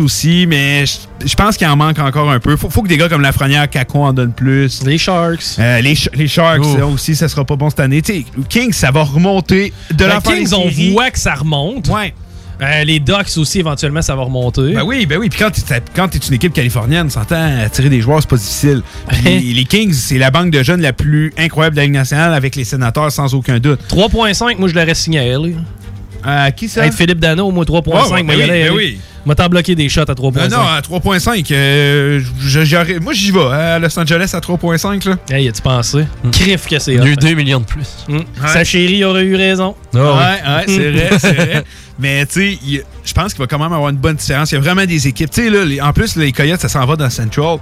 aussi, mais je, je pense qu'il en manque encore un peu. Faut, faut que des gars comme Lafrenière, Kako en donnent plus. Les Sharks. Euh, les, Sh- les Sharks Oh. là aussi, ça sera pas bon cette année. Tu sais, Kings, ça va remonter de la fin Kings, on voit que ça remonte. Ouais. Euh, les Ducks aussi, éventuellement, ça va remonter. Ben oui, ben oui. Puis quand t'es une équipe californienne, s'entend attirer des joueurs, c'est pas difficile. Puis les, Kings, c'est la banque de jeunes la plus incroyable de la Ligue nationale avec les sénateurs, sans aucun doute. 3.5, moi, je l'aurais signé à. Euh, qui ça? Être Philippe Dano, moi, 3.5. Ouais, ouais, moi, ben oui, aller, ben oui. Moi, t'en bloqué des shots à 3.5. Euh, non, à 3.5. euh, moi, j'y vais. À Los Angeles à 3.5. là. Hey, as-tu pensé? Crif que c'est Il y a eu hot. 2 millions de plus. Mm. Sa chérie aurait eu raison. Ouais, ouais, c'est vrai, c'est vrai. Mais tu sais, je pense qu'il va quand même avoir une bonne différence. Il y a vraiment des équipes. Tu sais, là, les- en plus, les Coyotes, ça s'en va dans Central.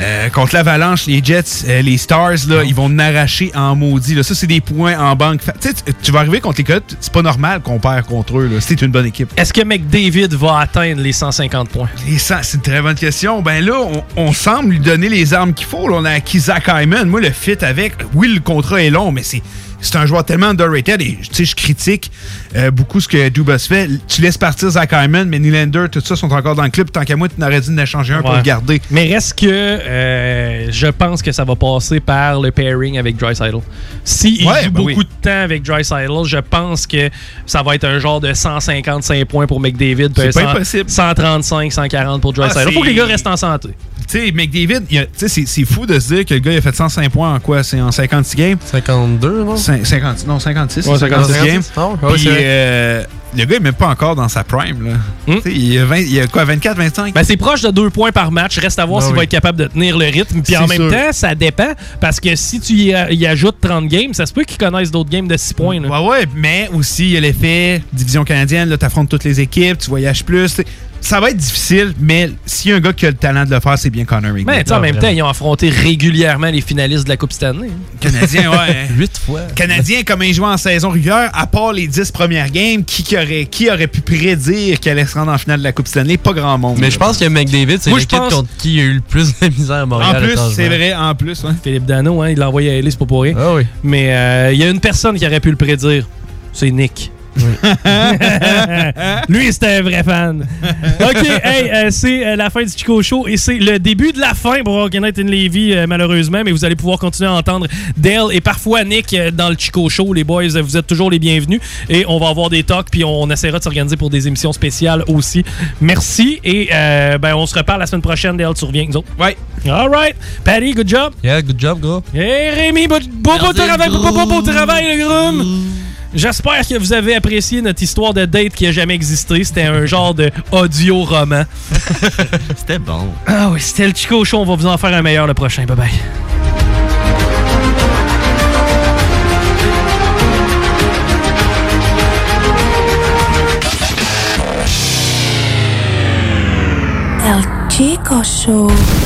Euh, contre l'Avalanche, les Jets, euh, les Stars, là, ils vont en arracher en maudit. Là. Ça, c'est des points en banque. Fa- Tu sais, tu- tu vas arriver contre les Coyotes, c'est pas normal qu'on perd contre eux. C'est une bonne équipe. Est-ce que McDavid va atteindre les 150 points? C'est une très bonne question. Ben là, on, on semble lui donner les armes qu'il faut. là. On a acquis Zach Hyman. Moi, le fit avec, oui, le contrat est long, mais c'est. C'est un joueur tellement underrated et tu sais, je critique euh, beaucoup ce que Dubas fait. Tu laisses partir Zach Hyman, mais Nylander, tout ça sont encore dans le club. Tant qu'à moi, tu n'aurais dû en changer un pour le garder. Mais reste que euh, je pense que ça va passer par le pairing avec Dreisaitl. S'il Ouais, joue ben beaucoup oui. de temps avec Dreisaitl, je pense que ça va être un genre de 155 points pour McDavid. C'est pas 100 impossible. 135, 140 pour Dreisaitl. Ah, Il faut que les gars restent en santé. Tu sais, McDavid, il a- tu sais, c'est fou de se dire que le gars il a fait 105 points en quoi? C'est en 56 games? 52, non? 50, Non, 56. Ouais, 56 56, games. ouais, Puis euh, le gars est même pas encore dans sa prime. Là. Tu sais, Il, a 20 il a quoi, 24, 25 Ben, c'est proche de deux points par match. Reste à voir Ah s'il oui. va être capable de tenir le rythme. Puis en même sûr. temps, ça dépend. Parce que si tu y, a- y ajoutes 30 games, ça se peut qu'ils connaissent d'autres games de 6 points. là. Ouais, ouais, mais aussi, il y a l'effet division canadienne, là, t'affrontes toutes les équipes, tu voyages plus. t'sais. Ça va être difficile, mais s'il y a un gars qui a le talent de le faire, c'est bien Connor McDavid. Mais tu sais, en même temps, ils ont affronté régulièrement les finalistes de la Coupe Stanley. Canadien, ouais. 8 fois. Canadien, comme il jouait en saison régulière, à part les 10 premières games, qui, qui aurait, qui aurait pu prédire qu'elle allait se rendre en finale de la Coupe Stanley? Pas grand monde. Mais je pense que McDavid, c'est l'équipe pense- contre qui il a eu le plus de misère à Montréal. En plus, c'est vrai, en plus. ouais. Philippe Dano, hein, il l'a envoyé à Ellie, c'est pas pour rien. Ah oui. Mais euh, il y a une personne qui aurait pu le prédire. C'est Nick. Lui, c'était un vrai fan. OK, hey, euh, c'est euh, la fin du Chico Show et c'est le début de la fin pour Organite in Levy, euh, malheureusement, mais vous allez pouvoir continuer à entendre Dale et parfois Nick euh, dans le Chico Show. Les boys, vous êtes toujours les bienvenus et on va avoir des talks puis on, essaiera de s'organiser pour des émissions spéciales aussi. Merci et euh, ben, on se reparle la semaine prochaine. Dale, tu reviens avec nous autres? Ouais. All right. Patty, good job. Yeah, good job, gars. Hey Rémi, beau, beau, beau travail, beau, beau, beau, beau gros. travail, le groom! J'espère que vous avez apprécié notre histoire de date qui a jamais existé. C'était un genre de audio-roman. C'était bon. Ah oui, c'était le Chico Show. On va vous en faire un meilleur le prochain. Bye bye. El Chico Show.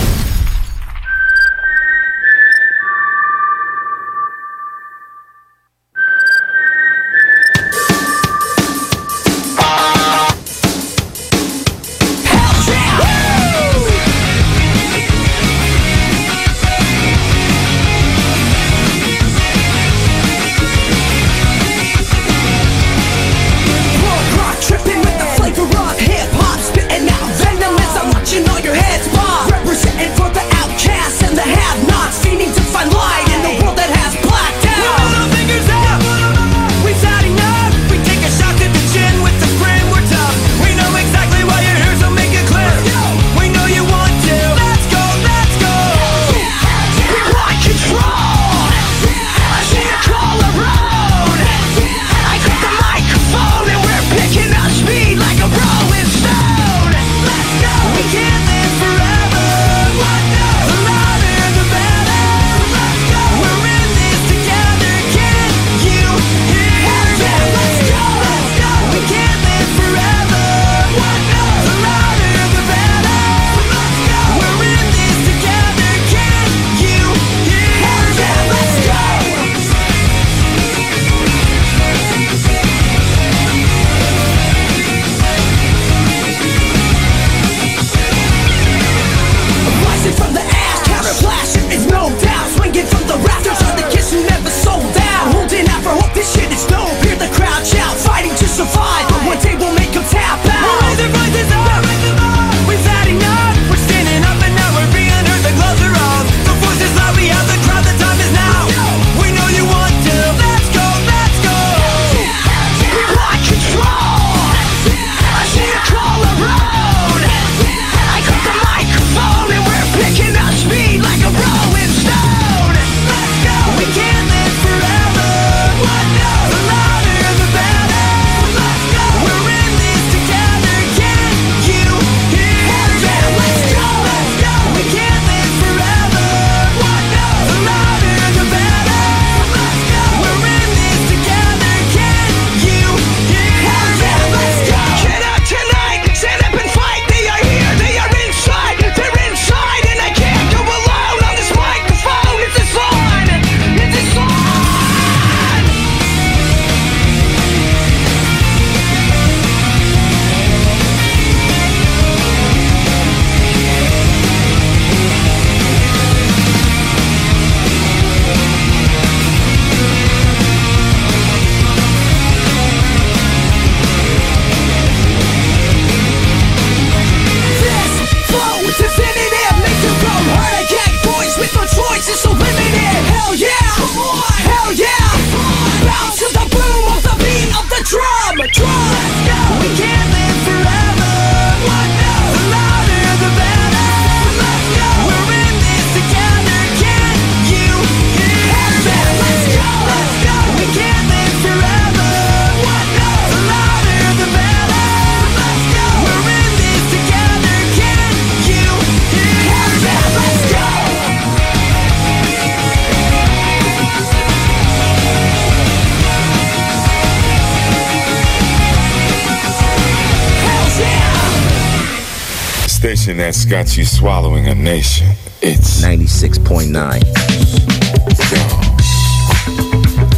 Nation. It's 96.9.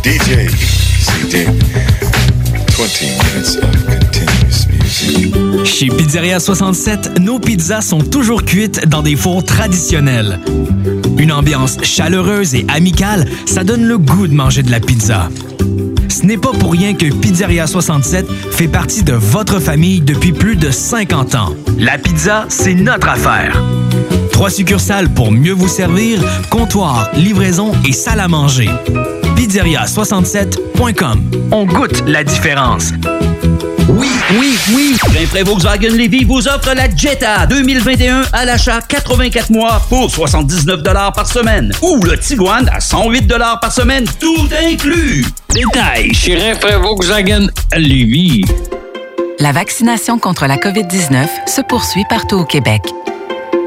DJ CD. 20 minutes of continuous music. Chez Pizzeria 67, nos pizzas sont toujours cuites dans des fours traditionnels. Une ambiance chaleureuse et amicale, ça donne le goût de manger de la pizza. Ce n'est pas pour rien que Pizzeria 67 fait partie de votre famille depuis plus de 50 ans. La pizza, c'est notre affaire. Trois succursales pour mieux vous servir, comptoir, livraison et salle à manger. Pizzeria67.com. On goûte la différence. Oui, oui, oui! Rainfray Volkswagen Levy vous offre la Jetta 2021 à l'achat 84 mois pour 79 par semaine. Ou le Tiguan à 108 par semaine, tout inclus. Détail chez Rainfray Volkswagen Levy. La vaccination contre la COVID-19 se poursuit partout au Québec.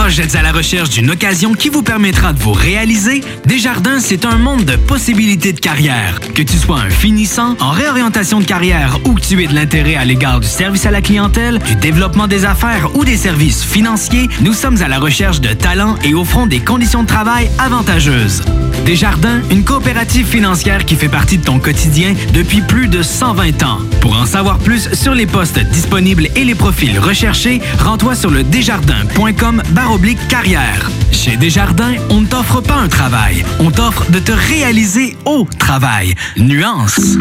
Proches êtes à la recherche d'une occasion qui vous permettra de vous réaliser? Desjardins, c'est un monde de possibilités de carrière. Que tu sois un finissant, en réorientation de carrière ou que tu aies de l'intérêt à l'égard du service à la clientèle, du développement des affaires ou des services financiers, nous sommes à la recherche de talents et offrons des conditions de travail avantageuses. Desjardins, une coopérative financière qui fait partie de ton quotidien depuis plus de 120 ans. Pour en savoir plus sur les postes disponibles et les profils recherchés, rends-toi sur le desjardins.com baroblique carrière. Chez Desjardins, on ne t'offre pas un travail, on t'offre de te réaliser au travail. Nuance.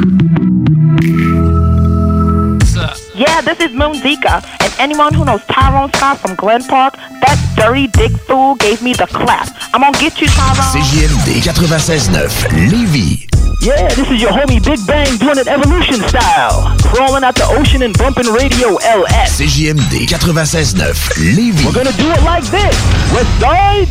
Yeah, this is Moon Zika, and anyone who knows Tyrone Scott from Glen Park, that dirty dick fool gave me the clap. I'm gonna get you, Tyrone. CJMD 96.9 Lévis. Yeah, this is your homie Big Bang doing it evolution style. Crawling out the ocean and bumping radio LS. CJMD 96.9 Lévis. We're gonna do it like this. West side.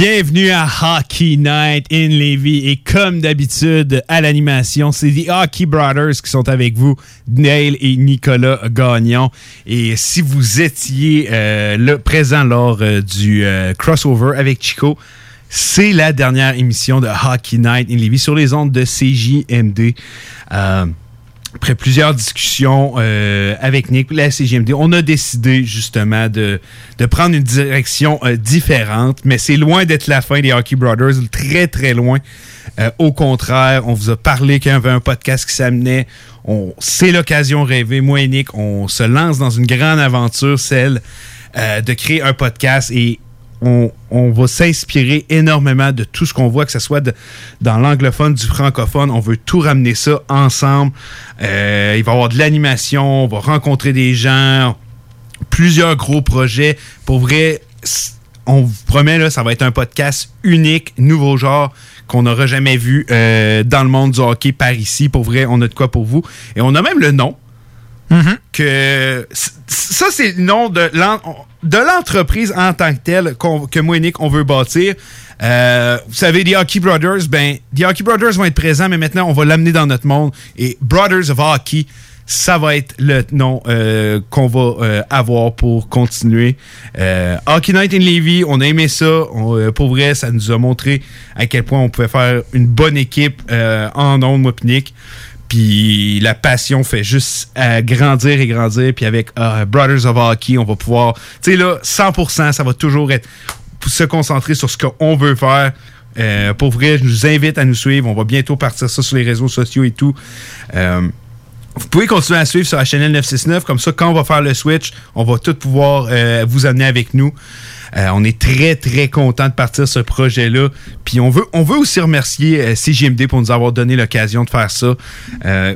Bienvenue à Hockey Night in Levy et comme d'habitude à l'animation, c'est les Hockey Brothers qui sont avec vous, Neil et Nicolas Gagnon. Et si vous étiez euh, là, présent lors euh, du euh, crossover avec Chico, c'est la dernière émission de Hockey Night in Levy sur les ondes de CJMD. Après plusieurs discussions euh, avec Nick, la CGMD, on a décidé justement de, de prendre une direction euh, différente, mais c'est loin d'être la fin des Hockey Brothers, très très loin. Euh, au contraire, on vous a parlé qu'il y avait un podcast qui s'amenait. C'est l'occasion rêvée. Moi et Nick, on se lance dans une grande aventure, celle de créer un podcast et on, va s'inspirer énormément de tout ce qu'on voit, que ce soit dans l'anglophone, du francophone. On veut tout ramener ça ensemble. Euh, il va y avoir de l'animation, on va rencontrer des gens, plusieurs gros projets. Pour vrai, on vous promet, là, ça va être un podcast unique, nouveau genre, qu'on n'aura jamais vu euh, dans le monde du hockey par ici. Pour vrai, on a de quoi pour vous. Et on a même le nom que c- ça c'est le nom de l'en- de l'entreprise en tant que telle que moi et Nick on veut bâtir. Euh, vous savez, les Hockey Brothers, ben, les Hockey Brothers vont être présents, mais maintenant on va l'amener dans notre monde. Et Brothers of Hockey, ça va être le nom euh, qu'on va euh, avoir pour continuer. Euh, Hockey Night in Levy, on a aimé ça. Euh, pour vrai, ça nous a montré à quel point on pouvait faire une bonne équipe euh, en ondes, moi pis Nick. Puis la passion fait juste euh, grandir et grandir. Puis avec euh, Brothers of Hockey, on va pouvoir... Tu sais là, 100%, ça va toujours être... se concentrer sur ce qu'on veut faire. Euh, pour vrai, je vous invite à nous suivre. On va bientôt partir ça sur les réseaux sociaux et tout. Euh, vous pouvez continuer à suivre sur la chaîne 969. Comme ça, quand on va faire le switch, on va tout pouvoir vous amener avec nous. Euh, on est très, très content de partir ce projet-là. Puis on veut, on veut aussi remercier euh, CGMD pour nous avoir donné l'occasion de faire ça. Euh,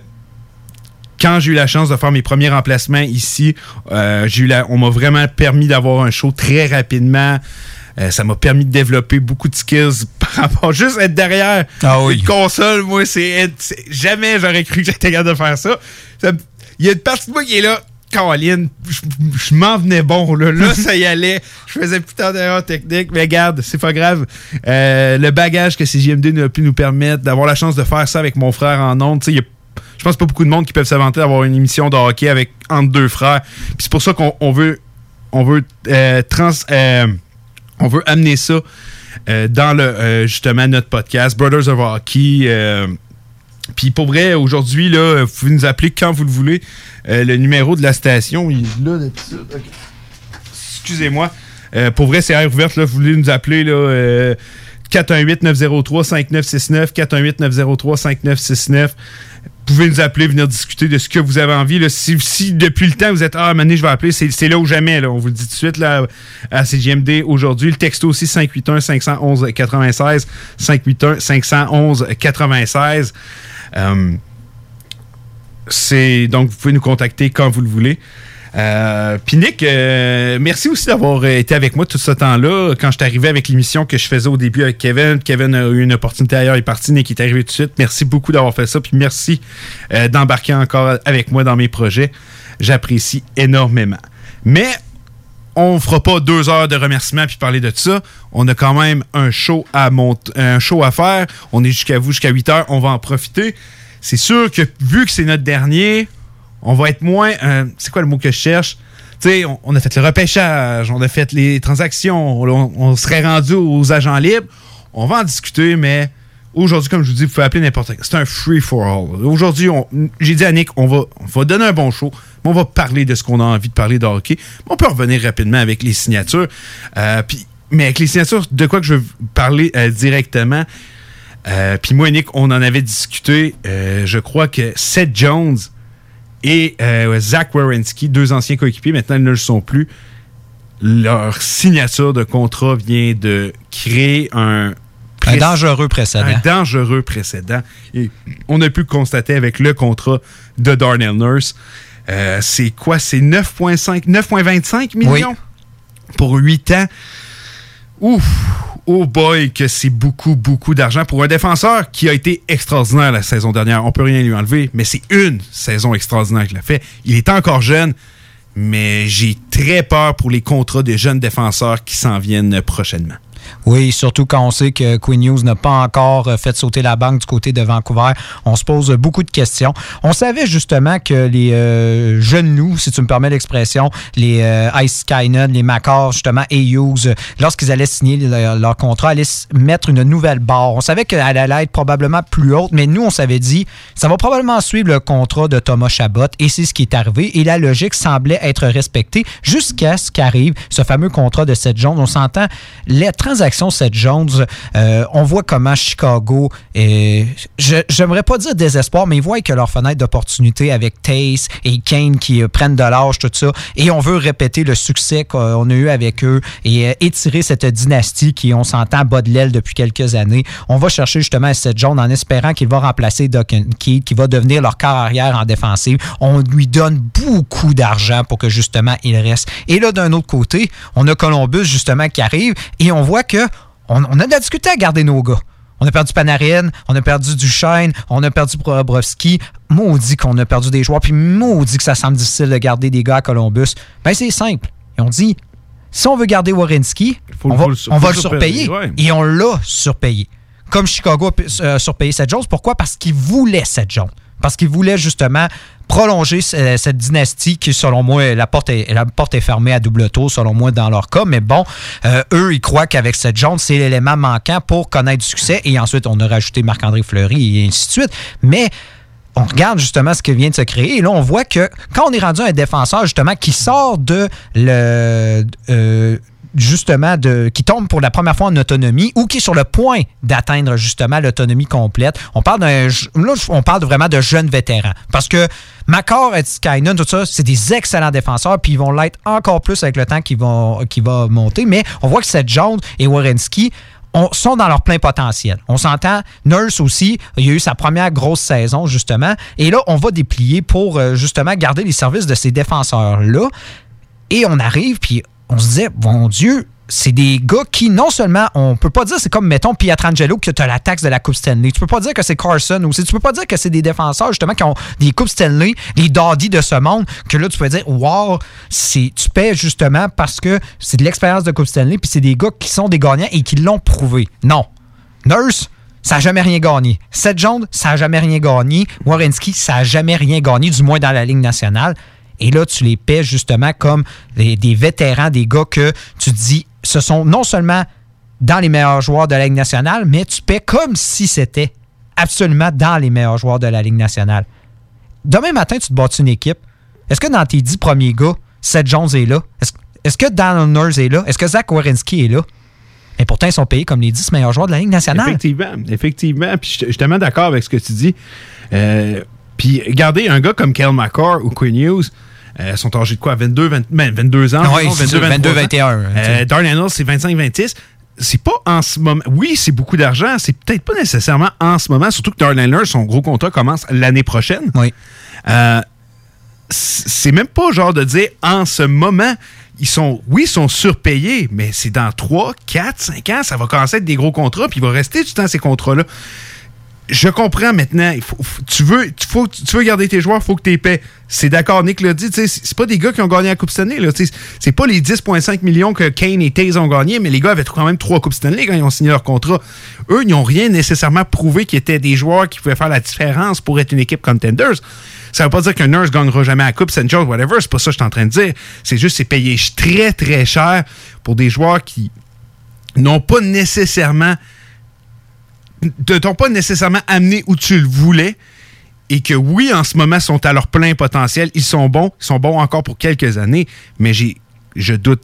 quand j'ai eu la chance de faire mes premiers remplacements ici, euh, j'ai eu la- on m'a vraiment permis d'avoir un show très rapidement. Euh, ça m'a permis de développer beaucoup de skills par rapport juste être derrière une console. Moi, c'est jamais j'aurais cru que j'étais capable de faire ça. Il y a une partie de moi qui est là. Caroline, je, je m'en venais bon. Là, Là, ça y allait. Je faisais putain d'erreurs techniques. Mais regarde, c'est pas grave. Euh, le bagage que CJMD nous a pu nous permettre, d'avoir la chance de faire ça avec mon frère en ondes. Tu sais, il y a je pense pas beaucoup de monde qui peuvent s'inventer d'avoir une émission de hockey avec entre deux frères. Puis c'est pour ça qu'on on veut on veut euh, trans euh, on veut amener ça euh, dans le justement notre podcast Brothers of Hockey. Euh, puis pour vrai, aujourd'hui, vous pouvez nous appeler quand vous le voulez. Euh, le numéro de la station, il est là d'habitude. Excusez-moi. Euh, pour vrai, c'est air ouverte. Là, vous voulez nous appeler là, euh, 418-903-5969. 418-903-5969. Vous pouvez nous appeler, venir discuter de ce que vous avez envie. Si, depuis le temps vous êtes Ah, Mané, je vais appeler, c'est là ou jamais. On vous le dit tout de suite à CGMD aujourd'hui. Le texto aussi 581-511-96. 581-511-96. Euh, c'est donc vous pouvez nous contacter quand vous le voulez. Euh, Puis Nick, euh, merci aussi d'avoir été avec moi tout ce temps-là. Quand je suis arrivé avec l'émission que je faisais au début avec Kevin, Kevin a eu une opportunité ailleurs, il est parti, Nick est arrivé tout de suite. Merci beaucoup d'avoir fait ça. Puis merci d'embarquer encore avec moi dans mes projets. J'apprécie énormément. Mais on fera pas deux heures de remerciements puis parler de ça. On a quand même un show à un show à faire. On est jusqu'à vous jusqu'à 8 heures. On va en profiter. C'est sûr que vu que c'est notre dernier, on va être moins. euh, c'est quoi le mot que je cherche? Tu sais, on, on a fait le repêchage, on a fait les transactions, on, on serait rendu aux agents libres. On va en discuter, mais aujourd'hui, comme je vous dis, vous pouvez appeler n'importe qui. C'est un free for all. Aujourd'hui, j'ai dit à Nick, on va, on va donner un bon show, mais on va parler de ce qu'on a envie de parler de hockey. On peut revenir rapidement avec les signatures. Euh, mais avec les signatures, de quoi que je veux parler euh, directement? Euh, Puis moi et Nick, on en avait discuté. Je crois que Seth Jones et Zach Wierenski, deux anciens coéquipiers, maintenant ils ne le sont plus. Leur signature de contrat vient de créer un Un dangereux précédent. un dangereux précédent. Et on a pu constater avec le contrat de Darnell Nurse. Euh, c'est quoi? C'est 9,5 9,25 millions? Pour 8 ans. Ouf! Oh boy, que c'est beaucoup, beaucoup d'argent pour un défenseur qui a été extraordinaire la saison dernière. On peut rien lui enlever, mais c'est une saison extraordinaire qu'il a fait. Il est encore jeune, mais j'ai très peur pour les contrats des jeunes défenseurs qui s'en viennent prochainement. Oui, surtout quand on sait que Queen News n'a pas encore euh, fait sauter la banque du côté de Vancouver. On se pose beaucoup de questions. On savait justement que les euh, jeunes loups, si tu me permets l'expression, les euh, Ice Skynet, les Macor, justement, et Hughes, lorsqu'ils allaient signer leur, contrat, allaient mettre une nouvelle barre. On savait qu'elle allait être probablement plus haute, mais nous, on s'avait dit, ça va probablement suivre le contrat de Thomas Chabot, et c'est ce qui est arrivé. Et la logique semblait être respectée jusqu'à ce qu'arrive ce fameux contrat de Seth Jones. On s'entend, les transactions Seth Jones, euh, on voit comment Chicago, je j'aimerais pas dire désespoir, mais ils voient que leur fenêtre d'opportunité avec Tace et Kane qui euh, prennent de l'âge, tout ça, et on veut répéter le succès qu'on a eu avec eux et euh, étirer cette dynastie qui, on s'entend, bat de l'aile depuis quelques années. On va chercher justement Seth Jones en espérant qu'il va remplacer Doc Keith, qui va devenir leur corps arrière en défensive. On lui donne beaucoup d'argent pour que justement il reste. Et là, d'un autre côté, on a Columbus justement qui arrive et on voit que on, on a de la difficulté à garder nos gars. On a perdu Panarin, on a perdu Duchesne, on a perdu Bobrovski. Maudit qu'on a perdu des joueurs, puis maudit que ça semble difficile de garder des gars à Columbus. Ben c'est simple. Et on dit, si on veut garder Warinski, on va, le- on faut va le le surpayer. ouais. Et on l'a surpayé. Comme Chicago a euh, surpayé Seth Jones. Pourquoi? Parce qu'ils voulaient Seth Jones. Parce qu'ils voulaient justement prolonger ce- cette dynastie qui, selon moi, la porte, est, fermée à double tour, selon moi, dans leur cas. Mais bon, euh, eux, ils croient qu'avec Seth Jones, c'est l'élément manquant pour connaître du succès. Et ensuite, on a rajouté Marc-André Fleury et ainsi de suite. Mais on regarde justement ce qui vient de se créer et là on voit que quand on est rendu un défenseur justement qui sort de le euh, justement de qui tombe pour la première fois en autonomie ou qui est sur le point d'atteindre justement l'autonomie complète. On parle on parle vraiment de jeunes vétérans parce que Makar et Skynon, tout ça, c'est des excellents défenseurs, puis ils vont l'être encore plus avec le temps qui, va monter. Mais on voit que Seth Jones et Warrenski on, sont dans leur plein potentiel. On s'entend, Nurse aussi, il y a eu sa première grosse saison, justement. Et là, on va déplier pour euh, justement garder les services de ces défenseurs-là. Et on arrive, puis on se disait, mon Dieu, c'est des gars qui, non seulement, on peut pas dire, c'est comme, mettons, Pietrangelo, que tu as la taxe de la Coupe Stanley. Tu peux pas dire que c'est Carson aussi. Tu peux pas dire que c'est des défenseurs, justement, qui ont des Coupes Stanley, les Daddy de ce monde, que là, tu peux dire, wow, tu paies justement parce que c'est de l'expérience de Coupe Stanley, puis c'est des gars qui sont des gagnants et qui l'ont prouvé. Non. Nurse, ça n'a jamais rien gagné. Seth Jones, ça n'a jamais rien gagné. Warrenski, ça n'a jamais rien gagné, du moins dans la Ligue nationale. Et là, tu les paies justement comme des, vétérans, des gars que tu te dis, ce sont non seulement dans les meilleurs joueurs de la Ligue nationale, mais tu paies comme si c'était absolument dans les meilleurs joueurs de la Ligue nationale. Demain matin, tu te bâtis une équipe. Est-ce que dans tes dix premiers gars, Seth Jones est là? Est-ce est que Dan Nurse est là? Est-ce que Zach Wierenski est là? Et pourtant, ils sont payés comme les 10 meilleurs joueurs de la Ligue nationale. Effectivement, effectivement. Puis je suis tellement d'accord avec ce que tu dis. Euh, puis regardez, un gars comme Kel McCarr ou Quinn Hughes, euh, sont âgés de quoi? 22, 20, ben, 22 ans Oui, 22, 22 21. Euh, Darnell, c'est 25, 26 c'est pas en ce moment. Oui, c'est beaucoup d'argent. C'est peut-être pas nécessairement en ce moment, surtout que Darnell, son gros contrat commence l'année prochaine. Oui. Euh, c'est même pas genre de dire en ce moment. Ils sont, oui, ils sont surpayés, mais c'est dans 3, 4, 5 ans, ça va commencer à être des gros contrats, puis il va rester du temps ces contrats-là je comprends maintenant. Tu, veux, tu, veux garder tes joueurs, il faut que tu les paies. C'est d'accord, Nick l'a dit. C'est pas des gars qui ont gagné la Coupe Stanley. C'est pas les 10,5 millions que Kane et Taze ont gagné, mais les gars avaient quand même trois Coupes Stanley quand ils ont signé leur contrat. Eux, ils n'ont rien nécessairement prouvé qu'ils étaient des joueurs qui pouvaient faire la différence pour être une équipe contenders. Ça veut pas dire qu'un nurse gagnera jamais la Coupe, St. John's, whatever. C'est pas ça que je suis en train de dire. C'est juste c'est payé très, très cher pour des joueurs qui n'ont pas nécessairement ne t'ont pas nécessairement amené où tu le voulais et que oui, en ce moment, sont à leur plein potentiel. Ils sont bons, ils sont bons encore pour quelques années, mais j'ai, je doute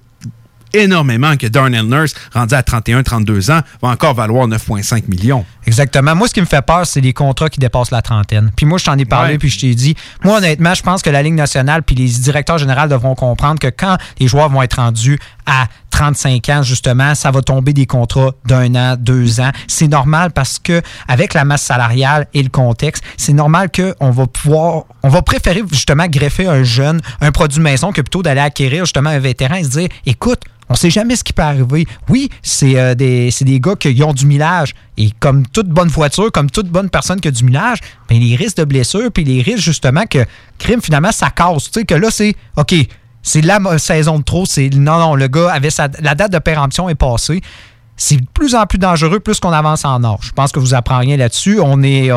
énormément que Darnell Nurse, rendu à 31-32 ans, va encore valoir 9,5 millions. Exactement. Moi, ce qui me fait peur, c'est les contrats qui dépassent la trentaine. Puis moi, je t'en ai parlé, puis je t'ai dit, moi, honnêtement, je pense que la Ligue nationale puis les directeurs généraux devront comprendre que quand les joueurs vont être rendus à 35 ans, justement, ça va tomber des contrats d'un an, deux ans. C'est normal parce que avec la masse salariale et le contexte, c'est normal qu'on va pouvoir, on va préférer justement greffer un jeune, un produit maison que plutôt d'aller acquérir justement un vétéran et se dire, écoute, on sait jamais ce qui peut arriver. Oui, c'est euh, des, des, gars qui ont du millage. Et comme toute bonne voiture, comme toute bonne personne qui a du millage, bien, les risques de blessure, puis les risques justement que crime, finalement, ça casse. Tu sais, que là, c'est OK, c'est la saison de trop. C'est non, non, le gars avait sa, la date de péremption est passée. C'est de plus en plus dangereux plus qu'on avance en âge. Je pense que vous apprendrez rien là-dessus. On est,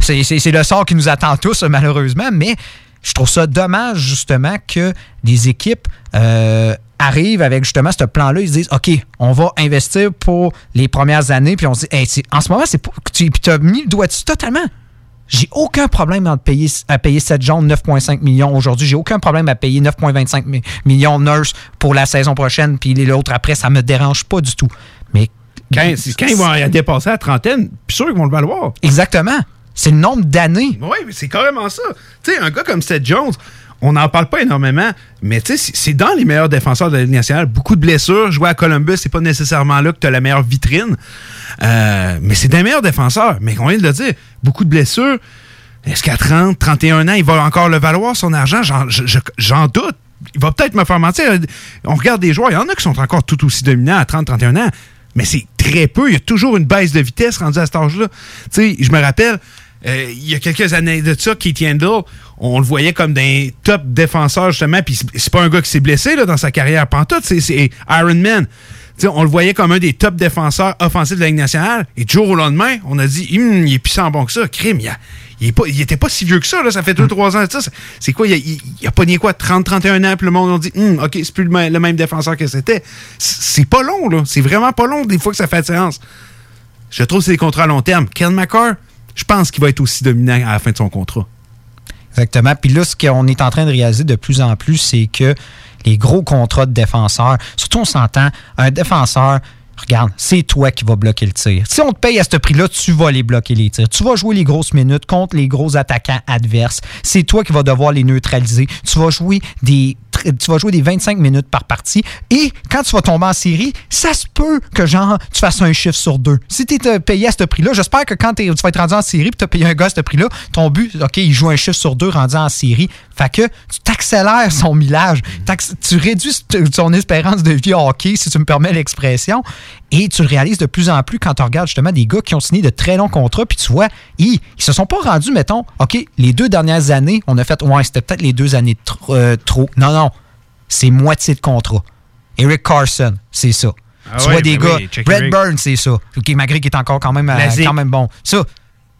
c'est le sort qui nous attend tous malheureusement, mais je trouve ça dommage justement que des équipes euh, arrivent avec justement ce plan-là, ils se disent OK, on va investir pour les premières années, puis on se dit en ce moment, c'est tu as mis le doigt dessus totalement. J'ai aucun problème à payer, à payer cette jaune 9,5 millions aujourd'hui. J'ai aucun problème à payer 9,25 millions nurse pour la saison prochaine, puis l'autre après, ça me dérange pas du tout. Mais quand, quand ils vont dépasser la trentaine, puis sûr qu'ils vont le valoir. Exactement. C'est le nombre d'années. Oui, mais c'est carrément ça. Tu sais, un gars comme Seth Jones, on n'en parle pas énormément, mais c'est dans les meilleurs défenseurs de la Ligue nationale. Beaucoup de blessures. Jouer à Columbus, c'est pas nécessairement là que tu as la meilleure vitrine. Euh, mais c'est des meilleurs défenseurs. Mais on vient de le dire, beaucoup de blessures. Est-ce qu'à 30, 31 ans, il va encore le valoir, son argent? J'en doute. Il va peut-être me faire mentir. On regarde des joueurs, il y en a qui sont encore tout aussi dominants à 30, 31 ans, mais c'est très peu. Il y a toujours une baisse de vitesse rendue à cet âge-là. Tu sais, je me rappelle, euh, il y a quelques années de ça, Keith Yandel, on le voyait comme d'un top défenseur, justement, puis c'est pas un gars qui s'est blessé là, dans sa carrière pantoute, c'est Iron Man. on le voyait comme un des top défenseurs offensifs de la Ligue nationale, et du jour au lendemain, on a dit, hum, il est puissant bon que ça, crime, il, a, il, est était pas si vieux que ça, là, ça fait 2-3 ans. C'est quoi, il a, il, a pogné quoi, 30-31 ans, puis le monde a dit, hum, ok, c'est plus le même, défenseur que c'était. C'est pas long, là, c'est vraiment pas long des fois que ça fait séance. Je trouve que c'est des contrats à long terme. Ken McCarr, je pense qu'il va être aussi dominant à la fin de son contrat. Exactement. Puis là, ce qu'on est en train de réaliser de plus en plus, c'est que les gros contrats de défenseurs, surtout on s'entend, un défenseur, regarde, c'est toi qui vas bloquer le tir. Si on te paye à ce prix-là, tu vas les bloquer les tirs. Tu vas jouer les grosses minutes contre les gros attaquants adverses. C'est toi qui vas devoir les neutraliser. Tu vas jouer des tu vas jouer des 25 minutes par partie. Et quand tu vas tomber en série, ça se peut que genre tu fasses un chiffre sur deux. Si tu es payé à ce prix-là, j'espère que quand tu vas être rendu en série et tu as payé un gars à ce prix-là, ton but, OK, il joue un chiffre sur deux rendu en série. Fait que tu t'accélères son millage. Tu réduis son espérance de vie hockey, si tu me permets l'expression. Et tu le réalises de plus en plus quand tu regardes justement des gars qui ont signé de très longs contrats, puis tu vois, ils, ils se sont pas rendus, mettons, OK, les deux dernières années, on a fait, ouais, c'était peut-être les deux années tr- euh, trop. Non, non, c'est moitié de contrat. Eric Carson, c'est ça. Ah tu vois des ben gars, oui, Brett. Burns, c'est ça. OK, malgré qu'il est encore quand même, euh, quand même bon. Ça,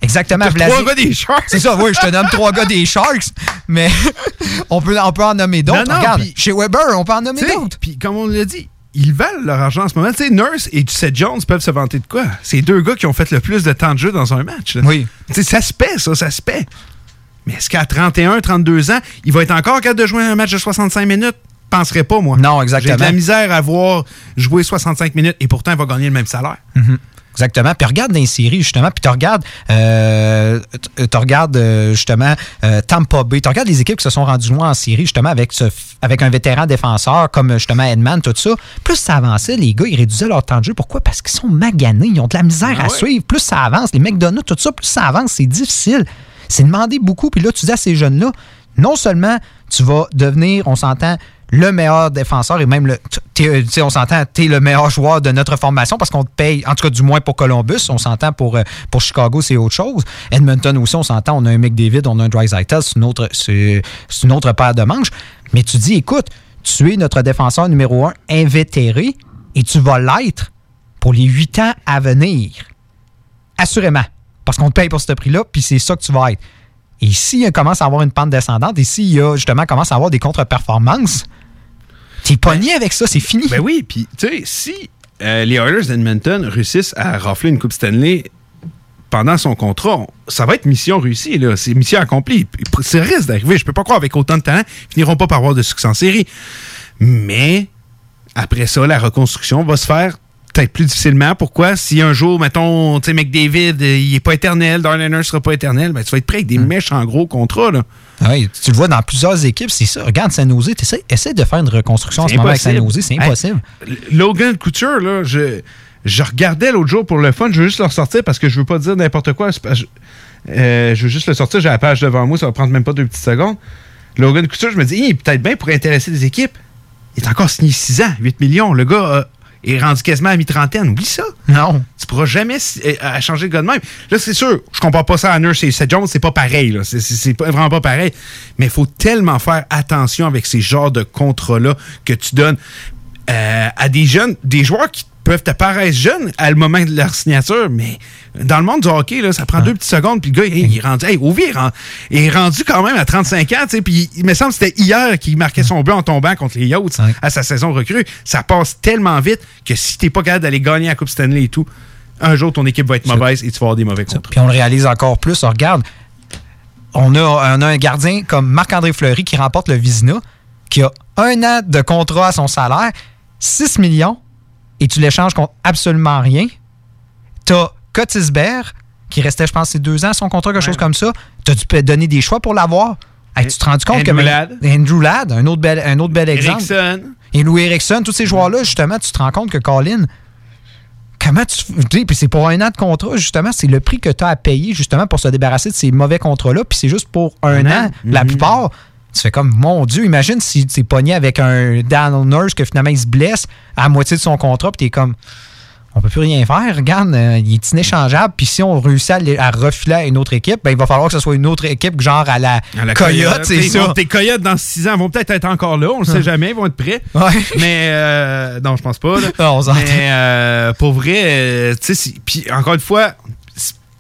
exactement. Trois gars des Sharks? C'est ça, oui, je te nomme trois gars des Sharks, mais on peut, on peut en nommer d'autres. Regarde, chez Weber, on peut en nommer d'autres. Puis comme on l'a dit, ils valent leur argent en ce moment. Tu sais, Nurse et Seth Jones peuvent se vanter de quoi? C'est deux gars qui ont fait le plus de temps de jeu dans un match. là. Oui. Tu sais, ça se paie, ça, ça se paie. Mais est-ce qu'à 31, 32 ans, il va être encore capable de jouer un match de 65 minutes? Penserais pas, moi. Non, J'ai exactement. de la misère à voir jouer 65 minutes et pourtant, il va gagner le même salaire. Mhm. Exactement. Puis regarde dans les séries, justement, puis tu regardes, euh, tu regardes euh, justement euh, Tampa Bay, tu regardes les équipes qui se sont rendues loin en série, justement, avec, ce, f- avec un vétéran défenseur comme justement Edman, tout ça. Plus ça avançait, les gars, ils réduisaient leur temps de jeu. Pourquoi? Parce qu'ils sont maganés, ils ont de la misère Ah à ouais. suivre. Plus ça avance, les McDonald's, tout ça, plus ça avance, c'est difficile. C'est demander beaucoup. Puis là, tu dis à ces jeunes-là, non seulement tu vas devenir, on s'entend, le meilleur défenseur et même le. t'es, euh, tu sais, on s'entend, tu es le meilleur joueur de notre formation parce qu'on te paye, en tout cas du moins pour Columbus, on s'entend pour, euh, pour Chicago, c'est autre chose. Edmonton aussi, on s'entend, on a un McDavid, on a un Drysaitel, c'est, c'est une autre paire de manches. Mais tu dis, écoute, tu es notre défenseur numéro un invétéré et tu vas l'être pour les huit ans à venir. Assurément. Parce qu'on te paye pour ce prix-là, puis c'est ça que tu vas être. Et s'il commence à avoir une pente descendante, et s'il y a justement commence à avoir des contre-performances, t'es pogné avec ça, c'est fini. Ben oui, puis tu sais, si euh, les Oilers d'Edmonton réussissent à rafler une Coupe Stanley pendant son contrat, on- ça va être mission réussie, là. C'est mission accomplie. Ça risque d'arriver. Je peux pas croire avec autant de talent, ils finiront pas par avoir de succès en série. Mais après ça, la reconstruction va se faire peut-être plus difficilement. Pourquoi? Si un jour, mettons, tu sais, McDavid, euh, il est pas éternel, Darliner sera pas éternel, ben tu vas être prêt avec des méchants gros contrats, là. Oui, tu le vois dans plusieurs équipes, c'est ça. Regarde San Jose, t'essaies- essaie de faire une reconstruction en ce moment avec San. Jose, c'est Hey, impossible. Logan Couture, là, je, je regardais l'autre jour pour le fun. Je veux juste le ressortir parce que je veux pas dire n'importe quoi. Je, euh, je veux juste le sortir. J'ai la page devant moi. Ça va prendre même pas deux petites secondes. Logan Couture, je me dis, il est peut-être bien pour intéresser des équipes. Il est encore signé 6 ans, 8 millions. Le gars est rendu quasiment à mi-trentaine. Oublie ça. Non. Tu pourras jamais à changer de gars de même. Là, c'est sûr, je compare pas ça à Nurse et Seth Jones, c'est pas pareil. là. C'est- vraiment pas pareil. Mais il faut tellement faire attention avec ces genres de contrats-là que tu donnes euh, à des jeunes, des joueurs qui peuvent te paraître jeunes à le moment de leur signature, mais dans le monde du hockey, là, ça prend deux petites secondes, puis le gars, il est rendu, hey, Ovi il est rendu quand même à 35 ans, puis il me semble que c'était hier qu'il marquait son but en tombant contre les Yachts à sa saison recrue. Ça passe tellement vite que si t'es pas capable d'aller gagner la Coupe Stanley et tout, un jour, ton équipe va être mauvaise et tu vas avoir des mauvais contrats. Puis on le réalise encore plus. On regarde, on a, on a un gardien comme Marc-André Fleury qui remporte le Vizina, qui a un an de contrat à son salaire, 6 millions, et tu l'échanges contre absolument rien. T'as Cotisbert, qui restait, je pense, c'est deux ans son contrat, quelque chose comme ça. T'as dû te donner des choix pour l'avoir. Hey, tu te rends compte que Andrew même- Ladd. Andrew Ladd, un autre bel, un autre bel exemple. Eriksson. Et Louis Erickson, tous ces joueurs-là, justement, tu te rends compte que Colin, comment tu. tu Puis c'est pour un an de contrat, justement, c'est le prix que tu as à payer, justement, pour se débarrasser de ces mauvais contrats-là. Puis c'est juste pour un, Un an, an. la Mhm. plupart. Tu fais comme, mon Dieu, imagine si tu es pogné avec un Daniel Nurse que finalement il se blesse à moitié de son contrat, puis tu es comme, on peut plus rien faire. Regarde, euh, il est inéchangeable. Puis si on réussit à, le- à refiler à une autre équipe, ben, il va falloir que ce soit une autre équipe, genre à la, À la Coyote, c'est ça. Tes Coyotes, dans 6 ans, vont peut-être être encore là. On le sait jamais. Ils vont être prêts. Ouais. Mais euh, non, je pense pas. là. On s'entend. Mais euh, pour vrai, euh, tu sais, puis encore une fois,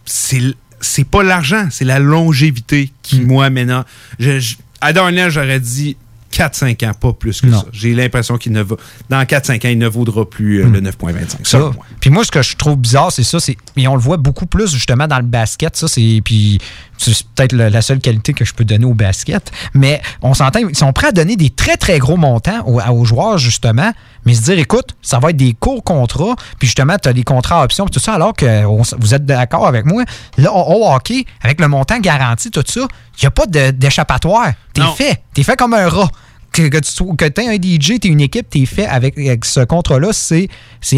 c'est- pas l'argent, c'est la longévité Hmm. qui, moi, maintenant. Je, je- à Darnell, j'aurais dit 4-5 ans, pas plus que ça. J'ai l'impression qu'il ne va. Dans 4-5 ans, il ne vaudra plus euh, le 9,25. Hmm. Ça. Puis moi, ce que je trouve bizarre, c'est ça. c'est Et on le voit beaucoup plus justement dans le basket. Ça, c'est. Puis c'est peut-être la seule qualité que je peux donner au basket. Mais on s'entend, ils sont prêts à donner des très, très gros montants aux, aux joueurs, justement. Mais se dire, écoute, ça va être des courts contrats. Puis justement, tu as des contrats à option, puis tout ça. Alors que on vous êtes d'accord avec moi. Là, au au hockey, avec le montant garanti, tout ça, il n'y a pas de- d'échappatoire. T'es fait. T'es fait comme un rat que, tu que aies un DJ, tu es une équipe, tu es fait avec, ce contrat-là, c'est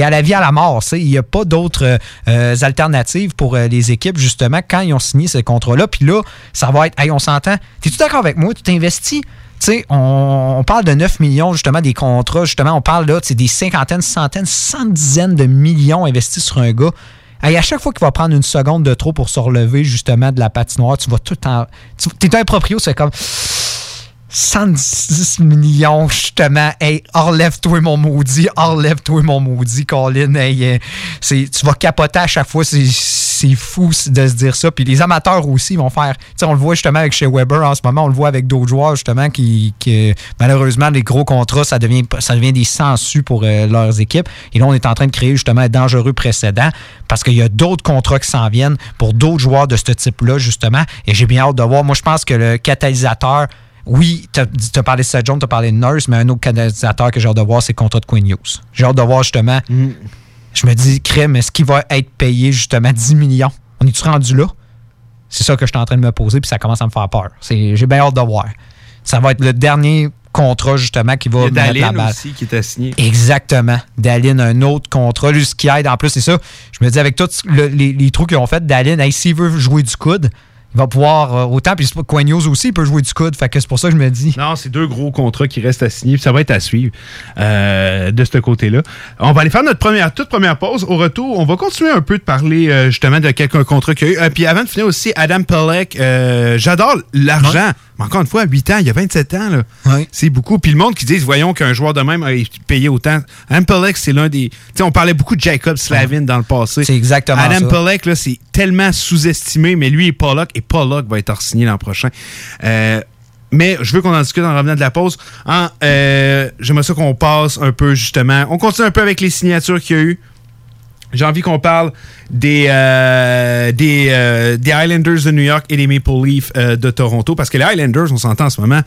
à la vie, à la mort. Il n'y a pas d'autres euh, alternatives pour euh, les équipes, justement, quand ils ont signé ce contrat-là. Puis là, ça va être, hey, on s'entend. T'es-tu d'accord avec moi? Tu t'investis? Tu sais, on, on parle de 9 millions, justement, des contrats. Justement, on parle là, des cinquantaines, centaines, cent dizaines de millions investis sur un gars. Hey, à chaque fois qu'il va prendre une seconde de trop pour se relever, justement, de la patinoire, tu vas tout en. Tu es un proprio, c'est comme. 110 millions, justement. Hey, enlève-toi mon maudit, enlève-toi mon maudit, Colin. Hey, euh, tu vas capoter à chaque fois. C'est- fou de se dire ça. Puis les amateurs aussi vont faire. On le voit justement avec chez Weber en ce moment. On le voit avec d'autres joueurs, justement, qui, qui, malheureusement, les gros contrats, ça devient, ça devient des sangsues pour euh, leurs équipes. Et là, on est en train de créer justement un dangereux précédent parce qu'il y a d'autres contrats qui s'en viennent pour d'autres joueurs de ce type-là, justement. Et j'ai bien hâte de voir. Moi, je pense que le catalyseur. Oui, tu as, parlé de Seth Jones, tu as parlé de Nurse, mais un autre catalyseur que j'ai hâte de voir, c'est le contrat de Quinn Hughes. J'ai hâte de voir justement. Je me dis, crème, est-ce qu'il va être payé justement 10 millions? On est-tu rendu là? C'est ça que je suis en train de me poser, puis ça commence à me faire peur. C'est- J'ai bien hâte de voir. Ça va être le dernier contrat, justement, qui va Il y a mettre la balle. aussi qui est assigné. Exactement. Dallin, un autre contrat. Lui, ce qui aide, en plus, c'est ça. Je me dis, avec tous le- les, les trous qu'ils ont fait, Dallin, hey, s'il veut jouer du coude, il va pouvoir euh, autant. Puis Hughes aussi, il peut jouer du coude. Fait que c'est pour ça que je me dis. Non, c'est deux gros contrats qui restent à signer. puis Ça va être à suivre euh, de ce côté-là. On va aller faire notre première, toute première pause. Au retour, on va continuer un peu de parler euh, justement de quelques contrats qu'il y a eu. Puis avant de finir aussi, Adam Pelleck, euh, j'adore l'argent. Mais encore une fois, à 8 ans, il y a 27 ans. là. C'est beaucoup. Puis le monde qui dit, voyons qu'un joueur de même a payé autant. Adam Pelleck, c'est l'un des... Tu sais, on parlait beaucoup de Jacob Slavin dans le passé. C'est exactement Adam ça. Pelleck, là, c'est tellement sous-estimé, mais lui et Pollock, et Pollock va être signé l'an prochain. Euh, mais je veux qu'on en discute en revenant de la pause. En, euh, J'aimerais ça qu'on passe un peu, justement. On continue un peu avec les signatures qu'il y a eu. J'ai envie qu'on parle des, euh, des, euh, des Islanders de New York et des Maple Leafs euh, de Toronto. Parce que les Islanders, on s'entend en ce moment,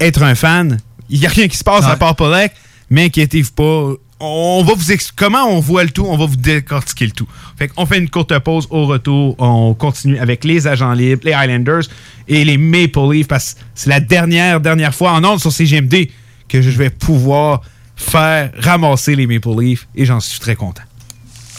être un fan, il n'y a rien qui se passe à part Pollock, mais inquiétez-vous pas. On va vous comment on voit le tout, on va vous décortiquer le tout. Fait qu'on fait une courte pause au retour, on continue avec les agents libres, les Islanders et les Maple Leafs parce que c'est la dernière dernière fois en ondes sur CGMD que je vais pouvoir faire ramasser les Maple Leafs et j'en suis très content.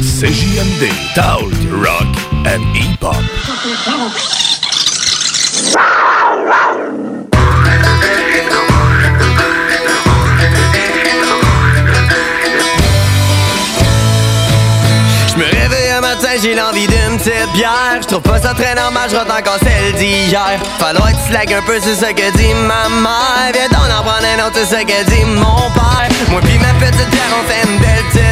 CJMD, Talk, Rock and Hip-Hop. Je me réveille un matin, j'ai l'envie d'une petite bière. Je trouve pas ça très normal, je encore celle d'hier. Falloir que tu slack un peu, c'est ce que dit ma mère. Viens donc en prendre un autre, c'est ce que dit mon père. Moi pis ma petite bière, on fait une belle.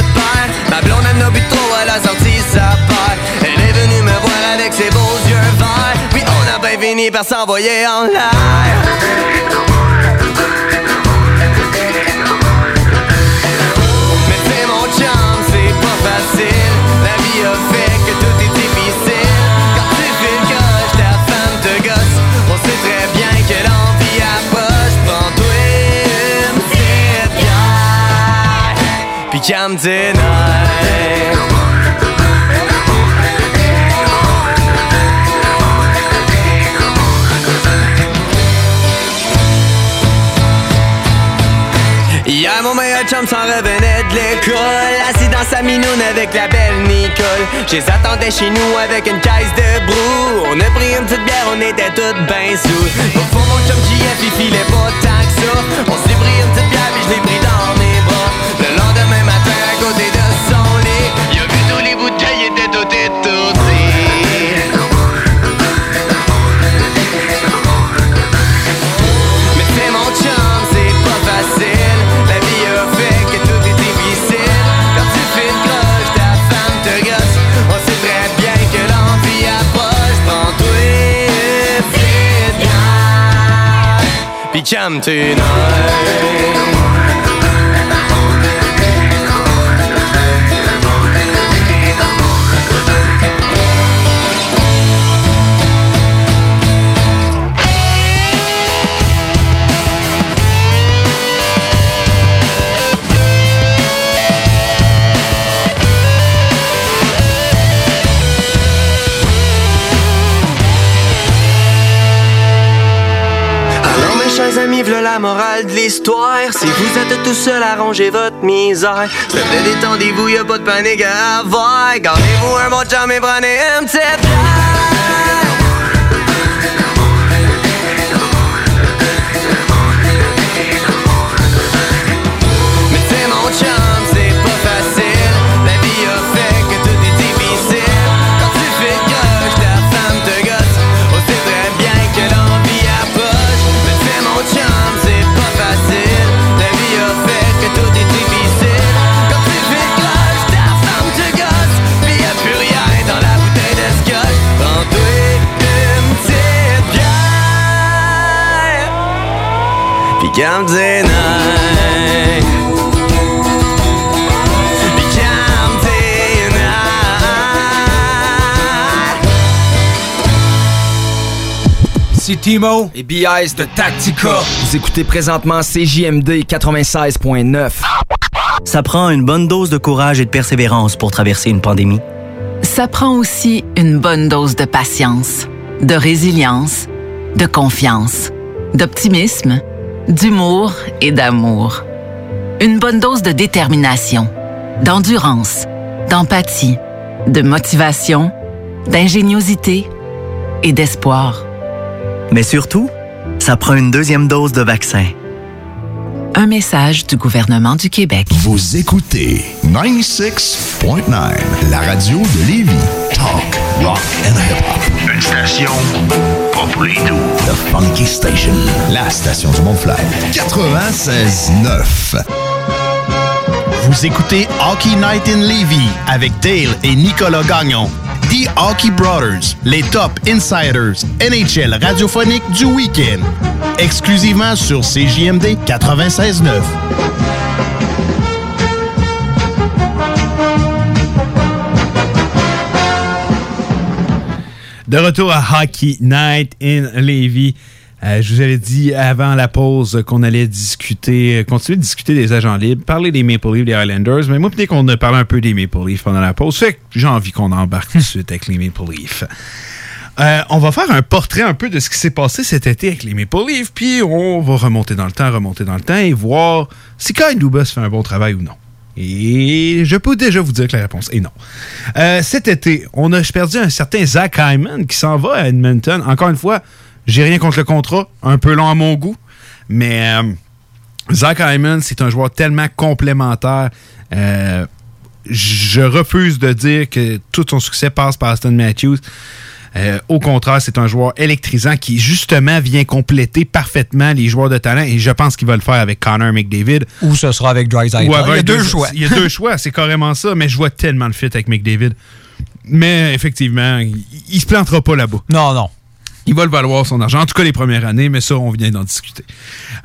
Ma blonde, elle n'a bu trop, elle a sorti sa paire. Elle est venue me voir avec ses beaux yeux verts. Puis on a bien fini par s'envoyer en l'air. Mais c'est mon chum, c'est pas facile. La vie a fait Tes nerfs. Hier, mon meilleur chum s'en revenait de l'école. Assis dans sa avec la belle Nicole. Je les attendais chez nous avec une caisse de brou. On a pris une petite bière, on était toutes ben sous Au fond, mon chum JF, il filait pas tant que ça. On s'est pris une petite bière, puis je l'ai pris dans mes bras. Le lendemain matin, côté de son lit. Il a vu tous les bouteilles étaient toutes étourdies. Mais c'est mon chum, c'est pas facile. La vie a fait que tout est difficile. Quand tu fais une cloche, ta femme te gosse. On sait très bien que l'envie approche. Prends-toi vite, Puis calme tes nerfs. Si vous êtes tout seul à ranger votre misère. S'il vous détendez-vous, y'a pas de panique à avoir. Gardez-vous un bon chum et prenez un petit Ici Timo et BIS de Tactica. Vous écoutez présentement CJMD 96.9. Ça prend une bonne dose de courage et de persévérance pour traverser une pandémie. Ça prend aussi une bonne dose de patience, de résilience, de confiance, d'optimisme, d'humour et d'amour. Une bonne dose de détermination, d'endurance, d'empathie, de motivation, d'ingéniosité et d'espoir. Mais surtout, ça prend une deuxième dose de vaccin. Un message du gouvernement du Québec. Vous écoutez 96.9, la radio de Lévis. Talk, rock and hip-hop. Une station pas pour les doux. The Funky Station, la station du Mont-Flair. 96.9. Vous écoutez Hockey Night in Levy avec Dale et Nicolas Gagnon. The Hockey Brothers, les top insiders NHL radiophonique du week-end. Exclusivement sur CJMD 96.9. De retour à Hockey Night in Levy. Euh, je vous avais dit avant la pause qu'on allait discuter, euh, continuer de discuter des agents libres, parler des Maple Leafs, des Islanders, mais moi, peut-être qu'on a parlé un peu des Maple Leafs pendant la pause. Fait que j'ai envie qu'on embarque tout de suite avec les Maple Leafs. Euh, on va faire un portrait un peu de ce qui s'est passé cet été avec les Maple Leafs, puis on va remonter dans le temps, remonter dans le temps et voir si Kyle Dubas fait un bon travail ou non. Et je peux déjà vous dire que la réponse est non. Euh, cet été, on a perdu un certain Zach Hyman qui s'en va à Edmonton. Encore une fois, j'ai rien contre le contrat, un peu long à mon goût, mais euh, Zach Hyman, c'est un joueur tellement complémentaire. Euh, je refuse de dire que tout son succès passe par Aston Matthews. Euh, au contraire, c'est un joueur électrisant qui, justement, vient compléter parfaitement les joueurs de talent et je pense qu'il va le faire avec Connor McDavid. Ou ce sera avec Drysdale. Il y a deux choix. Il y a deux choix, c'est carrément ça, mais je vois tellement le fit avec McDavid. Mais effectivement, il, il se plantera pas là-bas. Non, non. Il va le valoir son argent, en tout cas les premières années, mais ça, on vient d'en discuter.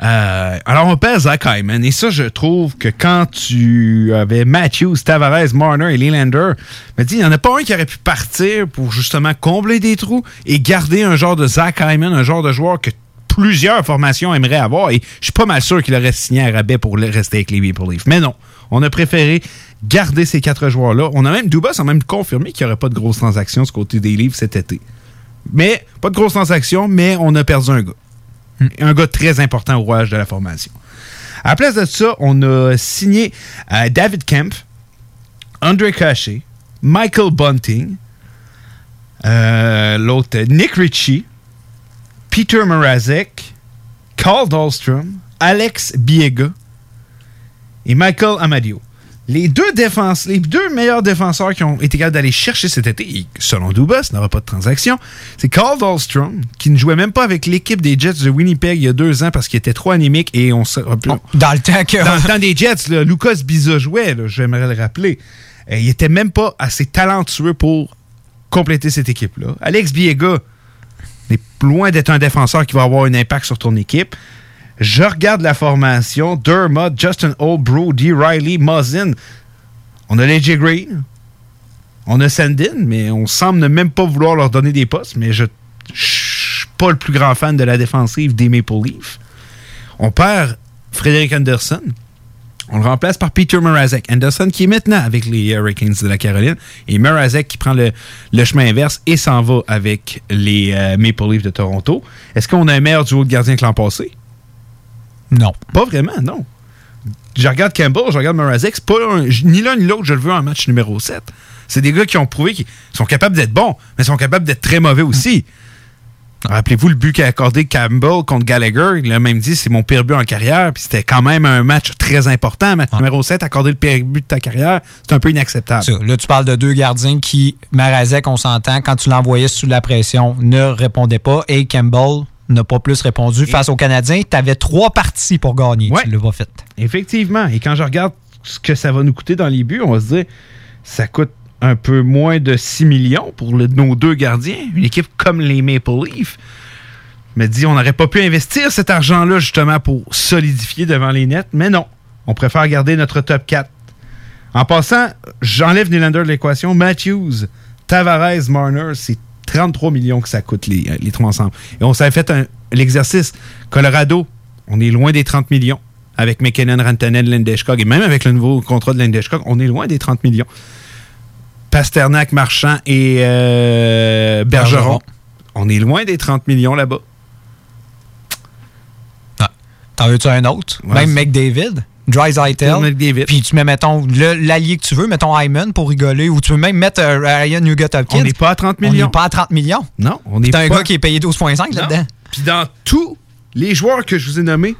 Euh, alors, on perd Zach Hyman, et ça, je trouve que quand tu avais Matthews, Tavares, Marner et Leelander, dis, il n'y en a pas un qui aurait pu partir pour justement combler des trous et garder un genre de Zach Hyman, un genre de joueur que plusieurs formations aimeraient avoir, et je suis pas mal sûr qu'il aurait signé à rabais pour rester avec les Maple Leafs. Mais non, on a préféré garder ces quatre joueurs-là. On a même, Dubas a même confirmé qu'il n'y aurait pas de grosses transactions du côté des Leafs cet été. Mais, pas de grosses transactions, mais on a perdu un gars. Un gars très important au rouage de la formation. À la place de ça, on a signé euh, David Kemp, André Cachet, Michael Bunting, euh, l'autre Nick Ritchie, Peter Mrazek, Carl Dahlstrom, Alex Biega et Michael Amadio. Les deux, défenses, les deux meilleurs défenseurs qui ont été capables d'aller chercher cet été, et selon Dubas, n'aura pas de transaction, c'est Carl Dahlstrom, qui ne jouait même pas avec l'équipe des Jets de Winnipeg il y a deux ans parce qu'il était trop anémique et on se Dans le temps que. Dans le temps des Jets, là, Lucas Biza jouait, j'aimerais le rappeler. Euh, il était même pas assez talentueux pour compléter cette équipe-là. Alex Biega n'est loin d'être un défenseur qui va avoir un impact sur ton équipe. Je regarde la formation. Dermott, Justin Holbrook, D. Riley, Muzzin. On a l'AJ Green. On a Sandin, mais on semble ne même pas vouloir leur donner des postes. Mais je ne suis pas le plus grand fan de la défensive des Maple Leafs. On perd Frédéric Anderson. On le remplace par Peter Mrazek. Anderson qui est maintenant avec les Hurricanes de la Caroline. Et Mrazek qui prend le, chemin inverse et s'en va avec les euh, Maple Leafs de Toronto. Est-ce qu'on a un meilleur duo de gardien que l'an passé? Non. Pas vraiment, non. Je regarde Campbell, je regarde Mrazek. C'est pas un- ni l'un ni l'autre, je le veux en match numéro 7. C'est des gars qui ont prouvé qu'ils sont capables d'être bons, mais sont capables d'être très mauvais aussi. Rappelez-vous le but qu'a accordé Campbell contre Gallagher. Il a même dit c'est mon pire but en carrière. Puis c'était quand même un match très important. Match numéro 7, accorder le pire but de ta carrière, c'est un peu inacceptable. Ça, Là, tu parles de deux gardiens qui, Marazek, on s'entend, quand tu l'envoyais sous la pression, ne répondait pas. Et Campbell n'a pas plus répondu. Face aux Canadiens, tu avais trois parties pour gagner. Tu l'as pas fait. Effectivement. Et quand je regarde ce que ça va nous coûter dans les buts, on va se dire ça coûte un peu moins de 6 millions pour le- nos deux gardiens. Une équipe comme les Maple Leafs. Me dit on n'aurait pas pu investir cet argent-là justement pour solidifier devant les nets. Mais non. On préfère garder notre top 4. En passant, j'enlève Nylander de l'équation. Matthews, Tavares, Marner, c'est 33 millions que ça coûte les, euh, les trois ensemble. Et on s'avait fait l'exercice. Colorado, on est loin des 30 millions. Avec McKinnon, Rantanen, Landeskog, et même avec le nouveau contrat de Landeskog, on est loin des 30 millions. Pasternak, Marchand et euh, Bergeron. Bergeron. On est loin des 30 millions là-bas. T'en veux-tu un autre? Ouais, Même McDavid? Dry. Puis tu mets, mettons, l'allié que tu veux, mettons Hyman pour rigoler, ou tu peux même mettre euh, Ryan Nugent-Hopkins. On n'est pas à 30 On millions. n'est pas à 30 millions. Non, on est C'est un pas- gars qui est payé 12,5 là-dedans. Puis dans tous les joueurs que je vous ai nommés,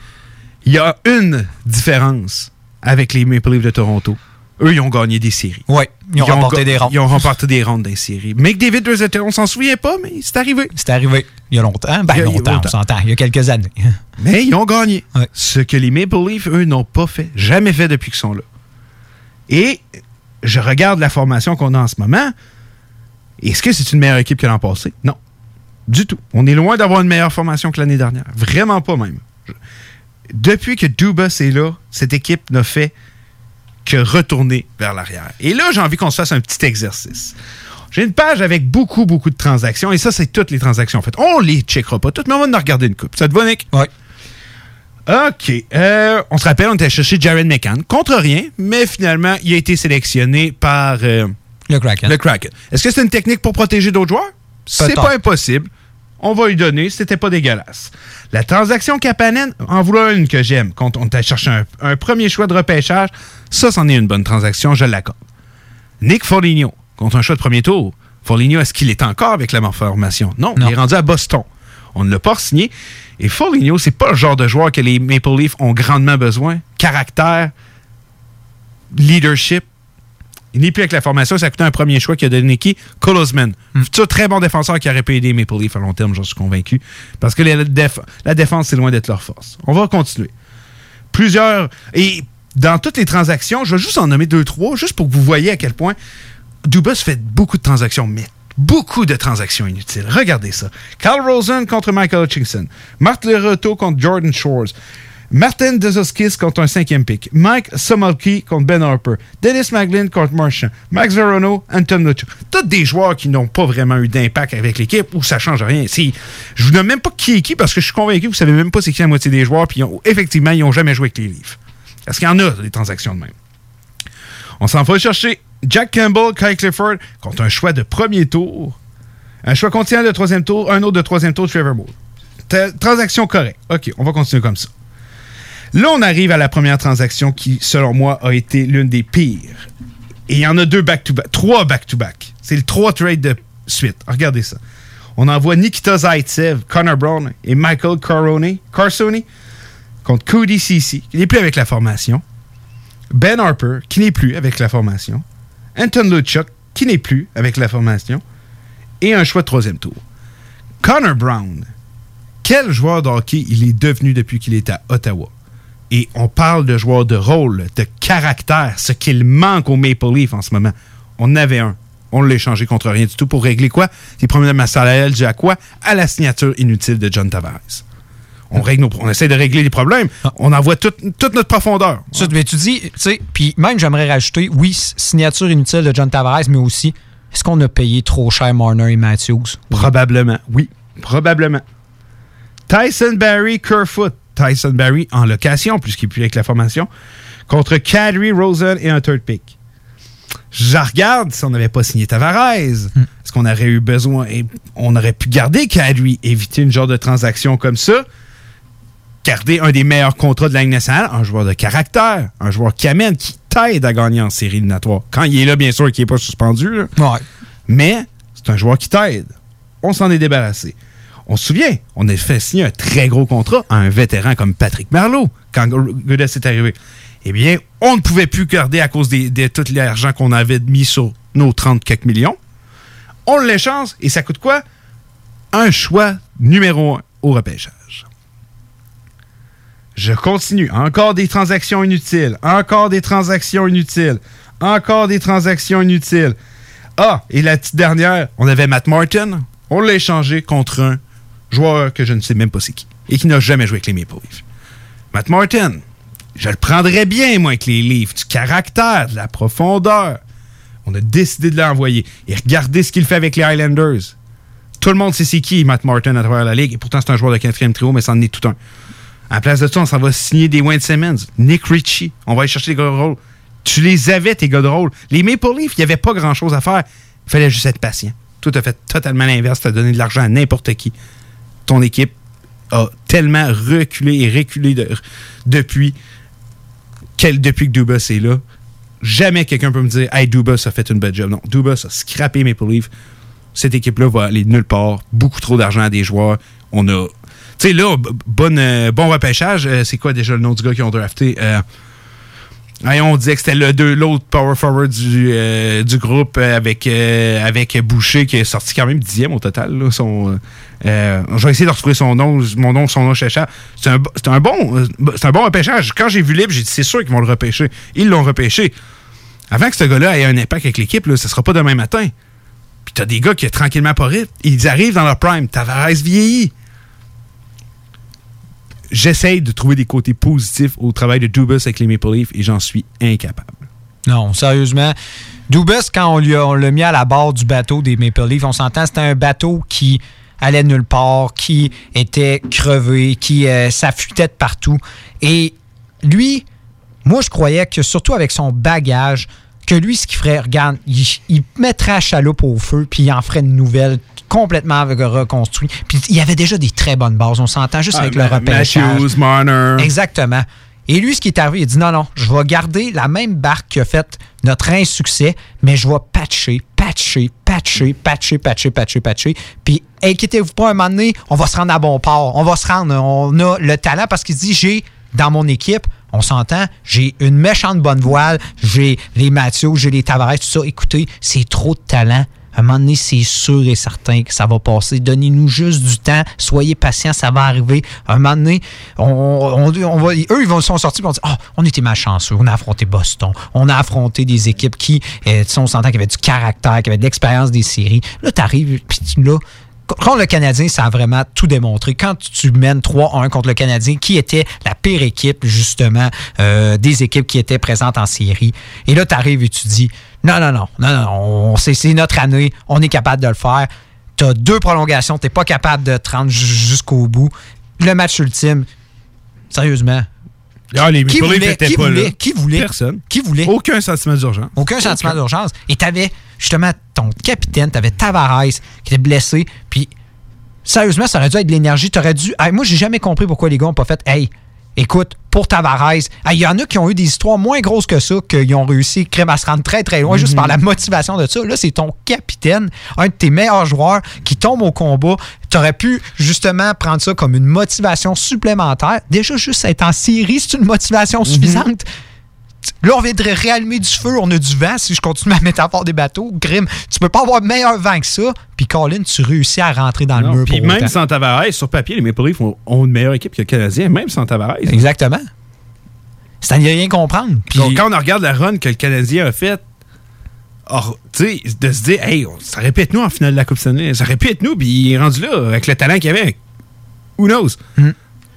il y a une différence avec les Maple Leafs de Toronto. Eux, ils ont gagné des séries. Oui, ils ont remporté des rondes. Ils ont remporté des rondes des séries. McDavid, on s'en souvient pas, mais c'est arrivé. C'est arrivé il y a longtemps. Ben, Il y a- longtemps, on s'entend. Il y a quelques années. Mais ils ont gagné. Ce que les Maple Leafs, eux, n'ont pas fait. Jamais fait depuis qu'ils sont là. Et je regarde la formation qu'on a en ce moment. Est-ce que c'est une meilleure équipe que l'an passé? Non. Du tout. On est loin d'avoir une meilleure formation que l'année dernière. Vraiment pas même. Je- Depuis que Dubas est là, cette équipe n'a fait que retourner vers l'arrière. Et là, j'ai envie qu'on se fasse un petit exercice. J'ai une page avec beaucoup, beaucoup de transactions. Et ça, c'est toutes les transactions. En fait, on les checkera pas toutes, mais on va en regarder une coupe. Ça te va, Nick? Oui. OK. Euh, on se rappelle, on était chercher Jared McCann. Contre rien, mais finalement, il a été sélectionné par euh, le Kraken. Le Kraken. Est-ce que c'est une technique pour protéger d'autres joueurs? C'est pas impossible. On va lui donner. C'était pas dégueulasse. La transaction Kapanen, en vouloir une que j'aime, quand on t'a cherché un, un premier choix de repêchage, ça, c'en est une bonne transaction, je l'accorde. Nick Foligno, contre un choix de premier tour. Foligno, est-ce qu'il est encore avec la formation? Non, il est rendu à Boston. On ne l'a pas signé. Et Foligno, c'est pas le genre de joueur que les Maple Leafs ont grandement besoin. Caractère, leadership. Il n'est plus avec la formation. Ça a coûté un premier choix qui a donné qui? Colosman. Futur très bon défenseur qui aurait pu aider Maple Leafs à long terme, j'en suis convaincu. Parce que la, déf- la défense, c'est loin d'être leur force. On va continuer. Plusieurs. Et dans toutes les transactions, je vais juste en nommer deux, trois, juste pour que vous voyez à quel point Dubas fait beaucoup de transactions, mais beaucoup de transactions inutiles. Regardez ça. Carl Rosen contre Michael Hutchinson. Martin Leroto contre Jordan Shores. Martin Dezoskis contre un cinquième pick. Mike Somolki contre Ben Harper. Dennis Maglin contre Marchand. Max Verono, Anton Lucho. Tous des joueurs qui n'ont pas vraiment eu d'impact avec l'équipe ou ça change rien. Si, je vous nomme même pas qui est qui parce que je suis convaincu que vous savez même pas c'est qui la moitié des joueurs puis effectivement, ils n'ont jamais joué avec les Leafs. Est-ce qu'il y en a des transactions de même? On s'en va chercher Jack Campbell, Kyle Clifford contre un choix de premier tour. Un choix continent de troisième tour, un autre de troisième tour, Trevor Moore. Transaction correcte. OK, on va continuer comme ça. Là, on arrive à la première transaction qui, selon moi, a été l'une des pires. Et il y en a deux back-to-back, trois back-to-back. C'est le trois trades de suite. Regardez ça. On envoie Nikita Zaitsev, Connor Brown et Michael Caroni, Carsoni contre Cody Ceci, qui n'est plus avec la formation. Ben Harper, qui n'est plus avec la formation. Anton Luchuk, qui n'est plus avec la formation. Et un choix de troisième tour. Connor Brown, quel joueur de hockey il est devenu depuis qu'il est à Ottawa? Et on parle de joueur de rôle, de caractère, ce qu'il manque au Maple Leaf en ce moment. On en avait un. On l'a échangé contre rien du tout pour régler quoi? Les problèmes à quoi? À la signature inutile de John Tavares. On, règle nos- on essaie de régler les problèmes. On envoie toute, toute notre profondeur. Ça, mais tu dis, tu sais, puis même j'aimerais rajouter, oui, signature inutile de John Tavares, mais aussi, est-ce qu'on a payé trop cher Marner et Matthews? Probablement, oui. Probablement. Tyson Barry, Kerfoot. Tyson Barry en location, puisqu'il est plus avec la formation, contre Kadri, Rosen et un third pick. Je regarde si on n'avait pas signé Tavares. Est-ce qu'on aurait eu besoin? et on aurait pu garder Kadri, éviter une genre de transaction comme ça, garder un des meilleurs contrats de la Ligue nationale, un joueur de caractère, un joueur qui amène, qui t'aide à gagner en série éliminatoire. Quand il est là, bien sûr, qu'il n'est pas suspendu. là. Mais c'est un joueur qui t'aide. On s'en est débarrassé. On se souvient, on a fait signer un très gros contrat à un vétéran comme Patrick Marleau quand Goodell est arrivé. Eh bien, on ne pouvait plus garder à cause de tout l'argent qu'on avait mis sur nos 30 quelques millions. On l'échange et ça coûte quoi? Un choix numéro un au repêchage. Je continue. Encore des transactions inutiles. Encore des transactions inutiles. Encore des transactions inutiles. Ah, et la petite dernière, on avait Matt Martin. On l'a échangé contre un joueur que je ne sais même pas c'est qui et qui n'a jamais joué avec les Maple Leafs. Matt Martin, je le prendrais bien, moi, avec les Leafs. Du caractère, de la profondeur. On a décidé de l'envoyer. Et regardez ce qu'il fait avec les Highlanders. Tout le monde sait c'est qui, Matt Martin, à travers la Ligue. Et pourtant, c'est un joueur de quatrième trio, mais c'en est tout un. À la place de ça, on s'en va signer des Wayne Simmons, Nick Ritchie. On va aller chercher des gars de rôle. Tu les avais, tes gars de rôle. Les Maple Leafs, il n'y avait pas grand-chose à faire. Il fallait juste être patient. Tout a fait totalement l'inverse. Tu as donné de l'argent à n'importe qui. Ton équipe a tellement reculé et reculé de- depuis, quel- depuis que Dubas est là. Jamais quelqu'un peut me dire Hey, Dubas a fait une bonne job. Non, Dubas a scrappé Maple Leafs. Cette équipe-là va aller nulle part. Beaucoup trop d'argent à des joueurs. On a. Tu sais, là, bonne, euh, bon repêchage. Euh, c'est quoi déjà le nom du gars qu'ils ont drafté? Euh, on disait que c'était le deux- l'autre power forward du, euh, du groupe avec, euh, avec Boucher qui est sorti quand même dixième au total. là. Son, euh, je vais essayer de retrouver son nom, mon nom, son nom cherchant. C'est un, c'est un bon, c'est un bon repêchage. Quand j'ai vu libre, j'ai dit c'est sûr qu'ils vont le repêcher. Ils l'ont repêché. Avant que ce gars-là ait un impact avec l'équipe, ce sera pas demain matin. Puis t'as des gars qui tranquillement pas. Ils arrivent dans leur prime. Tavares vieillit. J'essaye de trouver des côtés positifs au travail de Dubas avec les Maple Leafs et j'en suis incapable. Non, sérieusement. Dubas, quand on l'a mis à la barre du bateau des Maple Leafs, on s'entend, c'était un bateau qui allait nulle part, qui était crevé, qui euh, s'affûtait de partout. Et lui, moi, je croyais que surtout avec son bagage, que lui, ce qu'il ferait, regarde, il, il mettrait la chaloupe au feu, puis il en ferait une nouvelle complètement reconstruite. Puis il y avait déjà des très bonnes bases. On s'entend juste Ah, avec le repêchage. Matthews, Marner. Exactement. Et lui, ce qui est arrivé, il dit non, non, je vais garder la même barque qui a fait notre insuccès, mais je vais patcher, patcher, patcher, patcher, patcher, patcher, patcher. Puis inquiétez-vous pas, un moment donné, on va se rendre à bon port. On va se rendre, on a le talent parce qu'il dit j'ai dans mon équipe, on s'entend, j'ai une méchante bonne voile, j'ai les Mathieu, j'ai les Tavares, tout ça. Écoutez, c'est trop de talent. À un moment donné, c'est sûr et certain que ça va passer. Donnez-nous juste du temps. Soyez patients, ça va arriver. À un moment donné, on, va, eux, ils vont, sont sortis et vont dire Ah, on était malchanceux. On a affronté Boston. On a affronté des équipes qui, sais, on s'entend qu'il y avait du caractère, qui avaient de l'expérience des séries. Là, tu arrives, puis là, contre le Canadien, ça a vraiment tout démontré. Quand tu mènes 3-1 contre le Canadien, qui était la pire équipe, justement, euh, des équipes qui étaient présentes en série, et là, tu arrives et tu dis non, non, non, non, non, on, c'est, notre année, on est capable de le faire. Tu as deux prolongations, tu pas capable de te rendre ju- jusqu'au bout. Le match ultime, sérieusement. Ah, les qui Maple Leafs voulait, étaient qui pas voulait, là. qui voulait, Personne. qui voulait, Aucun sentiment d'urgence. aucun sentiment d'urgence. Et tu avais justement ton capitaine, tu avais Tavares qui était blessé. Puis, sérieusement, ça aurait dû être de l'énergie. Tu aurais dû. Hey, moi, j'ai jamais compris pourquoi les gars n'ont pas fait. Hey, écoute, pour Tavares, il y en a qui ont eu des histoires moins grosses que ça, qu'ils ont réussi crème, à se rendre très, très loin juste par la motivation de ça. Là, c'est ton capitaine, un de tes meilleurs joueurs qui tombe au combat. Tu aurais pu justement prendre ça comme une motivation supplémentaire. Déjà, juste être en série, c'est une motivation suffisante. Là, on vient de réallumer du feu, on a du vent. Si je continue ma métaphore des bateaux, Grim, tu peux pas avoir meilleur vent que ça. Puis Colin, tu réussis à rentrer dans le mur. Puis même autant. sans Tavares, sur papier, les Maple Leafs ont, ont une meilleure équipe que le Canadien, même sans Tavares. Exactement. C'est à n'y rien comprendre. Puis Donc, quand on regarde la run que le Canadien a faite, or, tu sais, de se dire, hey, ça aurait pu être nous en finale de la Coupe Stanley, ça aurait pu être nous, puis il est rendu là avec le talent qu'il avait. Who knows?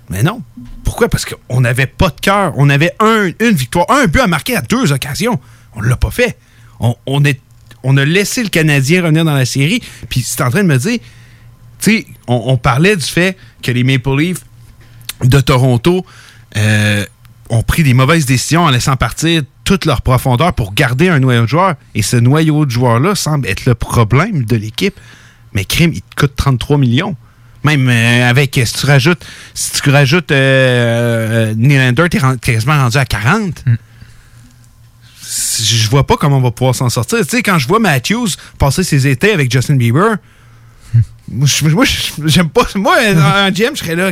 Mais non. Pourquoi? Parce qu'on n'avait pas de cœur. On avait un, une victoire, un but à marquer à deux occasions. On ne l'a pas fait. On, a laissé le Canadien revenir dans la série. Puis c'est en train de me dire, tu sais, on, parlait du fait que les Maple Leafs de Toronto euh, ont pris des mauvaises décisions en laissant partir toute leur profondeur pour garder un noyau de joueurs. Et ce noyau de joueurs-là semble être le problème de l'équipe. Mais crime, il te coûte 33 millions. Même euh, avec, si tu rajoutes, si tu rajoutes euh, euh, Nylander, t'es quasiment rendu à 40. Si- Je vois pas comment on va pouvoir s'en sortir. Tu sais, quand je vois Matthews passer ses étés avec Justin Bieber, moi, je- moi, j'aime pas. Moi, en GM, je serais là.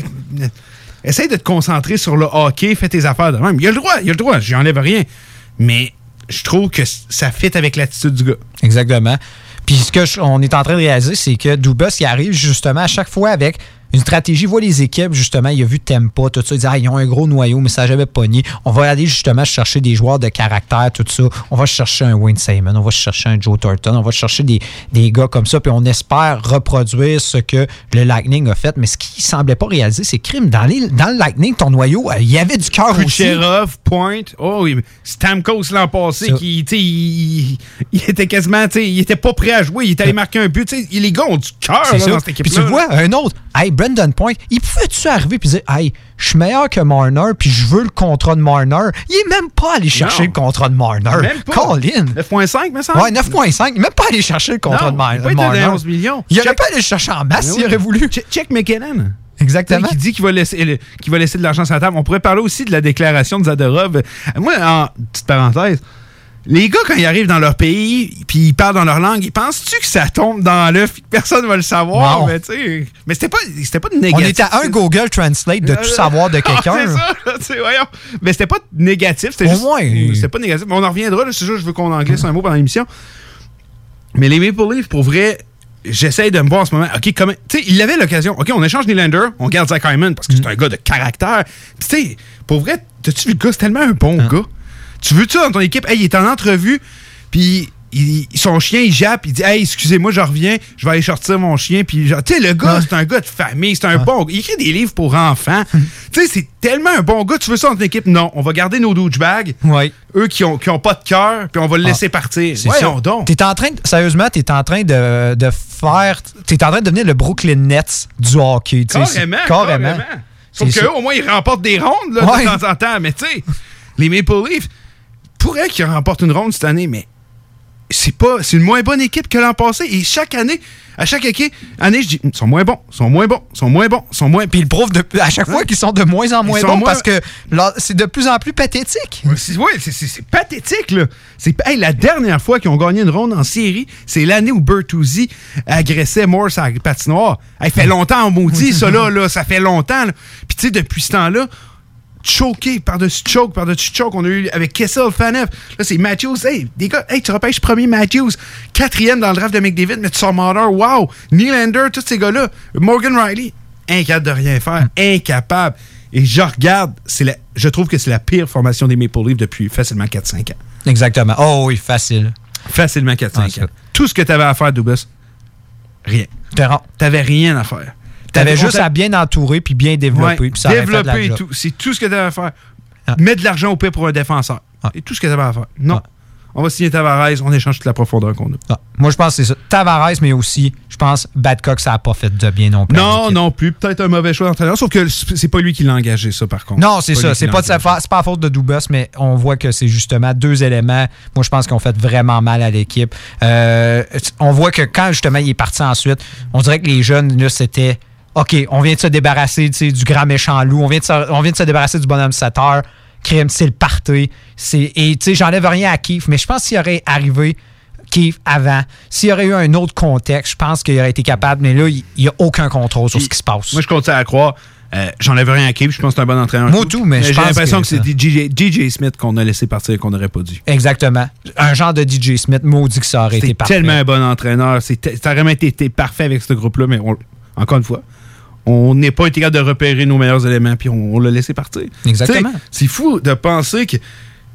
Essaye de te concentrer sur le hockey, fais tes affaires de même. Il a le droit, il a le droit, j'y enlève rien. Mais je trouve que ça fit avec l'attitude du gars. Exactement. Puis ce qu'on est en train de réaliser, c'est que Dubas, il arrive justement à chaque fois avec une stratégie. Il voit les équipes, justement, il a vu Tempa, tout ça. Il dit, ah, ils ont un gros noyau, mais ça jamais pogné. On va aller justement chercher des joueurs de caractère, tout ça. On va chercher un Wayne Simon, on va chercher un Joe Thornton, on va chercher des, des gars comme ça, puis on espère reproduire ce que le Lightning a fait. Mais ce qu'il semblait pas réaliser, c'est crime. Dans, les, dans le Lightning, ton noyau, euh, il y avait du cœur aussi. Point, oh oui, Stamkos l'an passé, qui, il, il était quasiment, il était pas prêt à jouer, il est allé marquer un but, tu sais, les gars ont du cœur dans cette Puis équipe-là. tu vois, un autre, hey, Brendan Point, il pouvait-tu arriver puis dire, hey, je suis meilleur que Marner, puis je veux le contrat de Marner? Il est même pas allé chercher Non. le contrat de Marner. Même pas. Colin. 9.5, mais ça? Ouais, 9.5. Il est même pas allé chercher le contrat Non, de Mar- il Marner. donné 11 millions. Il aurait Check- pas allé le chercher en masse Mais s'il oui. aurait voulu. Check, check McKinnon. Exactement. Qui dit qu'il va, laisser, va laisser de l'argent sur la table. On pourrait parler aussi de la déclaration de Zadorov. Moi, en petite parenthèse, les gars, quand ils arrivent dans leur pays, puis ils parlent dans leur langue, ils pensent-tu que ça tombe dans l'œuf? Que personne va le savoir? Non. Mais tu sais, mais c'était pas, c'était pas On négatif. était à un Google Translate de tout savoir de Ah, quelqu'un. c'est ça, voyons. Mais c'était pas négatif. C'était Au juste. moins. C'était pas négatif. Mais on en reviendra, c'est juste, je veux qu'on en glisse un mot pendant l'émission. Mais les Maple Leafs, pour vrai, j'essaye de me voir en ce moment. OK, comment. Tu sais, il avait l'occasion. OK, on échange Nylander, on garde Zach Hyman parce que c'est un gars de caractère. Tu sais, pour vrai, t'as-tu vu le gars? C'est tellement un bon gars. Tu veux-tu dans ton équipe? Hey, il est en entrevue, puis. il- son chien, il jappe, il dit Hey, excusez-moi, je reviens, je vais aller sortir mon chien. Puis, genre, tu sais, le gars, c'est un gars de famille, c'est un bon gars. Il écrit des livres pour enfants. tu sais, c'est tellement un bon gars. Tu veux ça dans ton équipe? Non, on va garder nos douchebags. Eux qui ont, qui ont pas de cœur, puis on va le Ah. laisser partir. C'est Voyons ça. donc. T'es en train, de- sérieusement, t'es en train de, de faire, t'es en train de devenir le Brooklyn Nets du hockey. Carrément, carrément. carrément. Sauf qu'eux, ça. au moins, ils remportent des rondes là, Ouais. de temps en temps. Mais tu sais, les Maple Leafs pourraient qu'ils remportent une ronde cette année, mais c'est pas c'est une moins bonne équipe que l'an passé. Et chaque année, à chaque équipe, année, je dis ils sont moins bons, ils sont moins bons, ils sont moins bons, ils sont moins. Puis ils prouvent de- à chaque fois qu'ils sont de moins en moins bons moins- parce que là, c'est de plus en plus pathétique. Ouais, c'est ouais, pathétique, là. C'est, hey, la dernière fois qu'ils ont gagné une ronde en série, c'est l'année où Bertuzzi agressait Morse à la patinoire. Hey, fait longtemps en maudit, ça, là, là. Ça fait longtemps, là. Puis, tu sais, depuis ce temps-là, choqué par-dessus choke, par-dessus choke, on a eu avec Kessel, Fanev. Là, c'est Matthews. Hey, des gars, hey, tu repêches premier Matthews. Quatrième dans le draft de McDavid, mais tu sors Marder. Wow! Nylander, tous ces gars-là. Morgan Riley, incapable de rien faire. Incapable. Et je regarde, c'est la, je trouve que c'est la pire formation des Maple Leafs depuis facilement 4-5 ans. Exactement. Oh oui, facile. Facilement 4-5 Ah, ans. Tout ce que tu avais à faire, Dubus, rien. T'avais rien à faire. T'avais juste à bien entourer puis bien développer. Ouais, puis ça développer et tout. C'est tout ce que tu avais à faire. Mettre de l'argent au paix pour un défenseur. C'est tout ce que tu avais à faire. Non. On va signer Tavares, on échange toute la profondeur qu'on a. Ah, Moi, je pense que c'est ça. Tavares, mais aussi, je pense, Badcock, ça n'a pas fait de bien non plus. Non, non plus. Peut-être un mauvais choix d'entraîneur. Sauf que c'est pas lui qui l'a engagé, ça, par contre. Non, c'est ça. C'est pas de sa engagé. fa- c'est pas la faute de Dubas, mais on voit que c'est justement deux éléments. Moi, je pense qu'on fait vraiment mal à l'équipe. Euh, on voit que quand justement il est parti ensuite, on dirait que les jeunes, là, c'était OK, on vient de se débarrasser du grand méchant loup, on vient de se, on vient de se débarrasser du bonhomme 7 heures. Crime, c'est le party. C'est- Et tu sais, j'enlève rien à Keith, mais je pense qu'il aurait arrivé Keith avant, s'il y aurait eu un autre contexte, je pense qu'il aurait été capable, mais là, il n'y a aucun contrôle sur ce qui se passe. Moi, je continue à croire. Euh, J'enlève rien à Cape, je pense que c'est un bon entraîneur. Moi, tout, mais J'ai l'impression que, que c'est DJ, DJ Smith qu'on a laissé partir qu'on n'aurait pas dû. Exactement. Un genre de DJ Smith, maudit que ça aurait été C'est parfait. tellement un bon entraîneur. C'est Ça aurait même été, été parfait avec ce groupe-là, mais on- encore une fois, on n'est pas été capable de repérer nos meilleurs éléments, puis on, on l'a laissé partir. Exactement. C'est fou de penser que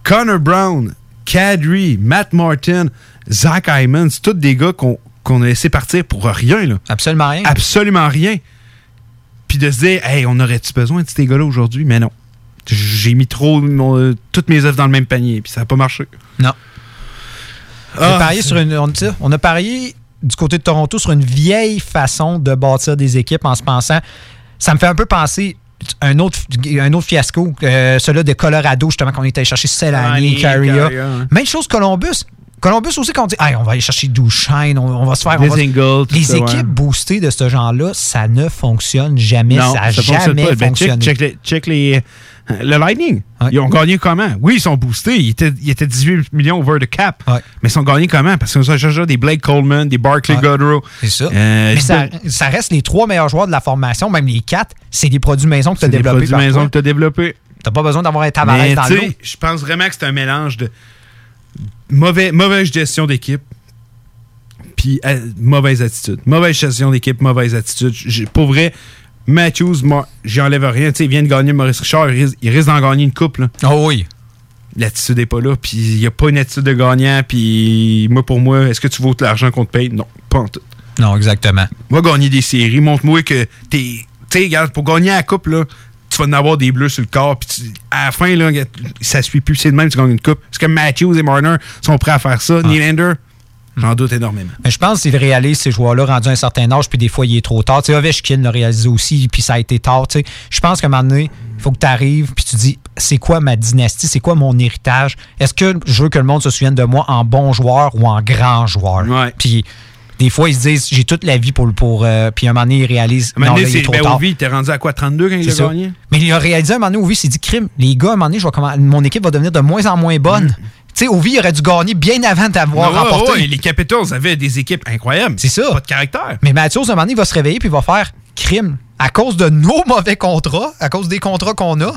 Connor Brown, Kadri, Matt Martin, Zach Hyman, c'est tous des gars qu'on a laissé partir pour rien. Là. Absolument rien. Absolument rien. puis de se dire, hey, on aurait-tu besoin de ces gars-là aujourd'hui? Mais non. J'ai mis trop mon- toutes mes œufs dans le même panier, puis ça n'a pas marché. Non. On a Ah, parié sur une, on a parié du côté de Toronto sur une vieille façon de bâtir des équipes en se pensant. Ça me fait un peu penser un autre, un autre fiasco, euh, celui de Colorado, justement, qu'on était allé chercher Selani, ouais. Même chose Columbus. Columbus aussi, quand on dit, Hey, on va aller chercher Duchesne, on, on va se faire. on va- Les ça, ouais. équipes boostées de ce genre-là, ça ne fonctionne jamais. ça n'a fonctionne jamais pas. Ben, fonctionné. check, check les, check les- le Lightning. Ils ont gagné comment? Oui, ils sont boostés. Ils étaient, ils étaient 18 millions over the cap. Mais ils sont gagnés comment? Parce qu'ils ont cherché des Blake Coleman, des Barclay Ouais. Goodrow. C'est ça. Euh, Mais ça, ça reste les trois meilleurs joueurs de la formation, même les quatre, c'est des produits maison que tu as C'est des développés. produits maison que tu as développés. T'as pas besoin d'avoir un tabaret dans tu l'eau. je pense vraiment que c'est un mélange de mauvais, mauvaise gestion d'équipe puis euh, mauvaise attitude. Mauvaise gestion d'équipe, mauvaise attitude. Pour vrai, Matthews, moi, j'y enlève rien. Il vient de gagner Maurice Richard, il risque, d'en gagner une coupe. Là. Oh oui. L'attitude n'est pas là, puis il n'y a pas une attitude de gagnant, puis moi, pour moi, est-ce que tu vaux l'argent qu'on te paye? Non, pas en tout. Non, exactement. Moi, gagner des séries, montre-moi que t'es. Tu sais, regarde, pour gagner la coupe, là, vas en avoir des bleus sur le corps, puis tu- à la fin, là, ça suit plus, c'est de même, tu gagnes une coupe. Est-ce que Matthews et Marner sont prêts à faire Ah. ça? Nylander? J'en doute énormément. Mais je pense qu'il réalise ces joueurs-là rendus à un certain âge, puis des fois, il est trop tard. Tu sais, Ovechkin l'a réalisé aussi, puis ça a été tard. tu sais. Je pense qu'à un moment donné, il faut que tu arrives, puis tu dis, c'est quoi ma dynastie, c'est quoi mon héritage? Est-ce que je veux que le monde se souvienne de moi en bon joueur ou en grand joueur? Puis des fois, ils se disent, j'ai toute la vie pour... pour euh, puis un moment donné, ils réalisent, un moment non, donné, là, il est trop ben, tard. Ovi, t'es rendu à quoi? 32 quand il a ça. gagné? Mais il a réalisé un moment donné, Ovi s'est dit, crime, les gars, à un moment donné, je vais comment- mon équipe va devenir de moins en moins bonne. Tu sais, Ovi il aurait dû gagner bien avant d'avoir Mm. Ouais, ouais, remporté. ouais, les Capitals avaient des équipes incroyables. C'est ça. Pas de caractère. Mais Mathieu, à un moment donné, il va se réveiller puis il va faire crime. À cause de nos mauvais contrats, à cause des contrats qu'on a,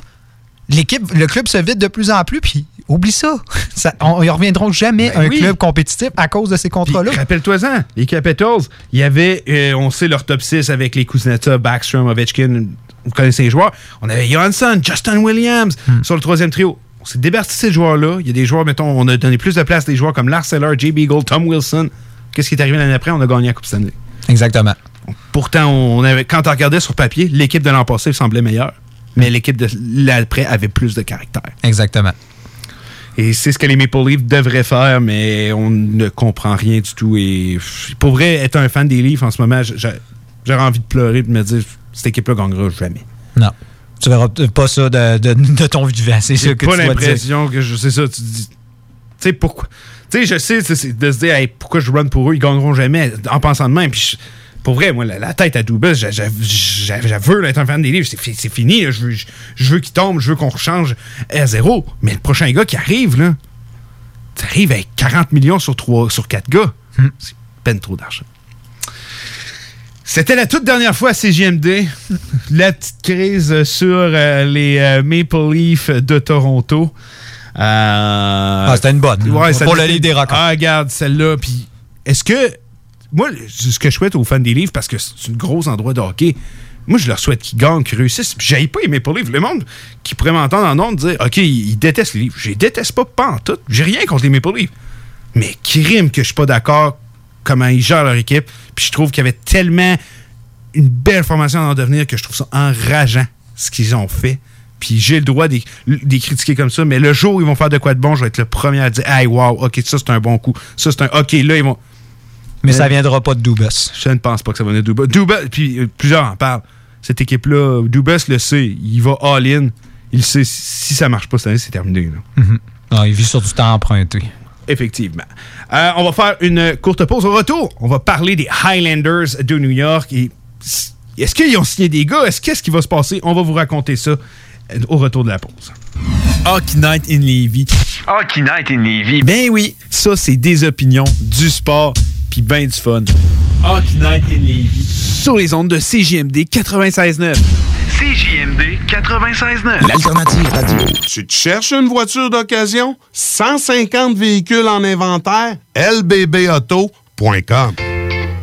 l'équipe, le club se vide de plus en plus, puis oublie ça. ça on, ils reviendront jamais Ben un oui. club compétitif à cause de ces contrats-là. Rappelle-toi-en, les Capitals, il y avait, euh, on sait leur top 6 avec les Kuznetsov, Backstrom, Ovechkin, vous connaissez les joueurs. On avait Johansson, Justin Williams Hmm. sur le troisième trio. On s'est débarrassé de ces joueurs-là. Il y a des joueurs, mettons, on a donné plus de place à des joueurs comme Lars Eller, Jay Beagle, Tom Wilson. Qu'est-ce qui est arrivé l'année après? On a gagné la Coupe Stanley. Exactement. Pourtant, on avait, quand on regardait sur papier, l'équipe de l'an passé semblait meilleure. Mais l'équipe de l'après avait plus de caractère. Exactement. Et c'est ce que les Maple Leafs devraient faire, mais on ne comprend rien du tout. Et pour vrai, être un fan des Leafs en ce moment, j'aurais envie de pleurer et de me dire cette équipe-là gagnera jamais. Non. Tu verras pas ça de, de- de ton vivant, c'est ça que pas l'impression que je sais ça. Tu dis, tu sais pourquoi Tu sais, je sais c'est- c'est de se dire hey, pourquoi je run pour eux, ils gagneront jamais en pensant de même. Puis je- pour vrai, moi, la, la tête à Dubas, je je- je- je veux être un fan des livres. C'est fi- c'est fini. là. Je veux, qu'il tombe, je veux qu'on rechange à zéro. Mais le prochain gars qui arrive, là, tu arrives avec 40 millions sur, 3, sur 4 gars. C'est peine trop d'argent. C'était la toute dernière fois à CGMD. la petite crise sur euh, les euh, Maple Leafs de Toronto. ah, c'était une bonne. Pour le livre des records. Ah, regarde, celle-là. Puis, est-ce que. Moi, ce que je souhaite aux fans des livres, parce que c'est un gros endroit de hockey, moi, je leur souhaite qu'ils gagnent, qu'ils réussissent. J'aille pas les Maple Leafs. Le monde qui pourrait m'entendre en ondes dire OK, ils détestent les livres. Je les déteste pas, pas en tout. J'ai rien contre les Maple Leafs. Mais crime que je suis pas d'accord comment ils gèrent leur équipe. Puis je trouve qu'il y avait tellement une belle formation à en devenir que je trouve ça enrageant ce qu'ils ont fait. Puis j'ai le droit de les critiquer comme ça, mais le jour où ils vont faire de quoi de bon, je vais être le premier à dire Hey, wow, ok, ça c'est un bon coup. Ça c'est un OK, là ils vont. Mais ça viendra pas de Dubas. Je ne pense pas que ça va venir de Dubas. Dubas, puis euh, plusieurs en parlent. Cette équipe-là, Dubas le sait. Il va all-in. Il sait si ça marche pas cette année, c'est terminé. là. Mhm. Non, il vit sur du temps emprunté. Effectivement. Euh, on va faire une courte pause. Au retour, on va parler des Highlanders de New York. Et est-ce qu'ils ont signé des gars? Est-ce qu'est-ce qui va se passer? On va vous raconter ça euh, au retour de la pause. Hockey Night in Levy. Hockey Night in Levy. Ben oui, ça c'est des opinions, du sport, puis ben du fun. Hockey Night in Levy. Sur les ondes de CJMD 96.9. CJMD 96.9. L'alternative radio. Tu te cherches une voiture d'occasion? 150 véhicules en inventaire? lbbauto.com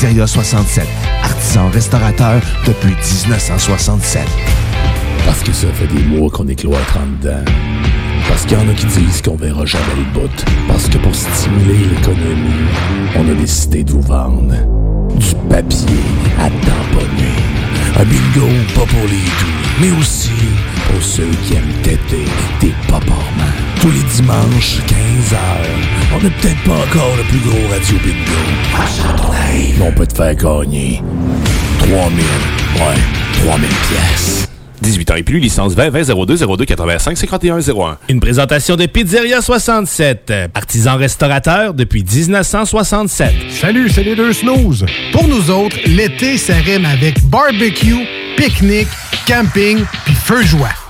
Pizzeria 67, artisan restaurateur depuis 1967. Parce que ça fait des mois qu'on est cloître en dedans. Parce qu'il y en a qui disent qu'on verra jamais le bout. Parce que pour stimuler l'économie, on a décidé de vous vendre du papier à tamponner. Un bingo pas pour les doux, mais aussi pour ceux qui aiment têter des paparmans. Tous les dimanches, 15h, on n'est peut-être pas encore le plus gros radio bingo. Mais on peut te faire gagner 3000, ouais, 3000 pièces. 18 ans et plus, licence 20 20 02 02 85 51 01. Une présentation de Pizzeria 67, artisan restaurateur depuis 1967. Salut, c'est les deux snooze. Pour nous autres, l'été, ça rime avec barbecue, pique-nique, camping puis feu joie.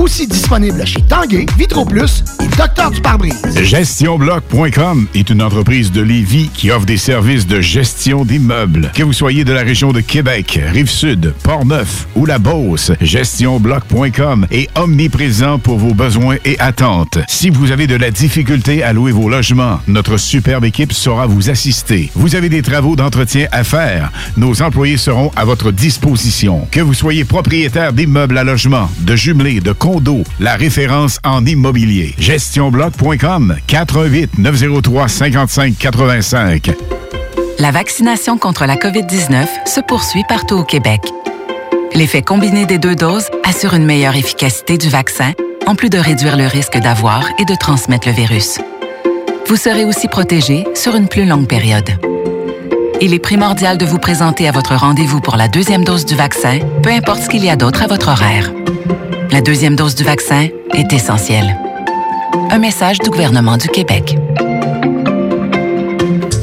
Aussi disponible chez Tanguay, Vitro Plus et Docteur du pare-brise. GestionBloc.com est une entreprise de Lévis qui offre des services de gestion d'immeubles. Que vous soyez de la région de Québec, Rive-Sud, Port-Neuf ou la Beauce, GestionBloc.com est omniprésent pour vos besoins et attentes. Si vous avez de la difficulté à louer vos logements, notre superbe équipe saura vous assister. Vous avez des travaux d'entretien à faire, nos employés seront à votre disposition. Que vous soyez propriétaire d'immeubles à logement, de jumelés, de condos, la référence en immobilier. GestionBloc.com 418 903 55 85. La vaccination contre la COVID-19 se poursuit partout au Québec. L'effet combiné des deux doses assure une meilleure efficacité du vaccin, en plus de réduire le risque d'avoir et de transmettre le virus. Vous serez aussi protégé sur une plus longue période. Il est primordial de vous présenter à votre rendez-vous pour la deuxième dose du vaccin, peu importe ce qu'il y a d'autre à votre horaire. La deuxième dose du vaccin est essentielle. Un message du gouvernement du Québec.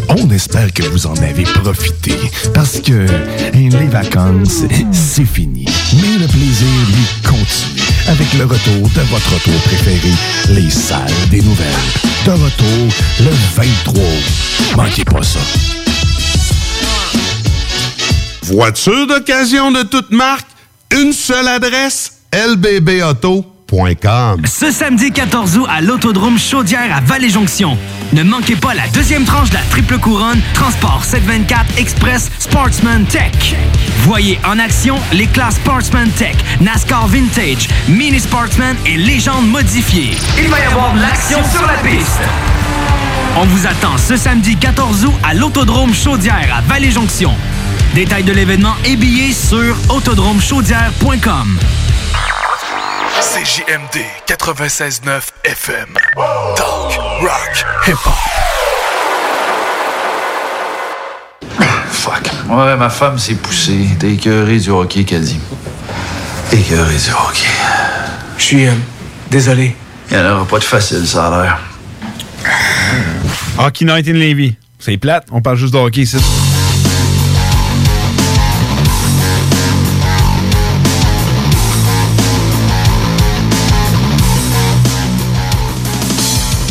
On espère que vous en avez profité parce que les vacances, c'est fini. Mais le plaisir, lui, continue avec le retour de votre retour préféré, les salles des nouvelles. De retour le 23 août. Manquez pas ça. Voiture d'occasion de toute marque, une seule adresse, lbbauto.com. Ce samedi 14 août à l'Autodrome Chaudière à Vallée-Jonction. Ne manquez pas la deuxième tranche de la triple couronne Transport 724 Express Sportsman Tech. Voyez en action les classes Sportsman Tech, NASCAR Vintage, Mini Sportsman et Légende modifiée. Il va y avoir de l'action sur la piste. On vous attend ce samedi 14 août à l'Autodrome Chaudière à Vallée-Jonction. Détails de l'événement et billets sur autodromechaudière.com. CJMD 96.9 FM. Talk, rock, hip-hop. Fuck. Ouais, ma femme s'est poussée. T'es écœuré du hockey, qu'elle dit. Écœuré du hockey. Je suis euh, désolé. Il n'y en aura pas de facile, ça a l'air. Hockey Night in Levy. C'est plate, on parle juste de hockey ici.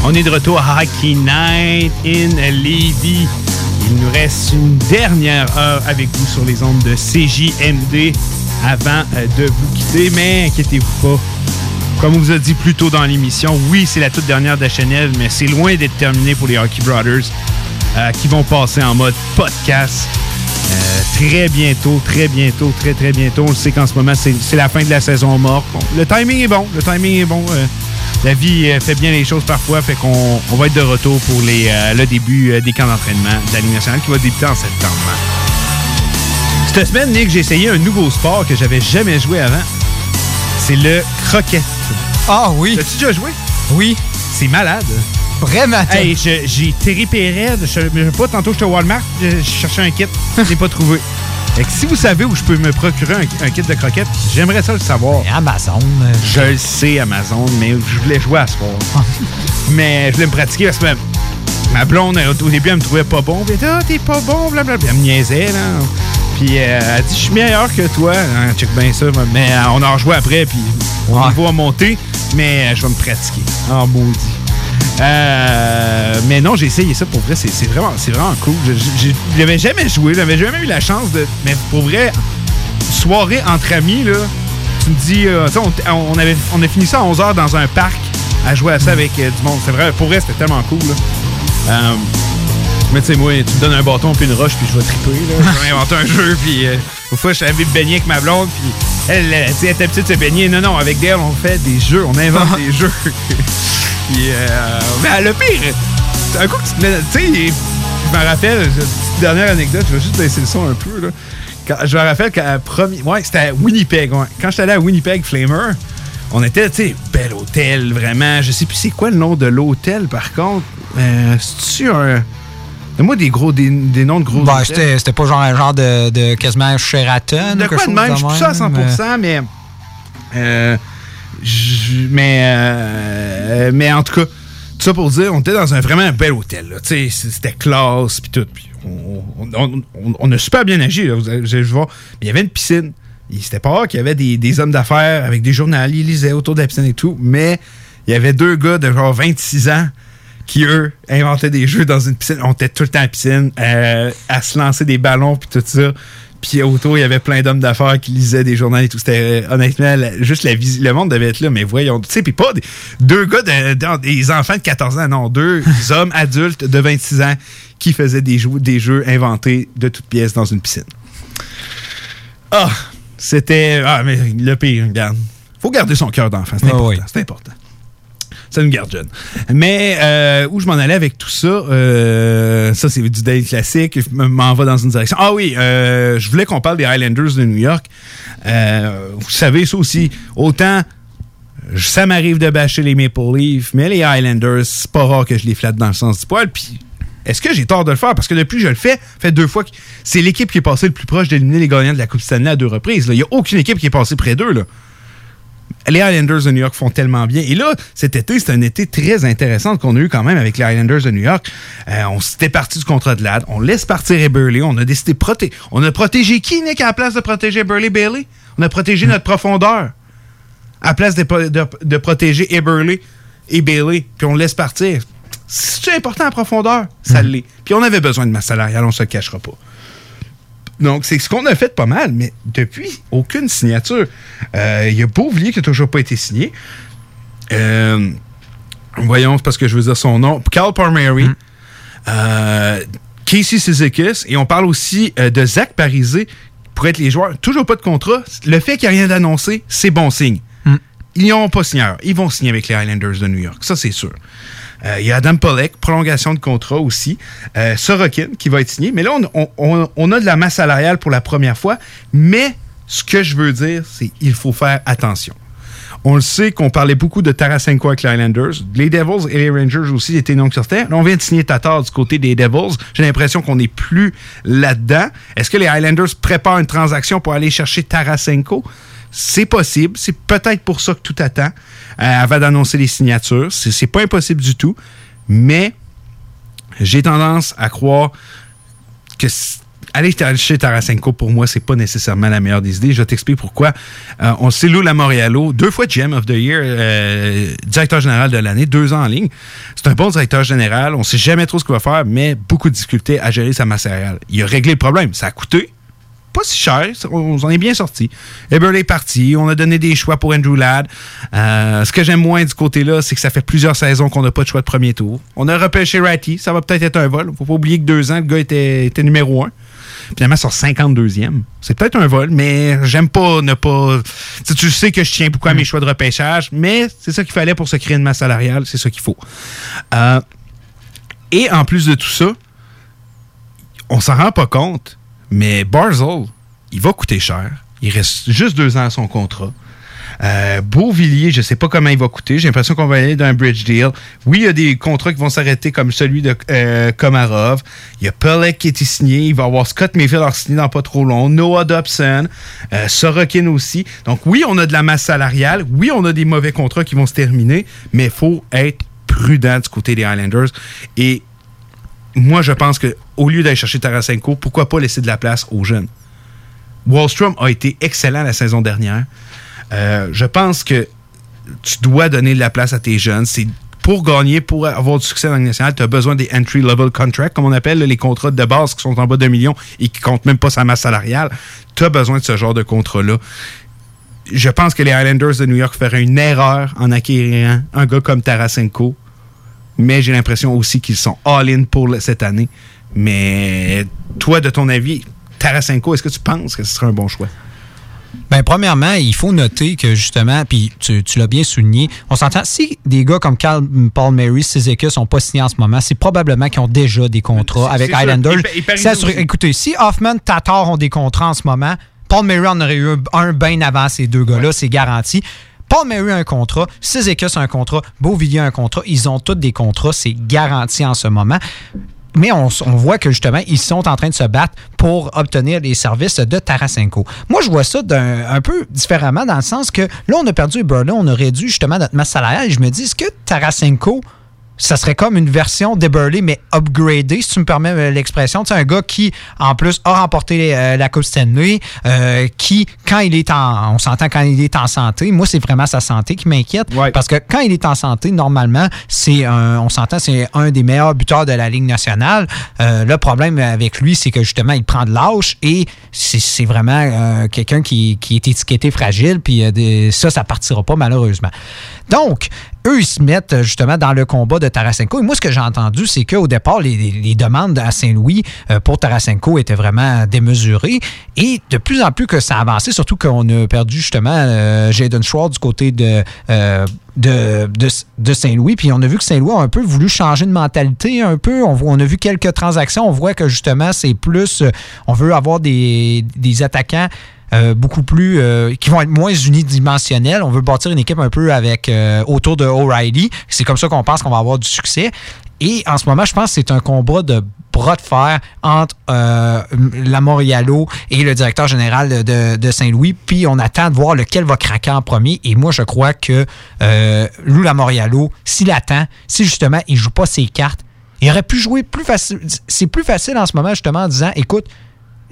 On est de retour à Hockey Night in Levy. Il nous reste une dernière heure avec vous sur les ondes de CJMD avant euh, de vous quitter, mais inquiétez-vous pas. Comme on vous a dit plus tôt dans l'émission, oui, c'est la toute dernière de Chanel, mais c'est loin d'être terminé pour les Hockey Brothers euh, qui vont passer en mode podcast. euh, très bientôt, très bientôt, très très bientôt. On sait qu'en ce moment, c'est la fin de la saison morte. Le timing est bon, le timing est bon. La vie euh, fait bien les choses parfois, fait qu'on on va être de retour pour les, euh, le début euh, des camps d'entraînement de la Ligue nationale qui va débuter en septembre. Cette semaine, Nick, j'ai essayé un nouveau sport que j'avais jamais joué avant. C'est le croquet. Ah oui. As-tu déjà joué? Oui. C'est malade. Vraiment. Hey, j'ai terripéré. Je sais pas, tantôt j'étais au Walmart, je, je cherchais un kit. Je l'ai pas trouvé. Que si vous savez où je peux me procurer un, un kit de croquettes, j'aimerais ça le savoir. Amazon. Je le sais, Amazon, mais je voulais jouer à ce soir. mais je voulais me pratiquer parce que ma, blonde, au début, elle me trouvait pas bon. Elle dit, ah, t'es pas bon, blablabla. Elle me niaisait, là. Puis euh, elle dit, je suis meilleur que toi. Hein, check bien ça. Mais euh, on a rejoué après, puis mon niveau a monté. Mais euh, je vais me pratiquer. En maudit. Euh, mais non, j'ai essayé ça pour vrai. C'est vraiment, vraiment cool. Je- n'avais jamais joué. J'avais jamais eu la chance de. Mais pour vrai, soirée entre amis, là, tu me dis. euh, on, on avait, on a fini ça à 11h dans un parc à jouer à ça avec euh, du monde. C'est vrai, pour vrai, c'était tellement cool. là. Mais tu sais, moi, tu me donnes un bâton puis une roche, puis je vais triper. là. Je vais inventer un jeu, puis une fois, je suis allé me baigner avec ma blonde, puis elle, elle, sais, elle était petite se baigner. Non, non, avec Dale, on fait des jeux, on invente des jeux. Puis, euh, mais le pire, un coup que tu te mets. Tu sais, je me rappelle, petite dernière anecdote, je vais juste laisser le son un peu. Là. Quand- je me rappelle qu'à premier. Ouais, c'était à Winnipeg. ouais. Quand j'étais allé à Winnipeg Flamer, on était, tu sais, bel hôtel, vraiment. Je sais plus c'est quoi le nom de l'hôtel, par contre. Euh, C'est-tu un. Donne-moi des gros, des, des noms de gros Ben, hôtels. c'était c'était pas genre un genre de, de quasiment Sheraton. De ou quoi de même? Je suis plus ça à 100%, même, mais. euh, mais. euh, mais en tout cas, tout ça pour dire, on était dans un vraiment un bel hôtel. C'était classe, puis tout. On, on- a super bien agi, là, vous allez, voir. Mais il y avait une piscine. C'était pas rare qu'il y avait des, des hommes d'affaires avec des journalistes, ils lisaient autour de la piscine et tout. Mais il y avait deux gars de genre 26 ans qui, eux, inventaient des jeux dans une piscine. On était tout le temps à la piscine, euh, à se lancer des ballons, puis tout ça. Puis autour, il y avait plein d'hommes d'affaires qui lisaient des journaux et tout. C'était, euh, honnêtement, la- juste la vis- le monde devait être là, mais voyons. Tu sais, puis pas des, deux gars, de, de- des enfants de 14 ans, non, deux hommes adultes de 26 ans qui faisaient des jeux, des jeux inventés de toutes pièces dans une piscine. Ah, c'était. Ah, mais le pire, regarde. Faut garder son cœur d'enfant, c'est Ah important. oui. C'est important. Ça nous garde jeune. Mais euh, où je m'en allais avec tout ça, euh, ça c'est du daily classique, je m'en vais dans une direction. Ah oui, euh, je voulais qu'on parle des Highlanders de New York. Vous savez ça aussi, autant ça m'arrive de bâcher les Maple Leafs, mais les Highlanders, c'est pas rare que je les flatte dans le sens du poil. Puis est-ce que j'ai tort de le faire? Parce que depuis que je le fais, fait deux fois c'est l'équipe qui est passée le plus proche d'éliminer les gagnants de la Coupe Stanley à deux reprises. Il n'y a aucune équipe qui est passée près d'eux. Les Highlanders de New York font tellement bien. Et là, cet été, c'est un été très intéressant qu'on a eu quand même avec les Highlanders de New York. Euh, on s'était parti du contrat de LAD. On laisse partir Eberle. On a décidé de protéger. On a protégé qui, Nick, à la place de protéger Burley Bailey? On a protégé notre profondeur. À la place de, de- de protéger Eberle et Bailey. Puis on laisse partir. C'est important la profondeur? Ça l'est. Puis on avait besoin de masse salariale, on se le cachera pas. Donc, c'est ce qu'on a fait pas mal, mais depuis, aucune signature. Euh, Il y a Beauvillier qui n'a toujours pas été signé. Euh, voyons, c'est parce que je veux dire son nom. Carl Palmieri. euh, Casey Sizekis. Et on parle aussi euh, de Zach Parisé pour être les joueurs. Toujours pas de contrat. Le fait qu'il n'y a rien d'annoncé, c'est bon signe. Ils n'ont pas signé. Ils vont signer avec les Highlanders de New York. Ça, c'est sûr. Euh, Il y a Adam Polek, prolongation de contrat aussi. Euh, Sorokin qui va être signé. Mais là, on, a de la masse salariale pour la première fois. Mais ce que je veux dire, c'est qu'il faut faire attention. On le sait qu'on parlait beaucoup de Tarasenko avec les Highlanders. Les Devils et les Rangers aussi étaient non certains. Là, on vient de signer Tatar du côté des Devils. J'ai l'impression qu'on n'est plus là-dedans. Est-ce que les Highlanders préparent une transaction pour aller chercher Tarasenko? C'est possible. C'est peut-être pour ça que tout attend euh, avant d'annoncer les signatures. C'est pas impossible du tout. Mais j'ai tendance à croire que aller chez Tarasenko, pour moi, c'est pas nécessairement la meilleure des idées. Je t'explique pourquoi. Euh, on sait Lou Lamoriello, deux fois GM of the Year, euh, directeur général de l'année, deux ans en ligne. C'est un bon directeur général. On sait jamais trop ce qu'il va faire, mais beaucoup de difficultés à gérer sa masse salariale. Il a réglé le problème. Ça a coûté. Pas si cher. On s'en est bien sorti. Eberle est parti. On a donné des choix pour Andrew Ladd. Euh, ce que j'aime moins du côté-là, c'est que ça fait plusieurs saisons qu'on n'a pas de choix de premier tour. On a repêché Ratty. Ça va peut-être être un vol. Faut pas oublier que deux ans, le gars était, était numéro un. Finalement, sur 52e. C'est peut-être un vol, mais j'aime pas ne pas. Tu, tu sais que je tiens beaucoup à mes choix de repêchage, mais c'est ça qu'il fallait pour se créer une masse salariale. C'est ça qu'il faut. Euh, et en plus de tout ça, on s'en rend pas compte, mais Barzell, il va coûter cher. Il reste juste deux ans à son contrat. Euh, Beauvilliers, je sais pas comment il va coûter. J'ai l'impression qu'on va aller dans un bridge deal. Oui, il y a des contrats qui vont s'arrêter comme celui de euh, Komarov. Il y a Pelek qui été signé. Il va avoir Scott Mayfield à signé dans pas trop long. Noah Dobson. Euh, Sorokin aussi. Donc oui, on a de la masse salariale. Oui, on a des mauvais contrats qui vont se terminer. Mais il faut être prudent du côté des Highlanders. Et moi, je pense que au lieu d'aller chercher Tarasenko, pourquoi pas laisser de la place aux jeunes? Wallstrom a été excellent la saison dernière. Euh, je pense que tu dois donner de la place à tes jeunes. C'est pour gagner, pour avoir du succès dans le national, tu as besoin des entry-level contracts, comme on appelle, les contrats de base qui sont en bas d'un million et qui comptent même pas sa masse salariale. Tu as besoin de ce genre de contrat-là. Je pense que les Highlanders de New York feraient une erreur en acquérant un gars comme Tarasenko. Mais j'ai l'impression aussi qu'ils sont all-in pour cette année. Mais toi, de ton avis, Tarasenko, est-ce que tu penses que ce serait un bon choix? Ben, premièrement, il faut noter que justement, puis tu, tu l'as bien souligné, on s'entend, si des gars comme Carl Paul Mary, Suzuki sont pas signés en ce moment, c'est probablement qu'ils ont déjà des contrats avec aussi. Écoutez, si Hoffman, Tatar ont des contrats en ce moment, Paul Mary en aurait eu un, un bien avant ces deux gars-là, c'est garanti. Paul Mary a un contrat, Suzuki a un contrat, Beauvillier a un contrat, ils ont tous des contrats, c'est garanti en ce moment. Mais on, voit que justement, ils sont en train de se battre pour obtenir les services de Tarasenko. Moi, je vois ça un peu différemment dans le sens que là, on a perdu Eberle, on aurait dû justement notre masse salariale. Et je me dis, est-ce que Tarasenko, ça serait comme une version d'Eberle, mais upgradée, si tu me permets euh, l'expression. Tu sais, un gars qui, en plus, a remporté euh, la Coupe Stanley, euh, qui, quand il est en... On s'entend quand il est en santé. Moi, c'est vraiment sa santé qui m'inquiète. Parce que quand il est en santé, normalement, c'est un... On s'entend, c'est un des meilleurs buteurs de la Ligue nationale. Euh, le problème avec lui, c'est que, justement, il prend de l'âge et c'est vraiment euh, quelqu'un qui, qui est étiqueté fragile. Puis des- ça, ça partira pas, malheureusement. Donc, eux, ils se mettent euh, justement dans le combat de Tarasenko. Et moi, ce que j'ai entendu, c'est qu'au départ, les, demandes à Saint-Louis euh, pour Tarasenko étaient vraiment démesurées. Et de plus en plus que ça a avancé, surtout qu'on a perdu justement euh, Jaden Schwartz du côté de, Saint-Louis. Puis on a vu que Saint-Louis a un peu voulu changer de mentalité un peu. On, on a vu quelques transactions. On voit que justement, c'est plus. on veut avoir des attaquants. Euh, beaucoup plus euh, qui vont être moins unidimensionnels. On veut bâtir une équipe un peu avec euh, autour de O'Reilly. C'est comme ça qu'on pense qu'on va avoir du succès. Et en ce moment, je pense que c'est un combat de bras de fer entre euh, la et le directeur général de, Saint-Louis. Puis on attend de voir lequel va craquer en premier. Et moi, je crois que Lou Lamorialo, s'il attend, si justement il joue pas ses cartes, il aurait pu jouer plus facile. C'est plus facile en ce moment, justement, en disant écoute,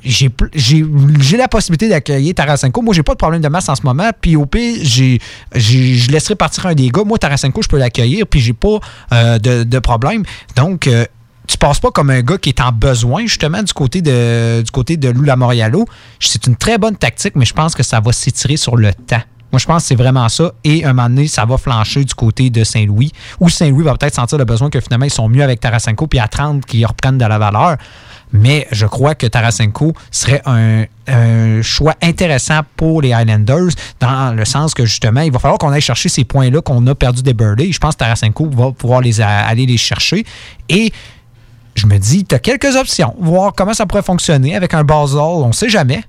j'ai la possibilité d'accueillir Tarasenko. Moi, j'ai pas de problème de masse en ce moment. Puis au pire, je laisserai partir un des gars. Moi, Tarasenko, je peux l'accueillir. Puis j'ai pas euh, de, de problème. Donc, euh, tu passes pas comme un gars qui est en besoin, justement, du côté de, du côté de Lula Morialo. C'est une très bonne tactique, mais je pense que ça va s'étirer sur le temps. Moi, je pense que c'est vraiment ça. Et un moment donné, ça va flancher du côté de Saint-Louis, où Saint-Louis va peut-être sentir le besoin que finalement, ils sont mieux avec Tarasenko, puis attendre qu'ils reprennent de la valeur. Mais je crois que Tarasenko serait un, choix intéressant pour les Highlanders, dans le sens que justement, il va falloir qu'on aille chercher ces points-là qu'on a perdus des Burley. Je pense que Tarasenko va pouvoir les aller les chercher. Et je me dis, tu as quelques options. Voir comment ça pourrait fonctionner avec un Basel, on sait jamais.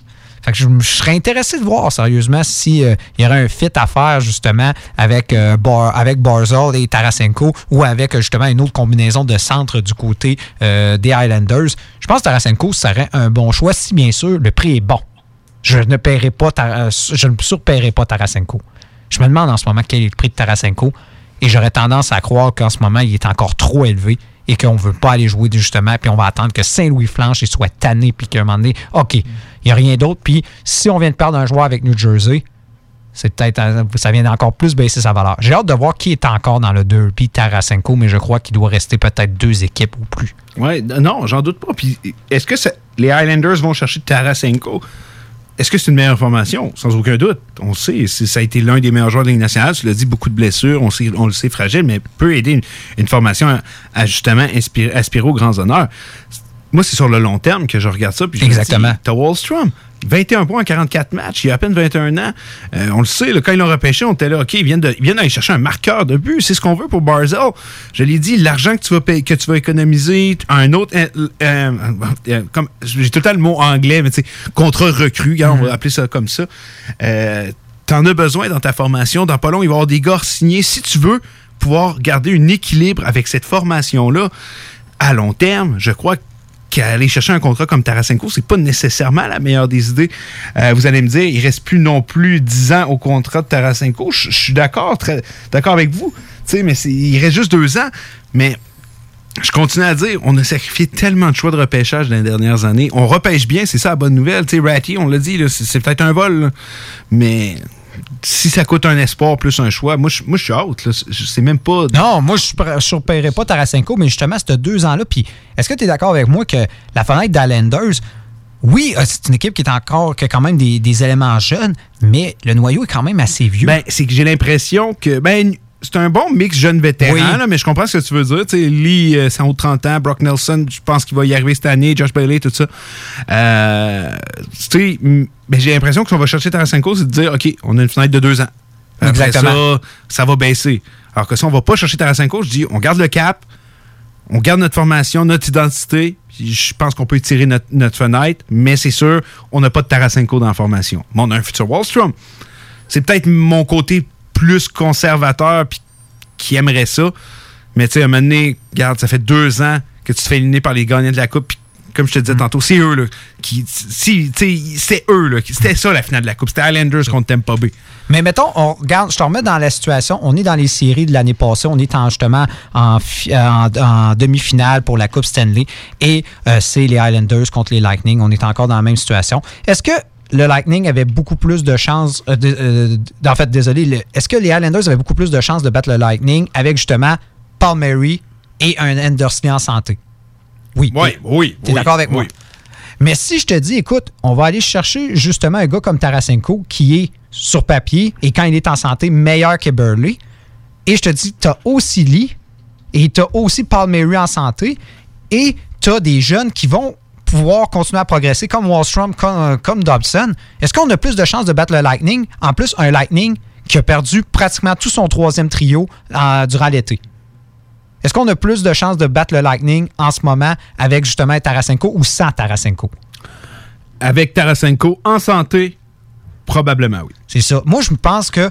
Je, serais intéressé de voir sérieusement s'il y aurait un fit à faire justement avec, euh, Barzal et Tarasenko ou avec euh, justement une autre combinaison de centre du côté euh, des Highlanders. Je pense que Tarasenko serait un bon choix si bien sûr le prix est bon. Je ne paierai pas, euh, je ne surpaierai pas Tarasenko. Je me demande en ce moment quel est le prix de Tarasenko et j'aurais tendance à croire qu'en ce moment il est encore trop élevé et qu'on ne veut pas aller jouer justement, puis on va attendre que Saint-Louis flanche et soit tanné, puis qu'à un moment donné, OK, il n'y a rien d'autre. Puis si on vient de perdre un joueur avec New Jersey, c'est peut-être euh, ça vient d'encore plus baisser sa valeur. J'ai hâte de voir qui est encore dans le 2 puis Tarasenko, mais je crois qu'il doit rester peut-être deux équipes ou plus. Ouais, non, j'en doute pas. Puis est-ce que les Highlanders vont chercher Tarasenko? Est-ce que c'est une meilleure formation? Sans aucun doute. On sait, c'est- ça a été l'un des meilleurs joueurs de Ligue nationale. Tu l'as dit, beaucoup de blessures, on, sait- le sait, fragile, mais peut aider une, formation à, à justement inspirer, aspirer aux grands honneurs. Moi, c'est sur le long terme que je regarde ça. Puis je Exactement. T'as Wallstrom. 21 points en 44 matchs. Il a à peine 21 ans. Euh, on le sait, là, quand ils l'ont repêché, on était là, OK, ils viennent, d'aller chercher un marqueur de but. C'est ce qu'on veut pour Barzell. Je l'ai dit, l'argent que tu vas payer- que tu vas économiser, un autre. euh, euh, comme J'ai tout le temps le mot anglais, mais tu sais, contrat recru, regarde, on va appeler ça comme ça. T'en as besoin dans ta formation. Dans pas long, il va y avoir des gars signés. Si tu veux pouvoir garder un équilibre avec cette formation-là, à long terme, je crois qu'aller chercher un contrat comme Tarasenko, c'est pas nécessairement la meilleure des idées. Euh, vous allez me dire, il reste plus non plus 10 ans au contrat de Tarasenko. Je suis d'accord, avec vous. Mais il reste juste deux ans. Mais je continue à dire, on a sacrifié tellement de choix de repêchage dans les dernières années. On repêche bien, c'est ça la bonne nouvelle. Tu Ratty, on l'a dit, c'est peut-être un vol, mais si ça coûte un espoir plus un choix, moi, je moi, je suis out. sais même pas. Non, moi, je ne surpayerais pas Tarasenko, mais justement, ces deux ans-là. Puis, est-ce que tu es d'accord avec moi que la fenêtre d'Islanders, oui, euh, c'est une équipe qui est encore, qui a quand même des, des éléments jeunes, mais le noyau est quand même assez vieux. Ben, c'est que j'ai l'impression que. Ben, c'est un bon mix jeune vétéran, Oui. là, mais je comprends ce que tu veux dire. Tu sais, Lee, euh, c'est en haut de 30 ans. Brock Nelson, je pense qu'il va y arriver cette année. Josh Bailey, tout ça. Euh, tu sais, m- ben, j'ai l'impression que si on va chercher Tarasenko, c'est de dire, OK, on a une fenêtre de deux ans. Après Exactement. ça, ça va baisser. Alors que si on va pas chercher Tarasenko, je dis, on garde le cap, on garde notre formation, notre identité. Je pense qu'on peut étirer notre, notre fenêtre, mais c'est sûr, on n'a pas de Tarasenko dans la formation. Mais on a un futur Wallstrom. C'est peut-être mon côté plus conservateur puis qui aimerait ça. Mais tu sais, à un moment donné, regarde, ça fait deux ans que tu te fais éliminer par les gagnants de la Coupe. comme je te disais tantôt, c'est eux, là, qui. Si, c'était eux, là. C'était ça la finale de la Coupe. C'était Islanders contre Tampa Bay. Mais mettons, on regarde, je te remets dans la situation. On est dans les séries de l'année passée. On est en, justement en, fi- en- en demi-finale pour la Coupe Stanley. Et euh, c'est les Islanders contre les Lightning. On est encore dans la même situation. Est-ce que le Lightning avait beaucoup plus de chances. euh, euh, en fait, désolé. Est-ce que les Islanders avaient beaucoup plus de chances de battre le Lightning avec justement Palmieri et un Anderson en santé? Oui. Oui, oui. Tu es oui, d'accord avec moi? oui. Mais si je te dis, écoute, on va aller chercher justement un gars comme Tarasenko qui est sur papier et quand il est en santé meilleur que Burley, et je te dis, tu as aussi Lee et tu as aussi Palmieri en santé et tu as des jeunes qui vont pouvoir continuer à progresser comme Wallstrom, comme, comme Dobson, est-ce qu'on a plus de chances de battre le Lightning? En plus, un Lightning qui a perdu pratiquement tout son troisième trio euh, durant l'été. Est-ce qu'on a plus de chances de battre le Lightning en ce moment avec justement Tarasenko ou sans Tarasenko? Avec Tarasenko en santé, probablement oui. C'est ça. Moi, je pense que.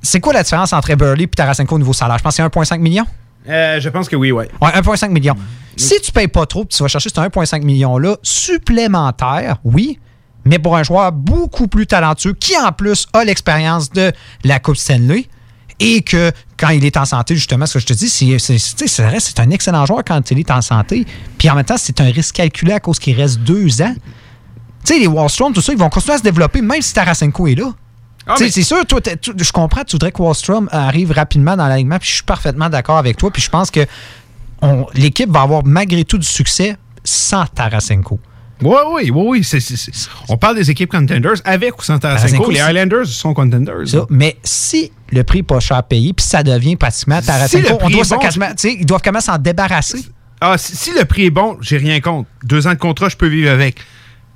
C'est quoi la différence entre Burley et Tarasenko au niveau salaire? Je pense que c'est 1,5 million. Euh, je pense que oui, oui. Ouais, 1,5 million. Si tu payes pas trop, tu vas chercher ce 1,5 million-là supplémentaire, oui, mais pour un joueur beaucoup plus talentueux qui, en plus, a l'expérience de la Coupe Stanley et que quand il est en santé, justement, ce que je te dis, c'est, c'est, un excellent joueur quand il est en santé. Puis en même temps, c'est un risque calculé à cause qu'il reste deux ans. Tu sais, les Wallstrom, tout ça, ils vont continuer à se développer, même si Tarasenko est là. Ah, Tu sais, mais- C'est sûr, toi, je comprends, tu voudrais que Wallstrom arrive rapidement dans l'alignement, puis je suis parfaitement d'accord avec toi, puis je pense que l'équipe va avoir malgré tout du succès sans Tarasenko. Oui, oui, oui, oui. On parle des équipes contenders avec ou sans Tarasenko. Les Highlanders sont contenders. Ça, mais si le prix n'est pas cher à payer, puis ça devient pratiquement Tarasenko, on doit bon, quasiment- ils doivent comment s'en débarrasser. Ah, si, si le prix est bon, j'ai rien contre. Deux ans de contrat, je peux vivre avec.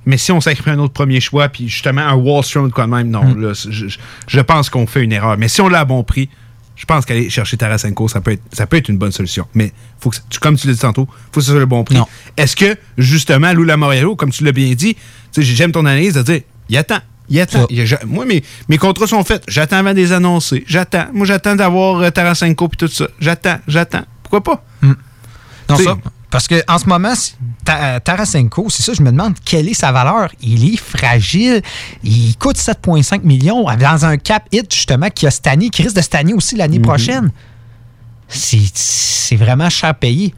Mais si on sacrifie un autre premier choix, puis justement un Wallstrom de quoi de même, non. Hmm. là, je- je pense qu'on fait une erreur. Mais si on l'a à bon prix, je pense qu'aller chercher Tarasenko, ça peut être, ça peut être une bonne solution. Mais faut que, tu- comme tu l'as dit tantôt, faut que ce soit le bon prix. Est-ce que, justement, Lou Lamoriello, comme tu l'as bien dit, tu sais, j'aime ton analyse de dire, il attend. Il attend. Il a moi, mes, mes contrats sont faits. J'attends avant de les annoncer. J'attends. Moi, j'attends d'avoir euh, Tarasenko puis tout ça. J'attends. J'attends. Pourquoi pas? Non, T'sais- ça. Parce que en ce moment, Ta- euh, Tarasenko, c'est ça, je me demande quelle est sa valeur. Il est fragile. Il coûte 7,5 millions dans un cap hit, justement, qui a stagné, qui risque de stagner aussi l'année prochaine. C'est vraiment cher payé.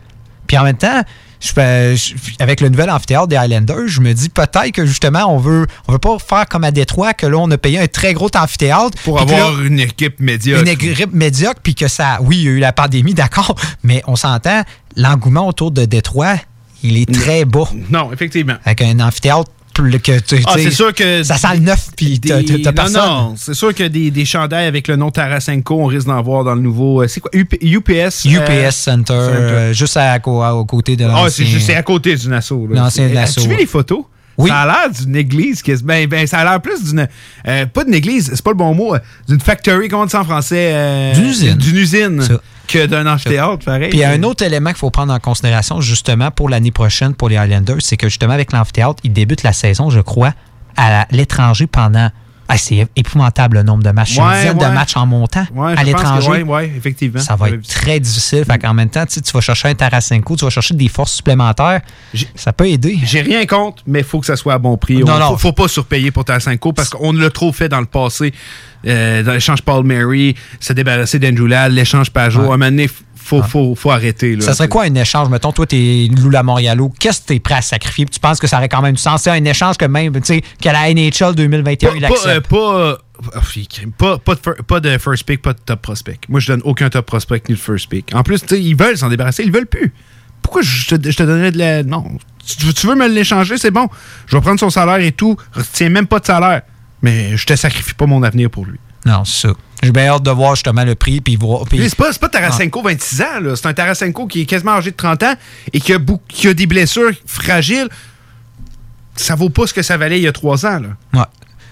Puis en même temps, je fais- je- avec le nouvel amphithéâtre des Highlanders, je me dis peut-être que justement, on veut, on veut pas faire comme à Détroit, que là, on a payé un très gros amphithéâtre. Pour là- avoir une équipe médiocre. une équipe médiocre, puis que ça. Oui, il y a eu la pandémie, d'accord, mais on s'entend, l'engouement autour de Détroit, il est très bas. Non, effectivement. Avec un amphithéâtre que tu Ah, tu c'est sûr que. Ça sent le neuf, puis t'as t'as Non, personne. non, c'est sûr que des, des chandails avec le nom Tarasenko, on risque d'en voir dans le nouveau. euh, C'est quoi? UP- UPS UPS euh, Center, euh, juste à, aux côtés de Ah, l'ancien. c'est juste c'est à côté du Nassau. L'ancien C'est- Nassau. As-tu vu les photos? Oui. Ça a l'air d'une église. qui Ben, ben, ça a l'air plus d'une. euh, pas d'une église, c'est pas le bon mot. D'une factory, comment on dit ça en français D'une usine. D'une usine. Ça. Que d'un amphithéâtre, pareil. Puis il y a un autre élément qu'il faut prendre en considération justement pour l'année prochaine pour les Highlanders, c'est que justement avec l'amphithéâtre, ils débutent la saison, je crois, à l'étranger pendant. Ah, c'est épouvantable le nombre de matchs. C'est une Ouais, dizaine ouais. de matchs en montant Ouais, à l'étranger. ouais, ouais, effectivement. Ça va être très difficile. Fait qu'en même temps, tu vas chercher un Tarasenko, tu vas chercher des forces supplémentaires. Ça peut aider. J'ai rien contre, mais il faut que ça soit à bon prix. Non, On- non. Faut, faut pas surpayer pour Tarasenko parce qu'on l'a trop fait dans le passé. Euh, dans l'échange Paul Mary, se débarrasser d'Andrew Ladd, l'échange Pajot. À un moment donné, faut, faut, faut arrêter. Là. Ça serait quoi un échange? Mettons, toi, t'es Lula Morialo. Qu'est-ce que t'es prêt à sacrifier? Puis tu penses que ça aurait quand même du sens? C'est un échange que même, tu sais, qu'à la NHL 2021, il accepte. euh, pas, euh, pas, pas, de, pas de first pick, pas de top prospect. Moi, je donne aucun top prospect ni de first pick. En plus, ils veulent s'en débarrasser, ils veulent plus. Pourquoi je te, je te donnerais de la. Non. Tu, veux- tu veux me l'échanger, c'est bon. Je vais prendre son salaire et tout. Retiens même pas de salaire. Mais je te sacrifie pas mon avenir pour lui. Non, c'est ça. J'ai bien hâte de voir justement le prix. Puis voir. puis- C'est pas, Tarasenko 26 ans, là. C'est un Tarasenko qui est quasiment âgé de 30 ans et qui a, beaucoup- qui a des blessures fragiles. Ça vaut pas ce que ça valait il y a 3 ans, là. Ouais.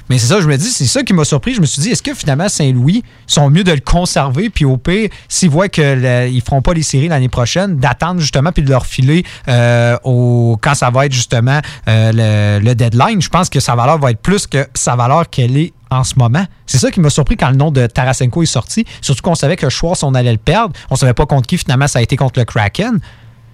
Mais c'est ça, je me dis, c'est ça qui m'a surpris. Je me suis dit, est-ce que finalement Saint-Louis sont mieux de le conserver, puis au pire, s'ils voient qu'ils ne feront pas les séries l'année prochaine, d'attendre justement, puis de leur filer euh, au, quand ça va être justement euh, le, deadline. Je pense que sa valeur va être plus que sa valeur qu'elle est en ce moment. C'est ça qui m'a surpris quand le nom de Tarasenko est sorti. Surtout qu'on savait que Schwartz, on allait le perdre. On savait pas contre qui, finalement, ça a été contre le Kraken.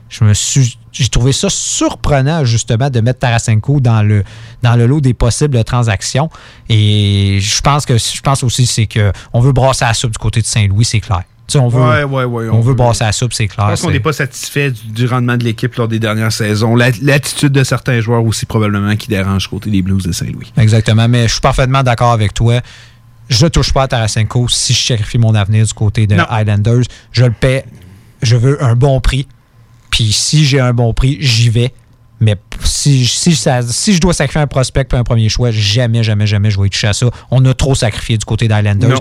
Je me suis. J'ai trouvé ça surprenant, justement, de mettre Tarasenko dans le, dans le lot des possibles transactions. Et je pense que je pense aussi c'est que on veut brasser la soupe du côté de Saint-Louis, c'est clair. Tu sais, on veut, Ouais, ouais, ouais, on, on veut veut- brasser la soupe, c'est clair. Je pense qu'on n'est pas satisfait du, du rendement de l'équipe lors des dernières saisons. La- L'attitude de certains joueurs aussi, probablement, qui dérange côté des Blues de Saint-Louis. Exactement, mais je suis parfaitement d'accord avec toi. Je ne touche pas à Tarasenko si je sacrifie mon avenir du côté des Non. Highlanders. Je le paie. Je veux un bon prix. Puis si j'ai un bon prix, j'y vais. Mais si, si, ça- si je dois sacrifier un prospect pour un premier choix, jamais, jamais, jamais je vais y toucher à ça. On a trop sacrifié du côté. Non.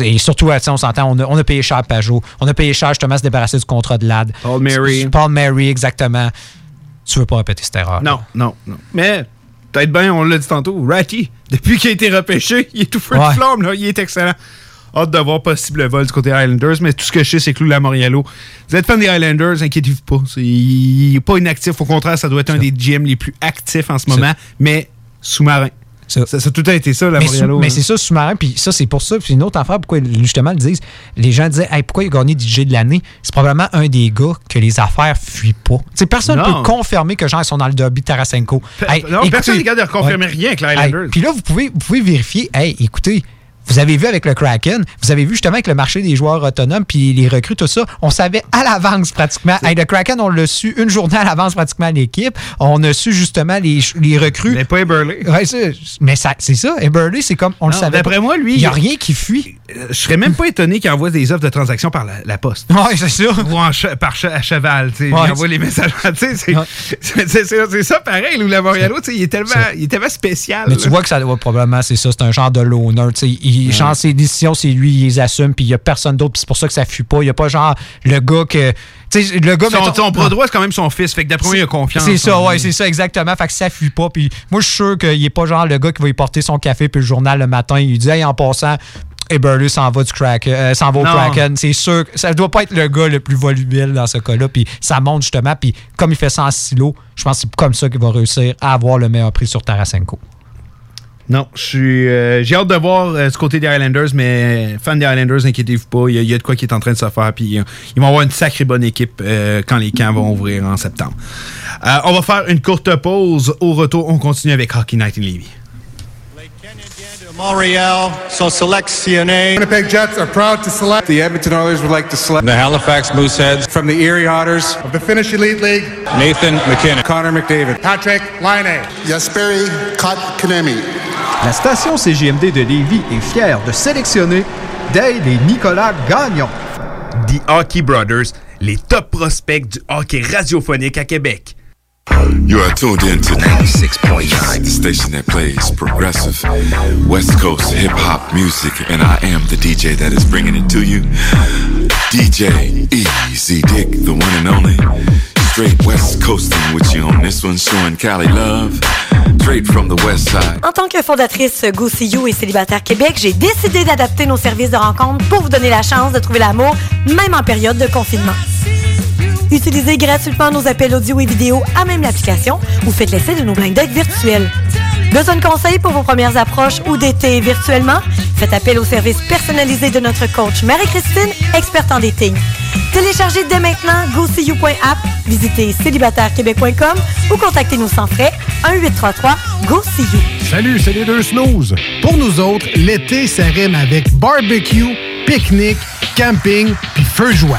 Et surtout, sais, on s'entend, on a, on a payé cher Pajot. On a payé cher justement à se débarrasser du contrat de Lad. Paul Mary. Paul Mary, exactement. Tu veux pas répéter cette erreur. Non, non, non. Mais peut-être bien, on l'a dit tantôt, Ratty, depuis qu'il a été repêché, il est tout feu Ouais. de flamme, là. Il est excellent. Hâte de voir possible vol du côté des Highlanders, mais tout ce que je sais, c'est que Lula Moriello, vous êtes fan des Highlanders, inquiétez-vous pas. Il n'est pas inactif. Au contraire, ça doit être un des GM les plus actifs en ce moment, mais sous-marin. Ça. Ça, ça a tout a été ça, la mais, mais là. c'est ça, sous-marin, puis ça, c'est pour ça. Puis une autre affaire, pourquoi justement ils disent, les gens disaient, hey, pourquoi il a gagné DJ de l'année? C'est probablement un des gars que les affaires fuient pas. Personne ne peut confirmer que genre, ils sont dans le derby Tarasenko. Hey, non, écoutez- personne n'est capable de confirmer rien avec les Highlanders. Hey, Puis là, vous pouvez, vous pouvez vérifier, hey, écoutez, vous avez vu avec le Kraken, vous avez vu justement avec le marché des joueurs autonomes puis les recrues, tout ça, on savait à l'avance pratiquement. Hey, le Kraken, on l'a su une journée à l'avance pratiquement à l'équipe. On a su justement les, les recrues. Mais pas Eberle. Ouais, c'est- mais ça- c'est ça. Eberle, c'est comme, on le savait. D'après moi, lui. il n'y a rien qui fuit. Euh, Je serais même pas étonné qu'il envoie des offres de transaction par la, la poste. Ouais, c'est ça. Ou en che- par che- à cheval, tu sais. Ouais. il envoie les messages. c'est ça pareil, Lou Lamoriello, tu sais, il est tellement, il est tellement spécial. Mais tu vois que ça doit probablement, c'est ça, c'est un genre de loner. tu sais. Il, Ouais. Genre, ses décisions, c'est lui, il les assume, puis il n'y a personne d'autre, puis c'est pour ça que ça fuit pas. Il n'y a pas genre le gars que. Tu sais, le gars. Son, mettons- son bras droit, c'est quand même son fils. Fait que d'après moi, il a confiance. C'est ça, ouais, c'est ça, exactement. Fait que ça fuit pas. Puis moi, je suis sûr qu'il est pas genre le gars qui va y porter son café puis le journal le matin. Il dit, hey, en passant, Eberle s'en va du crack, euh, s'en va au Non. Kraken. C'est sûr que ça doit pas être le gars le plus volubile dans ce cas-là. Puis ça monte justement. Puis comme il fait ça en silo, je pense que c'est comme ça qu'il va réussir à avoir le meilleur prix sur Tarasenko. Non, je suis. euh, J'ai hâte de voir euh, du côté des Highlanders, mais fan des Highlanders, inquiétez-vous pas, il y, a- il y a de quoi qui est en train de se faire, puis euh, ils vont avoir une sacrée bonne équipe euh, quand les camps vont ouvrir en septembre. Euh, on va faire une courte pause. Au retour, on continue avec Hockey Night in Levy. Montreal so select C N A. Winnipeg Jets are proud to select. The Edmonton Oilers would like to select. The Halifax Mooseheads. From the Erie Otters. Of the Finnish Elite League. Nathan McKinnon. Connor McDavid. Patrick Laine. Jesperi Kotkaniemi. La station CGMD de Lévis est fière de sélectionner Dale et Nicolas Gagnon. The Hockey Brothers, les top prospects du hockey radiophonique à Québec. You are tuned in to 96.9, the station that plays progressive West Coast hip hop music, and I am the DJ that is bringing it to you. DJ Easy Dick, the one and only. Straight West Coasting with you on this one, showing Cali love. Straight from the West Side. En tant que fondatrice Go See You et Célibataire Québec, j'ai décidé d'adapter nos services de rencontre pour vous donner la chance de trouver l'amour, même en période de confinement. Utilisez gratuitement nos appels audio et vidéo à même l'application ou faites l'essai de nos blind dates virtuels. Besoin de conseils pour vos premières approches ou d'été virtuellement? Faites appel au service personnalisé de notre coach Marie-Christine, experte en dating. Téléchargez dès maintenant GoSeeYou.app, visitez célibatairequebec.com ou contactez-nous sans frais 1-833-GO-SEE-YOU. Salut, c'est les deux snooze. Pour nous autres, l'été, rime avec barbecue, pique-nique, camping puis feu joie.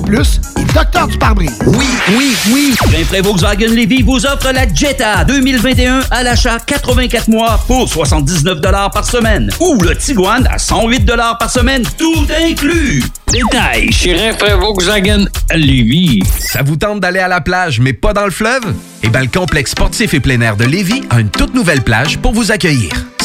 Plus et Docteur du pare-brise. Oui, oui, oui. Rainfray Volkswagen Levy vous offre la Jetta 2021 à l'achat 84 mois pour 79 par semaine. Ou le Tiguan à 108 par semaine, tout inclus. Détail chez Rainfray Volkswagen Levy. Ça vous tente d'aller à la plage, mais pas dans le fleuve? Eh bien, le complexe sportif et plein air de Lévis a une toute nouvelle plage pour vous accueillir.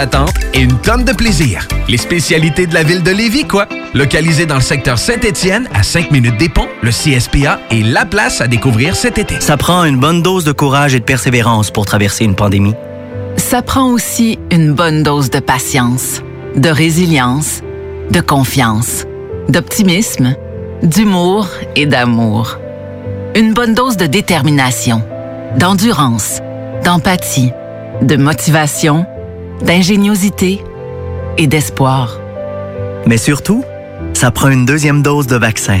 d'attente et une tonne de plaisir. Les spécialités de la ville de Lévis, quoi. Localisé dans le secteur Saint-Étienne, à 5 minutes des ponts, le CSPA est la place à découvrir cet été. Ça prend une bonne dose de courage et de persévérance pour traverser une pandémie. Ça prend aussi une bonne dose de patience, de résilience, de confiance, d'optimisme, d'humour et d'amour. Une bonne dose de détermination, d'endurance, d'empathie, de motivation, d'ingéniosité et d'espoir. Mais surtout, ça prend une deuxième dose de vaccin.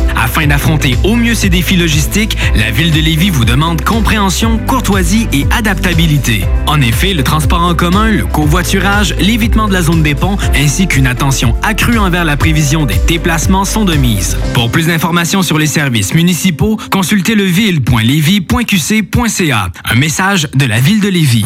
Afin d'affronter au mieux ces défis logistiques, la ville de Lévis vous demande compréhension, courtoisie et adaptabilité. En effet, le transport en commun, le covoiturage, l'évitement de la zone des ponts ainsi qu'une attention accrue envers la prévision des déplacements sont de mise. Pour plus d'informations sur les services municipaux, consultez leville.lévis.qc.ca. Un message de la ville de Lévis.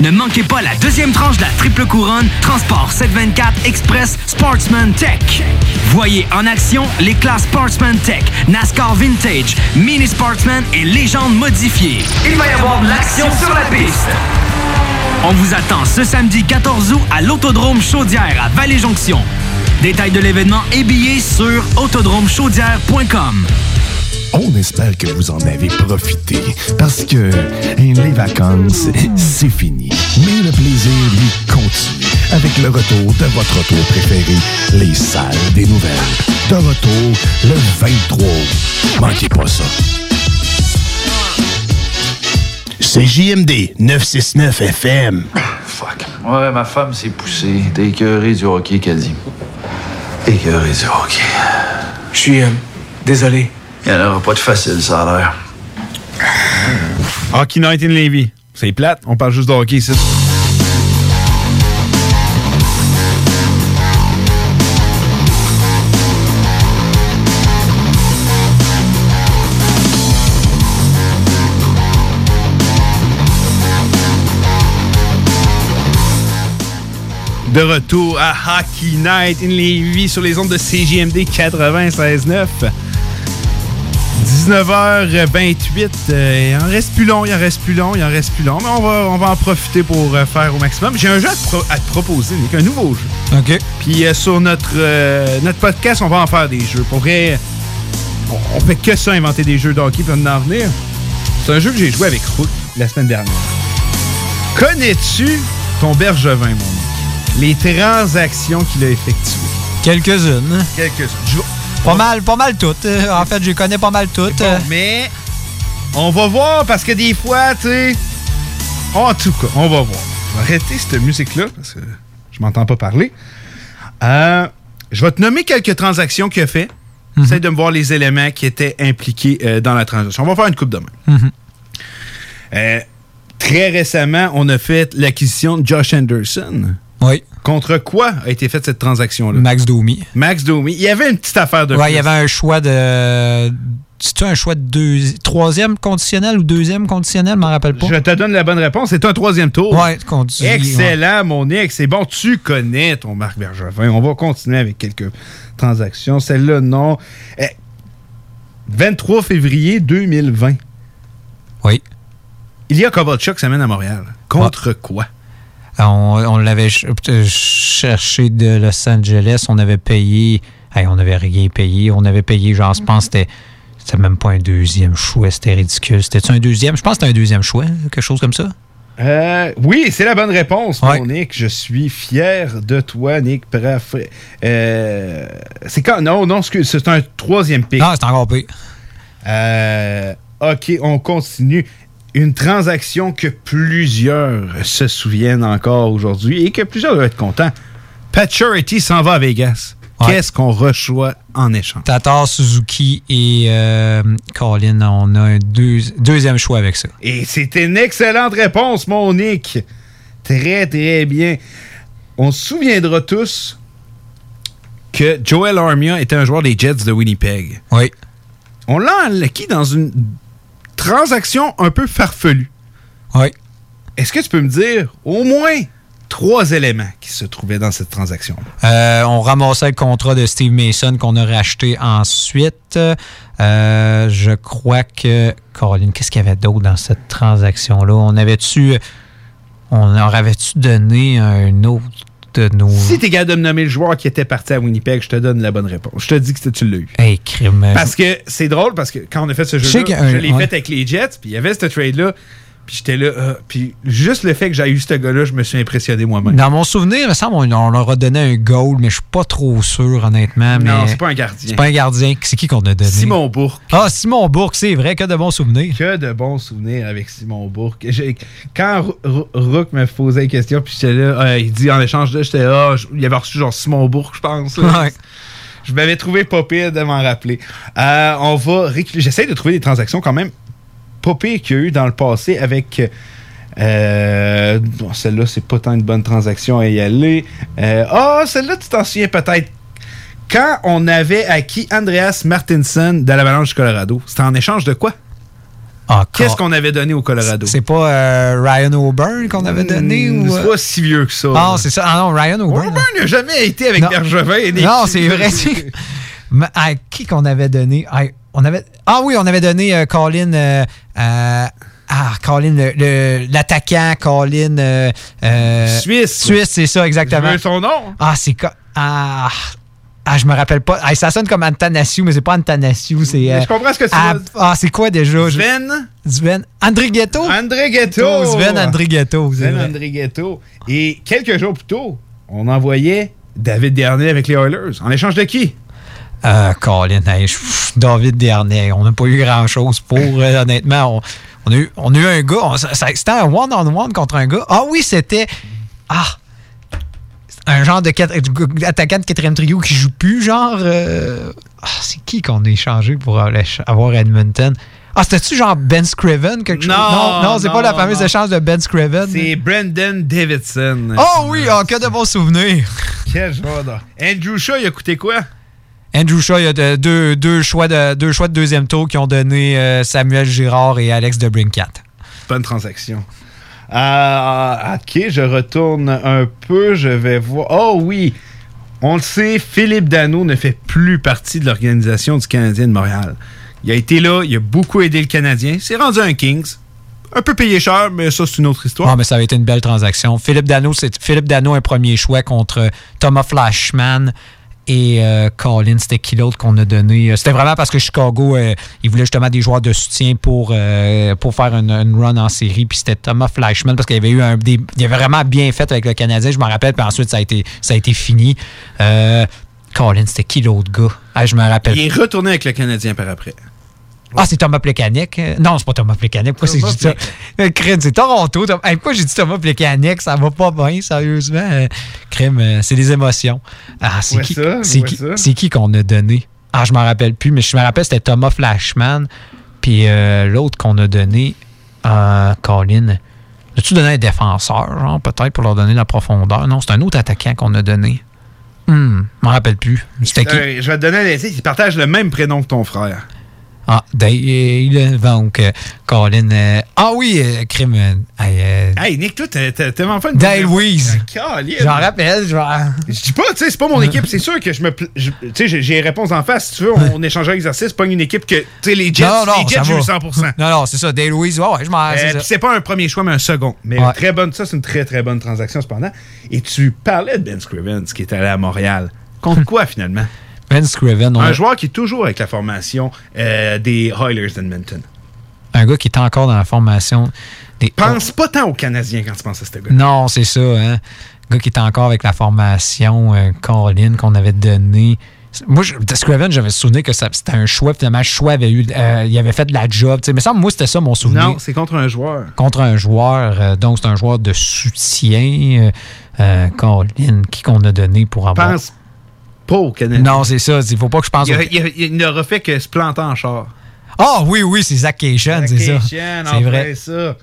Ne manquez pas la deuxième tranche de la triple couronne Transport 724 Express Sportsman Tech. Voyez en action les classes Sportsman Tech, NASCAR Vintage, Mini Sportsman et Légende modifiée. Il va y avoir de l'action sur la piste. On vous attend ce samedi 14 août à l'Autodrome Chaudière à Vallée-Jonction. Détails de l'événement et billets sur autodromechaudière.com. On espère que vous en avez profité parce que les vacances, c'est fini. Mais le plaisir, lui, continue avec le retour de votre retour préféré, les salles des nouvelles. De retour le 23 août. Manquez pas ça. C'est JMD 969 FM. Fuck. Ouais, ma femme s'est poussée. T'es écœuré du hockey, qu'elle dit. Écœuré du hockey. Je suis euh, désolé. Il n'y en aura pas de facile, ça a l'air. Hockey Night in Levy. C'est plate, on parle juste de hockey ici. De retour à Hockey Night in Levy sur les ondes de CGMD 96.9. 19h28. euh, il en reste plus long, il en reste plus long, il en reste plus long. Mais on va, on va en profiter pour euh, faire au maximum. J'ai un jeu à te, pro- à te proposer, Nick, un nouveau jeu. OK. Puis euh, sur notre, notre podcast, on va en faire des jeux. Pour vrai, on, on fait que ça, inventer des jeux de hockey pour en venir. C'est un jeu que j'ai joué avec Rook la semaine dernière. Connais-tu ton Bergevin, mon Nick? Les transactions qu'il a effectuées. Quelques-unes. Quelques-unes. Pas mal, pas mal toutes. Euh, En fait, je connais pas mal toutes. Bon, mais on va voir parce que des fois, tu sais. En tout cas, on va voir. Je vais arrêter cette musique-là parce que je m'entends pas parler. Euh, je vais te nommer quelques transactions qu'il a fait. Essaye de me voir les éléments qui étaient impliqués euh, dans la transaction. On va faire une coupe de main. Mhm. Euh, très récemment, on a fait l'acquisition de Josh Anderson. Oui. Contre quoi a été faite cette transaction-là? Max Domi. Max Domi. Il y avait une petite affaire de Ouais, plus. il y avait un choix de. C'est-tu un choix de deux... troisième conditionnel ou deuxième conditionnel, je m'en rappelle pas. Je te donne la bonne réponse. C'est un troisième tour. Ouais, conduit. Excellent, mon ex. C'est bon, tu connais ton Marc Bergevin. On va continuer avec quelques transactions. Celle-là, non. Eh, 23 février 2020. Oui. Il y a Kovalchuk s'amène à Montréal. Contre quoi? On, on l'avait ch- euh, cherché de Los Angeles. On avait payé. Hey, on n'avait rien payé. On avait payé, genre, je pense que c'était. C'était même pas un deuxième choix. C'était ridicule. C'était-tu un deuxième? Je pense que c'était un deuxième choix. Quelque chose comme ça. Euh, oui, c'est la bonne réponse, Ouais. mon Nick. Je suis fier de toi, Nick. Euh, c'est quand? Non, non, c'est un troisième pic. Non, c'est encore pire. Euh, OK, on continue. Une transaction que plusieurs se souviennent encore aujourd'hui et que plusieurs doivent être contents. Pat Charity s'en va à Vegas. Qu'est-ce qu'on reçoit en échange? Tatar, Suzuki et euh, Colin, on a un deux- deuxième choix avec ça. Et c'est une excellente réponse, mon Nick. Très, très bien. On se souviendra tous que Joel Armia était un joueur des Jets de Winnipeg. Oui. On l'a acquis dans une transaction un peu farfelue. Oui. Est-ce que tu peux me dire au moins trois éléments qui se trouvaient dans cette transaction. Euh, on ramassait le contrat de Steve Mason qu'on a racheté ensuite. Euh, je crois que. Caroline, qu'est-ce qu'il y avait d'autre dans cette transaction-là? On avait-tu. On leur avait-tu donné un autre nos. Si t'es capable de me nommer le joueur qui était parti à Winnipeg, je te donne la bonne réponse. Je te dis que tu l'as eu. Hey, crime. Parce que c'est drôle, parce que quand on a fait ce jeu-là, je l'ai ouais. fait avec les Jets, puis il y avait ce trade-là, puis j'étais là, euh, puis juste le fait que j'ai eu ce gars-là, je me suis impressionné moi-même. Dans mon souvenir, il me semble on, leur a donné un goal, mais je suis pas trop sûr, honnêtement. Non, c'est pas un gardien. C'est pas un gardien. C'est qui qu'on a donné? Simon Bourque. Ah, Simon Bourque, c'est vrai, que de bons souvenirs. Que de bons souvenirs avec Simon Bourque. Quand Ro- Ro- Rook me posait une question, puis j'étais là, euh, il dit en échange de, j'étais là, je- il avait reçu genre Simon Bourque, je pense. Ouais. Je m'avais trouvé pas pire de m'en rappeler. Euh, on va récupérer. J'essaie de trouver des transactions quand même pas pire qu'il y a eu dans le passé avec. euh, bon, celle-là, c'est pas tant une bonne transaction à y aller. Euh, Ah, celle-là, tu t'en souviens peut-être. Quand on avait acquis Andreas Martinson de l'Avalanche du Colorado, c'était en échange de quoi? Qu'est-ce qu'on avait donné au Colorado? C'est pas euh, Ryan O'Byrne qu'on avait donné? Ou, C'est euh? pas si vieux que ça. Ah, là. c'est ça. Ah non, Ryan O'Byrne. O'Byrne n'a jamais été avec Non. Bergevin. et Non, c'est vrai. c'est- à qui qu'on avait donné? Ah, on avait... ah oui, on avait donné euh, Colin... euh, euh, ah, Colin, l'attaquant, Colin... Suisse. Suisse, c'est ça, exactement. Je veux son nom. Ah, c'est... Ah... Ah, je me rappelle pas. Ah, ça sonne comme Antanasiou, mais c'est pas Antanasiou, c'est... euh, Je comprends ce que tu ah, ah, c'est quoi déjà? Sven? Sven? André Ghetto? André Ghetto. Sven André Ghetto. c'est Sven. André Ghetto. Et quelques jours plus tôt, on envoyait David Dernier avec les Oilers. En échange de qui? Euh, Colin, hey, David Dernier, on n'a pas eu grand-chose pour, euh, honnêtement. On, on a eu, on a eu un gars, on- c'était un one-on-one contre un gars. Ah oui, c'était... Ah! Un genre de quatre- attaquant de quatrième trio qui joue plus, genre... euh, ah, c'est qui qu'on a échangé pour avoir Edmonton? Ah, c'était-tu genre Ben Scriven? Quelque chose? Non, non, c'est non, pas la fameuse non. échange de Ben Scriven. C'est Brendan Davidson. Oh oui, oh, que de bons souvenirs! Quel joueur. Andrew Shaw, il a coûté quoi? Andrew Shaw, il y a de- deux, deux choix de, deux choix de deuxième tour qui ont donné euh, Samuel Girard et Alex de Brincat. Bonne transaction. Euh, ok, je retourne un peu. Je vais voir. Oh oui! On le sait, Philippe Dano ne fait plus partie de l'organisation du Canadien de Montréal. Il a été là, il a beaucoup aidé le Canadien. C'est rendu un Kings. Un peu payé cher, mais ça, c'est une autre histoire. Ah, mais ça avait été une belle transaction. Philippe Dano, c'est Philippe Dano, un premier choix contre Thomas Flashman et euh, Colin. C'était qui l'autre qu'on a donné? Euh, C'était vraiment parce que Chicago, euh, il voulait justement des joueurs de soutien pour, euh, pour faire une, run en série. Puis c'était Thomas Flashman parce qu'il avait eu un. Des, il avait vraiment bien fait avec le Canadien, je m'en rappelle. Puis ensuite, ça a été, ça a été fini. Colin, c'était qui l'autre gars? Ah, je me rappelle. Il est retourné avec le Canadien par après. Ah, c'est Thomas Plekanec. Non, c'est pas Thomas Plekanec. Pourquoi c'est ça? Euh, Crème, c'est Toronto. Tom- Hey, pourquoi j'ai dit Thomas Plekanec? Ça va pas bien, sérieusement. Euh, Crème, euh, c'est des émotions. Ah, c'est qui, c'est qui, qu'on a donné? Ah, je m'en rappelle plus, mais je me rappelle, c'était Thomas Flashman. Puis euh, l'autre qu'on a donné, euh, Colin. As-tu donné un défenseur, genre, peut-être, pour leur donner de la profondeur? Non, c'est un autre attaquant qu'on a donné. Hum, je m'en rappelle plus. C'était qui? Euh, je vais te donner un essai. Il partage le même prénom que ton frère. Ah, Dale, donc, euh, Colin. euh, ah oui, euh, crime. euh, hey, euh, Hey, Nick, toi, t'as- t'as enfin une Dale Weiss. Caline. J'en rappelle, genre. Je dis pas, tu sais, c'est pas mon équipe. C'est sûr que je me. je- Tu sais, j'ai- réponses en face. Si tu veux, on, échange un exercice. Pas une équipe que. Tu sais, les Jets, Non, non, les Jets, j'ai eu 100%. Non, non, c'est ça. Dale Louise, ouais, ouais, je m'en. C'est pas un premier choix, mais un second. Mais Ouais. très bonne, ça, c'est une très, très bonne transaction, cependant. Et tu parlais de Ben Scrivens, qui est allé à Montréal. Contre quoi, finalement? Ben Un a- joueur qui est toujours avec la formation euh, des Oilers d'Edmonton. un gars qui est encore dans la formation. Des... Pense pas tant aux Canadiens quand tu penses à ce gars. Non, c'est ça, hein. Un gars qui est encore avec la formation euh, Colin qu'on avait donné. Moi, Scriven, j'avais souvenir que c'était un choix. Finalement, le choix avait eu. euh, il avait fait de la job. Mais ça, moi, c'était ça mon souvenir. Non, c'est contre un joueur. contre un joueur. euh, donc, c'est un joueur de soutien. Euh, euh, Colin, qui qu'on a donné pour avoir. Pense pas Canadiens. Non, c'est ça. Il faut pas que je pense. Il, au- a- il a- il n'aura fait que se planter en char. Ah oui, oui, c'est Zach Cation, c'est ça. C'est vrai. ça.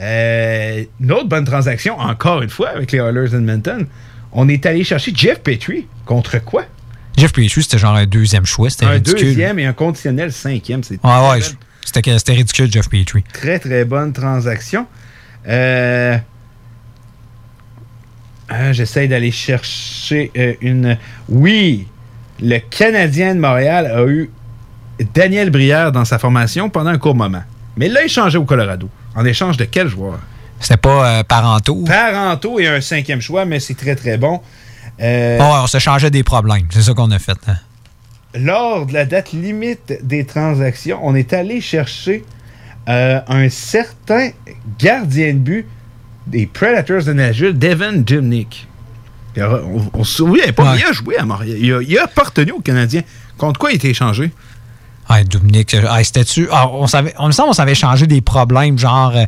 Euh, une autre bonne transaction, encore une fois, avec les Oilers d'Edmonton. On est allé chercher Jeff Petrie. Contre quoi? Jeff Petrie, c'était genre un deuxième choix. C'était Un ridicule. deuxième et un conditionnel cinquième. C'est Ouais, ouais, c'était c'était ridicule, Jeff Petrie. très, très bonne transaction. Euh, Euh, J'essaye d'aller chercher euh, une. Oui, le Canadien de Montréal a eu Daniel Brière dans sa formation pendant un court moment. Mais là, il changeait au Colorado. En échange de quel joueur? C'était pas euh, Parento. Parento et un cinquième choix, mais c'est très très bon. Euh, Oh, on se changeait des problèmes. C'est ça qu'on a fait. hein. lors de la date limite des transactions, on est allé chercher un certain gardien de but des Predators de Nashville, Devin a- On, on se souvient pas, mais il a joué à Montréal. Il a, il a appartenu aux Canadiens. Contre quoi il a été échangé? Ah, Dominique, euh, ah, c'était-tu. ah, on, savait, on me semble qu'on savait changer des problèmes, genre. euh,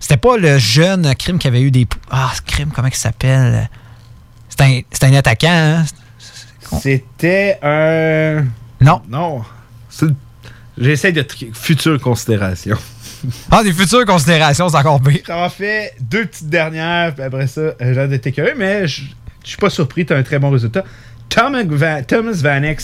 c'était pas le jeune crime qui avait eu des. Ah, ce crime, comment il s'appelle? C'était un, un attaquant, hein? C'était un. Non. Non. J'essaie de future considération. Ah, des futures considérations, c'est encore pire. J'en fait deux petites dernières, puis après ça, euh, j'ai hâte d'être écœuré, mais je suis pas surpris, tu as un très bon résultat. Thomas, Thomas Vanek,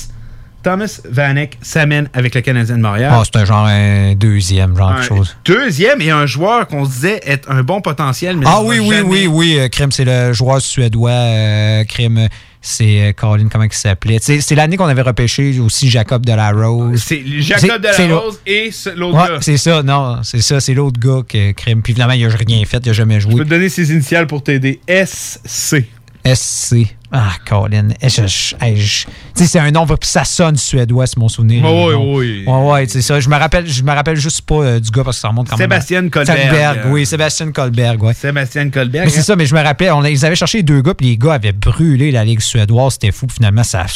Thomas Vanek s'amène avec le Canadien de Montréal. Ah, c'était genre un deuxième, genre Un quelque chose. Deuxième et un joueur qu'on se disait être un bon potentiel, mais Ah oui, oui, oui, oui. euh, Crime, c'est le joueur suédois. euh, Crime, c'est euh, Colin, comment il s'appelait? C'est c'est l'année qu'on avait repêché aussi Jacob de la Rose. C'est Jacob Delarose et l'autre Ouais, gars. c'est ça, non, c'est ça, c'est l'autre gars que Crime. Puis finalement, il a rien fait, il a jamais Je peux joué. te donner ses initiales pour t'aider. SC. SC. Ah, Colin. Je- je- je- c'est un nom, ça sonne suédois, c'est mon souvenir. Nom. ouais. Ouais, ouais, c'est ça. Je me rappelle, je me rappelle juste pas euh, du gars parce que ça remonte quand même. à- Sébastien Colberg. oui, Sébastien Colberg, ouais. Sébastien Colberg. Mais c'est ça, mais je me rappelle, on ils avaient cherché deux gars, puis les gars avaient brûlé la Ligue suédoise. C'était fou, puis finalement, ça.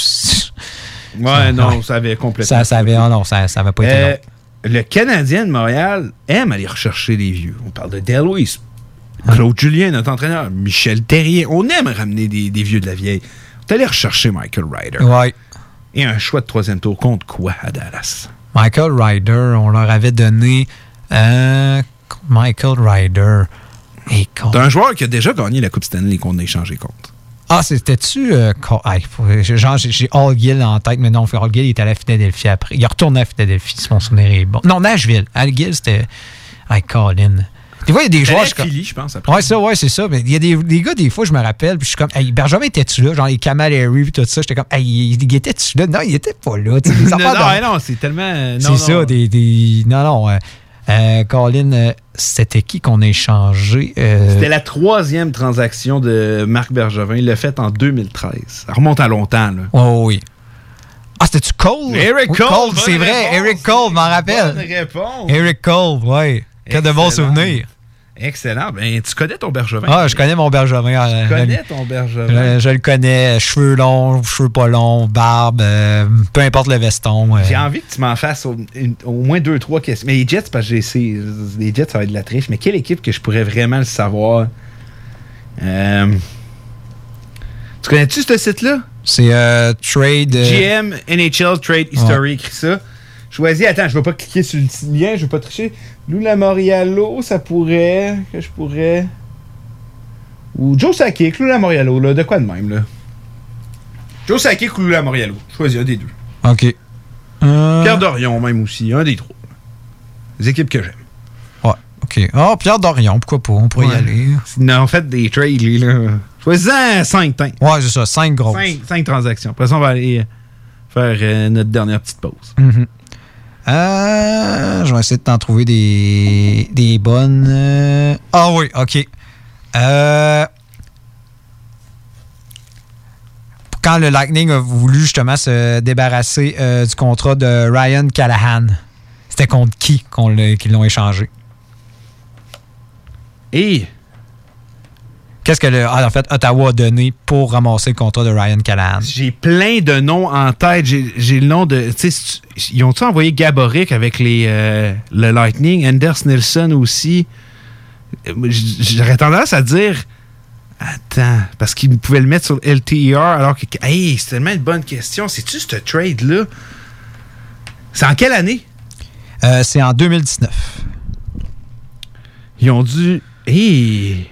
Ouais, non, ouais. ça avait complètement. Ça, ça avait, oh non, ça, ça avait pas été Euh, long. le Canadien de Montréal aime aller rechercher les vieux. On parle de Del Luis, Claude Julien, notre entraîneur, Michel Terrier. On aime ramener des, des vieux de la vieille. On est allé rechercher Michael Ryder. Ouais. Et un choix de troisième tour contre quoi à Dallas? Michael Ryder, on leur avait donné. euh, Michael Ryder. Et un joueur qui a déjà gagné la Coupe Stanley qu'on a échangé contre. Ah, c'était-tu. euh, genre, j'ai Gill en tête, mais non, Hall Gill il est allé à Philadelphie après. Il est retourné à Philadelphie, si mon souvenir est bon. Non, Nashville. Hall Gill, c'était. Hey, Colin. Des fois, il y a des joueurs. je Philly, je pense, après. Ouais, ça, ouais, c'est ça. Mais il y a des, des gars, des fois, je me rappelle, puis je suis comme, hey, Benjamin était-tu là? Genre, les Kamal Harry, puis tout ça. J'étais comme, hey, il, était-tu là? Non, il était pas là. des non, non, c'est tellement. euh, c'est ça, des, des- Non, non. euh, euh, Colin, euh, c'était qui qu'on a échangé? Euh, C'était la troisième transaction de Marc Bergevin. Il l'a faite en 2013. Ça remonte à longtemps, là. Oh, oui. Ah, c'était-tu Cole? Eric Oui, Cole, c'est vrai. réponse. Eric Cole, je m'en rappelle. Bonne réponse. Eric Cole, ouais. Quel de bons souvenirs. Excellent. Ben, tu connais ton Bergevin? Ah, je connais mon Bergevin. euh, Tu connais je- ton Bergevin? Je, je le connais. Cheveux longs, cheveux pas longs, barbe, euh, peu importe le veston. euh. J'ai envie que tu m'en fasses au, une- au moins deux, trois questions. Mais les Jets, parce que j'ai essayé- les Jets, ça va être de la triche. Mais quelle équipe que je pourrais vraiment le savoir? Tu connais-tu ce site-là? C'est Trade. GM NHL Trade History, écrit ça. Choisis, attends, je vais pas cliquer sur le petit lien, je vais pas tricher. Lula Moriallo, ça pourrait. Que je pourrais. Ou Joe Sakic, Lula Moriallo, là, de quoi de même, là? Joe Sakic ou Lula Moriallo? Choisis un des deux. OK. Euh, Pierre Dorion, même aussi, un des trois. Les équipes que j'aime. Ouais, OK. Ah, Pierre Dorion, pourquoi pas? On pourrait y aller. Sinon, en fait, des trades, là. Choisis-en 5 temps. Ouais, c'est ça, 5 grosses. 5 transactions. Après ça, on va aller faire euh, notre dernière petite pause. Mhm. Euh, je vais essayer de t'en trouver des, des bonnes. euh. Ah oui, OK. Euh, quand le Lightning a voulu justement se débarrasser du contrat de Ryan Callahan, c'était contre qui qu'on qu'ils l'ont échangé? Et Qu'est-ce que le, ah, en fait Ottawa a donné pour ramasser le contrat de Ryan Callahan? J'ai plein de noms en tête. J'ai le nom de. Ils ont-tu envoyé Gaboric avec les, euh, le Lightning? Anders Nilsson aussi. J'aurais tendance à dire. Attends, parce qu'ils pouvaient le mettre sur le LTER alors que. Hey, c'est tellement une bonne question. C'est-tu ce trade-là? C'est en quelle année? Euh, c'est en 2019. Ils ont dû. Hey!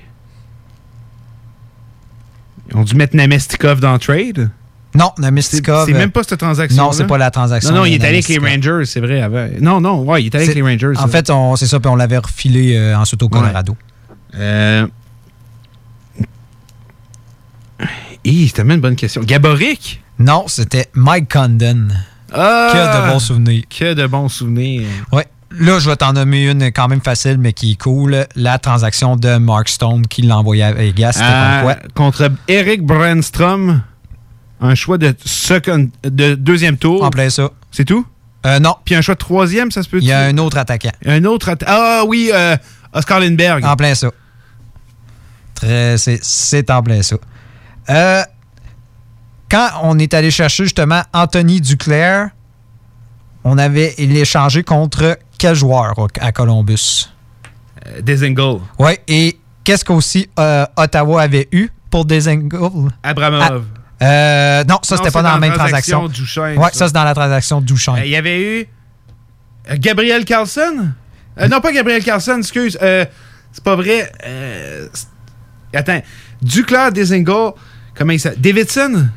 Ils ont dû mettre Namestikov dans le trade? Non, Namestikov. C'est même pas cette transaction. Non, c'est pas la transaction. Non, non, il est allé avec les. Rangers, c'est vrai. avant. Non, non, ouais, il est allé avec les Rangers. En fait, c'est ça, puis on l'avait refilé euh, ensuite au Colorado. Euh, Hi, c'était tellement une bonne question. Gaboric? Non, c'était Mike Condon. Ah! Que de bons souvenirs. Que de bons souvenirs. Ouais. Là, je vais t'en nommer une quand même facile, mais qui est cool. La transaction de Mark Stone qui l'a envoyé à Vegas. Comme quoi? contre Eric Brandstrom, un choix de, second, de deuxième tour. En plein ça. C'est tout? Euh, non. Puis un choix de troisième, ça se peut Il y a un autre attaquant. Un autre atta- Ah oui, euh, Oscar Lindbergh. En plein ça. Très, c'est, c'est en plein ça. Euh, quand on est allé chercher justement Anthony Duclair, on avait l'échangé contre quel joueur à Columbus? Euh, Dezingle. Oui, et qu'est-ce qu'aussi euh, Ottawa avait eu pour Dezingle? Abramov. Ah, euh, non, ça, c'était pas dans, dans la même transaction transaction. Oui, ça. ça, c'est dans la transaction. Euh, Il y avait eu Gabriel Carlson? Non, pas Gabriel Carlson, excuse. C'est pas vrai. Attends. Duclair, Dezingle, comment il s'appelle? Davidson?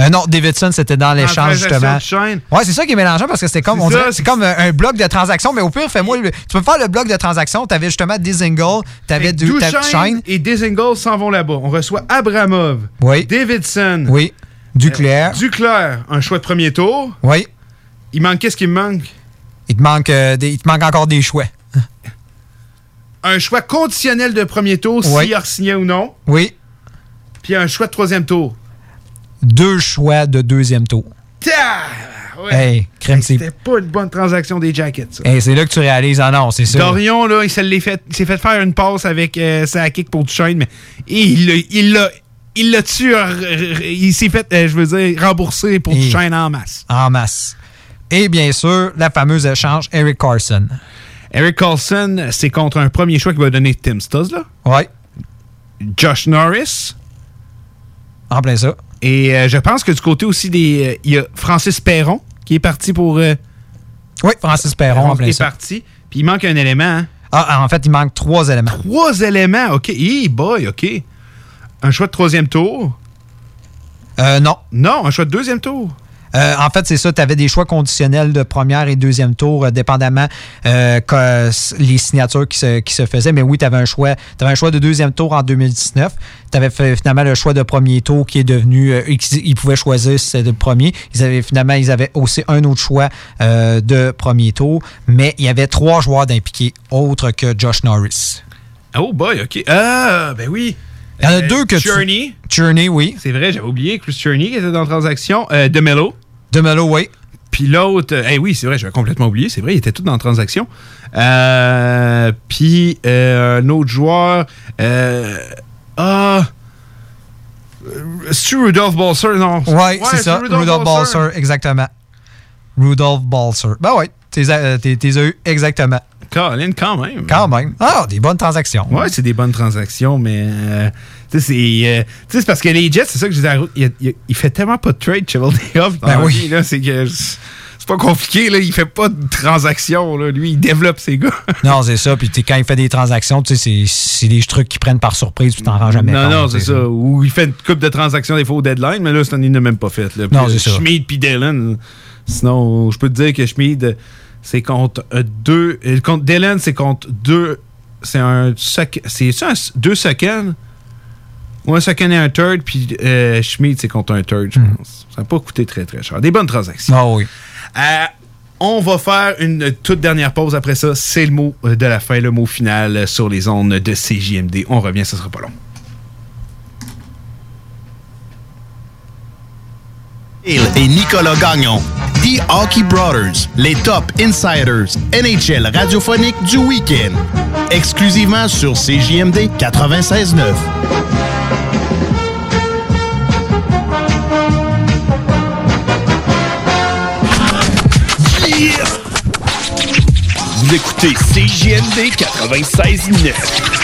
Euh, non, Davidson, c'était dans l'échange, justement. Ouais, c'est ça qui est mélangeant parce que c'était comme, on dirait- c'est comme un, un bloc de transactions, mais au pire, fais-moi. Tu peux faire le bloc de transactions. Tu avais justement Dizingle, tu avais du Duchesne et Dezingle s'en vont là-bas. On reçoit Abramov. Oui. Davidson. Oui. Duclair. Euh, Duclair, un choix de premier tour. Oui. Il manque qu'est-ce qui me manque? Il te manque, euh, des- il te manque encore des choix. Un choix conditionnel de premier tour, Oui. s'il a signé ou non. Oui. Puis un choix de troisième tour. Deux choix de deuxième tour. Ah, ouais. Hey, crème. C'était pas une bonne transaction des Jackets. Hey, c'est là que tu réalises, ah non, c'est ça. Dorion, là, il s'est fait, faire une passe avec euh, sa kick pour Duchesne, mais il l'a. Il l'a. Il l'a tué, euh, il s'est fait, euh, je veux dire, rembourser pour Et- Duchesne en masse. En masse. Et bien sûr, la fameuse échange Eric Carson. Eric Carlson, c'est contre un premier choix qui va donner Tim Stuzzla. Ouais. Josh Norris. En plein ça. Et euh, je pense que du côté aussi des. euh, Il y a Francis Perron qui est parti pour. euh, Oui, Francis Perron, en qui plein est parti. Puis il manque un élément. hein. Ah, en fait, il manque trois éléments. Trois éléments, OK. Hey boy, OK. Un choix de troisième tour. Euh, non. Non, un choix de deuxième tour. Euh, en fait, c'est ça. Tu avais des choix conditionnels de première et deuxième tour, euh, dépendamment euh, que les signatures qui se, qui se faisaient. Mais oui, tu avais un choix. un choix de deuxième tour en 2019. Tu avais fait finalement le choix de premier tour qui est devenu. euh, ils, ils pouvaient choisir si c'était le premier. Ils avaient finalement, ils avaient aussi un autre choix de premier tour. Mais il y avait trois joueurs d'impliqués autres que Josh Norris. Oh boy, OK. Ah, ben oui. Il y en a Euh, deux que tu- Cherney. Cherney, oui. C'est vrai, j'avais oublié. Chris Cherney qui était dans la transaction. Euh, DeMello. DeMello, oui. Puis l'autre, eh oui, c'est vrai, j'avais complètement oublié. C'est vrai, il était tout dans la transaction. Euh, Puis euh, un autre joueur. Euh, ah. C'est-tu Rudolph Balser? Non. Ouais, c'est ça. Rudolph Rudolph, Balser, exactement. Rudolph Balser. Ben ouais, t'es eu exactement. Colin, quand même. Quand même. Ah, des bonnes transactions. Ouais, c'est des bonnes transactions, mais. euh, tu sais, c'est. euh, tu sais, c'est parce que les Jets, c'est ça que je disais. à Il, il- il fait tellement pas de trade, Chevaldehoff. dans Ben oui. vie, là, C'est que. C'est pas compliqué, là. Il fait pas de transactions, là. Lui, il développe ses gars. Non, c'est ça. Puis quand il fait des transactions, tu sais, c'est- c'est des trucs qui prennent par surprise, tu t'en rends jamais non, compte. non, c'est ça. Ou il fait une coupe de transactions des fois au deadline, mais là, cette année, il n'a même pas fait. Là. Non, c'est ça. Schmid puis Dylan. Sinon, je peux te dire que Schmid, c'est contre deux. euh, Contre Dylan, c'est contre deux. C'est un. C'est ça, un- deux seconds? Ou un second et un third, puis euh, Schmid, c'est contre un third, je pense. Ça n'a pas coûté très, très cher. Des bonnes transactions. Hmm. Ah oui. Euh, on va faire une toute dernière pause après ça. C'est le mot euh, de la fin, le mot final sur les ondes de CJMD. On revient, ce sera pas long. Et Nicolas Gagnon. The Hockey Brothers, les top insiders NHL radiophonique du week-end. Exclusivement sur CJMD 96.9. Vous écoutez CJMD 96.9.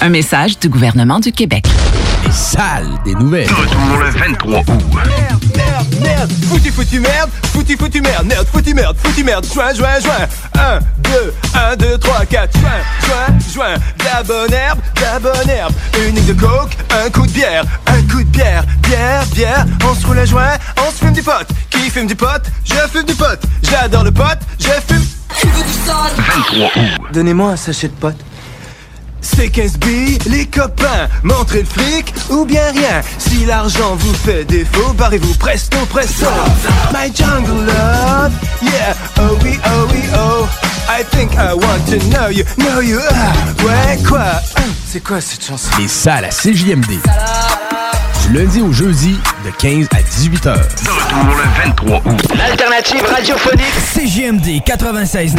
Un message du gouvernement du Québec. Les salles des nouvelles. Retour le 23 août. Merde, merde, merde, foutu, foutu, merde, foutu, foutu, merde, merde, foutu, merde, foutu, merde, joint, joint, joint. 1, 2, 1, 2, 3, 4, joint, joint, joint. De la bonne herbe, de la bonne herbe. Une ligne de coke, un coup de bière, un coup de bière, bière, bière. On se roule un joint, on se fume du pot. Qui fume du pot? Je fume du pot. J'adore le pot, je fume. Tu veux du sale 23 août. Donnez-moi un sachet de potes. C'est 15 billes, les copains, montrez le fric ou bien rien. Si l'argent vous fait défaut, barrez-vous presto, presto. My jungle love, yeah, oh oui, oh oui, oh. I think I want to know you, know you, ah, ouais, quoi? Hum, C'est quoi cette chanson? Les salles à CJMD. Du lundi au jeudi, de 15 à 18 heures. De retour le 23 août. L'alternative radiophonique. CJMD 96.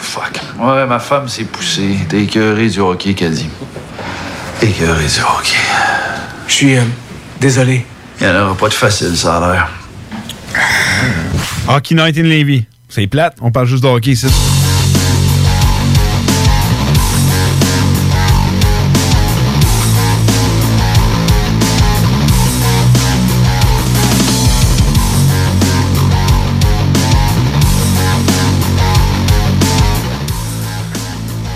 Fuck. Ouais, ma femme s'est poussée. T'es écœuré du hockey, dit. Écœuré du hockey. Je suis euh, désolé. Il n'y en aura pas de facile, ça a l'air. Hockey Night in Levy. C'est plate, on parle juste de hockey ici.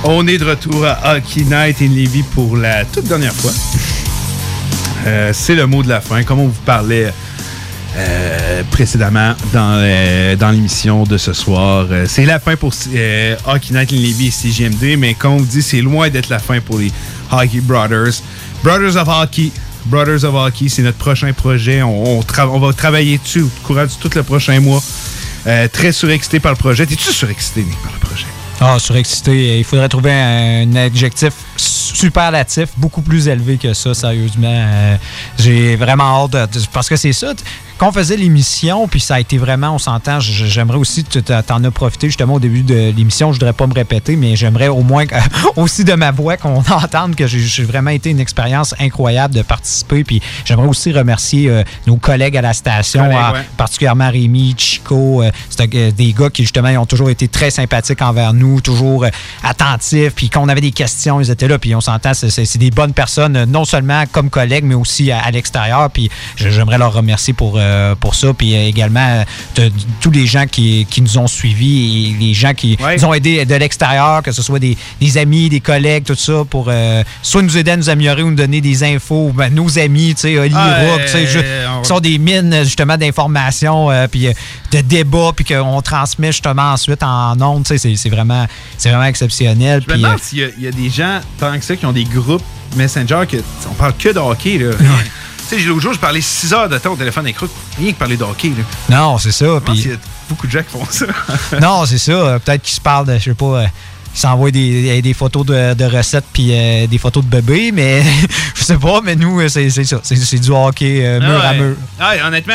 On est de retour à Hockey Night in Levy pour la toute dernière fois. Euh, c'est le mot de la fin. Comme on vous parlait euh, précédemment dans, euh, dans l'émission de ce soir, c'est la fin pour Hockey Night in Levy et CGMD, mais comme on vous dit, c'est loin d'être la fin pour les Hockey Brothers. Brothers of Hockey. Brothers of Hockey, c'est notre prochain projet. On, va travailler dessus au courant tout le prochain mois. Très surexcité par le projet. T'es-tu surexcité, Nick, par le projet? Ah, surexcité. Il faudrait trouver un adjectif superlatif, beaucoup plus élevé que ça, sérieusement. Euh, J'ai vraiment hâte de- Parce que c'est ça. Quand on faisait l'émission, puis ça a été vraiment, on s'entend, j'aimerais aussi, tu t'en t'en as profité justement au début de l'émission, je voudrais pas me répéter, mais j'aimerais au moins aussi de ma voix qu'on entende que j'ai vraiment été une expérience incroyable de participer. Puis j'aimerais aussi remercier euh, nos collègues à la station, Collègues, à- ouais. particulièrement Rémi, Chico, euh, euh, des gars qui justement ils ont toujours été très sympathiques envers nous, toujours euh, attentifs, puis quand on avait des questions, ils étaient là, puis on s'entend, c'est- des bonnes personnes, non seulement comme collègues, mais aussi à, à l'extérieur, puis j'aimerais leur remercier pour, euh, pour ça, puis euh, également euh, tous les gens qui, qui nous ont suivis et les gens qui nous ont aidés de l'extérieur, que ce soit des, des amis, des collègues, tout ça, pour euh, soit nous aider à nous améliorer ou nous donner des infos, ben, nos amis, tu sais, Oli, Ah, Rook, tu sais, je- on- qui sont des mines justement d'informations puis de débats puis qu'on transmet justement ensuite en ondes tu sais, c'est c'est vraiment c'est vraiment exceptionnel Je me demande s'il y, a des gens, tant que ça, qui ont des groupes Messenger que on parle que de hockey. Là. Tu sais, l'autre jour, je parlais 6 heures de temps au téléphone avec rien que parler de hockey. Là. non c'est ça puis qu'il y a beaucoup de gens qui font ça. non c'est ça euh, peut-être qu'ils se parlent de je sais pas ils s'envoient des, des photos de, de recettes puis euh, des photos de bébés mais je sais pas mais nous euh, c'est ça c'est du hockey euh, mur Ah à ouais. mur Ah, honnêtement,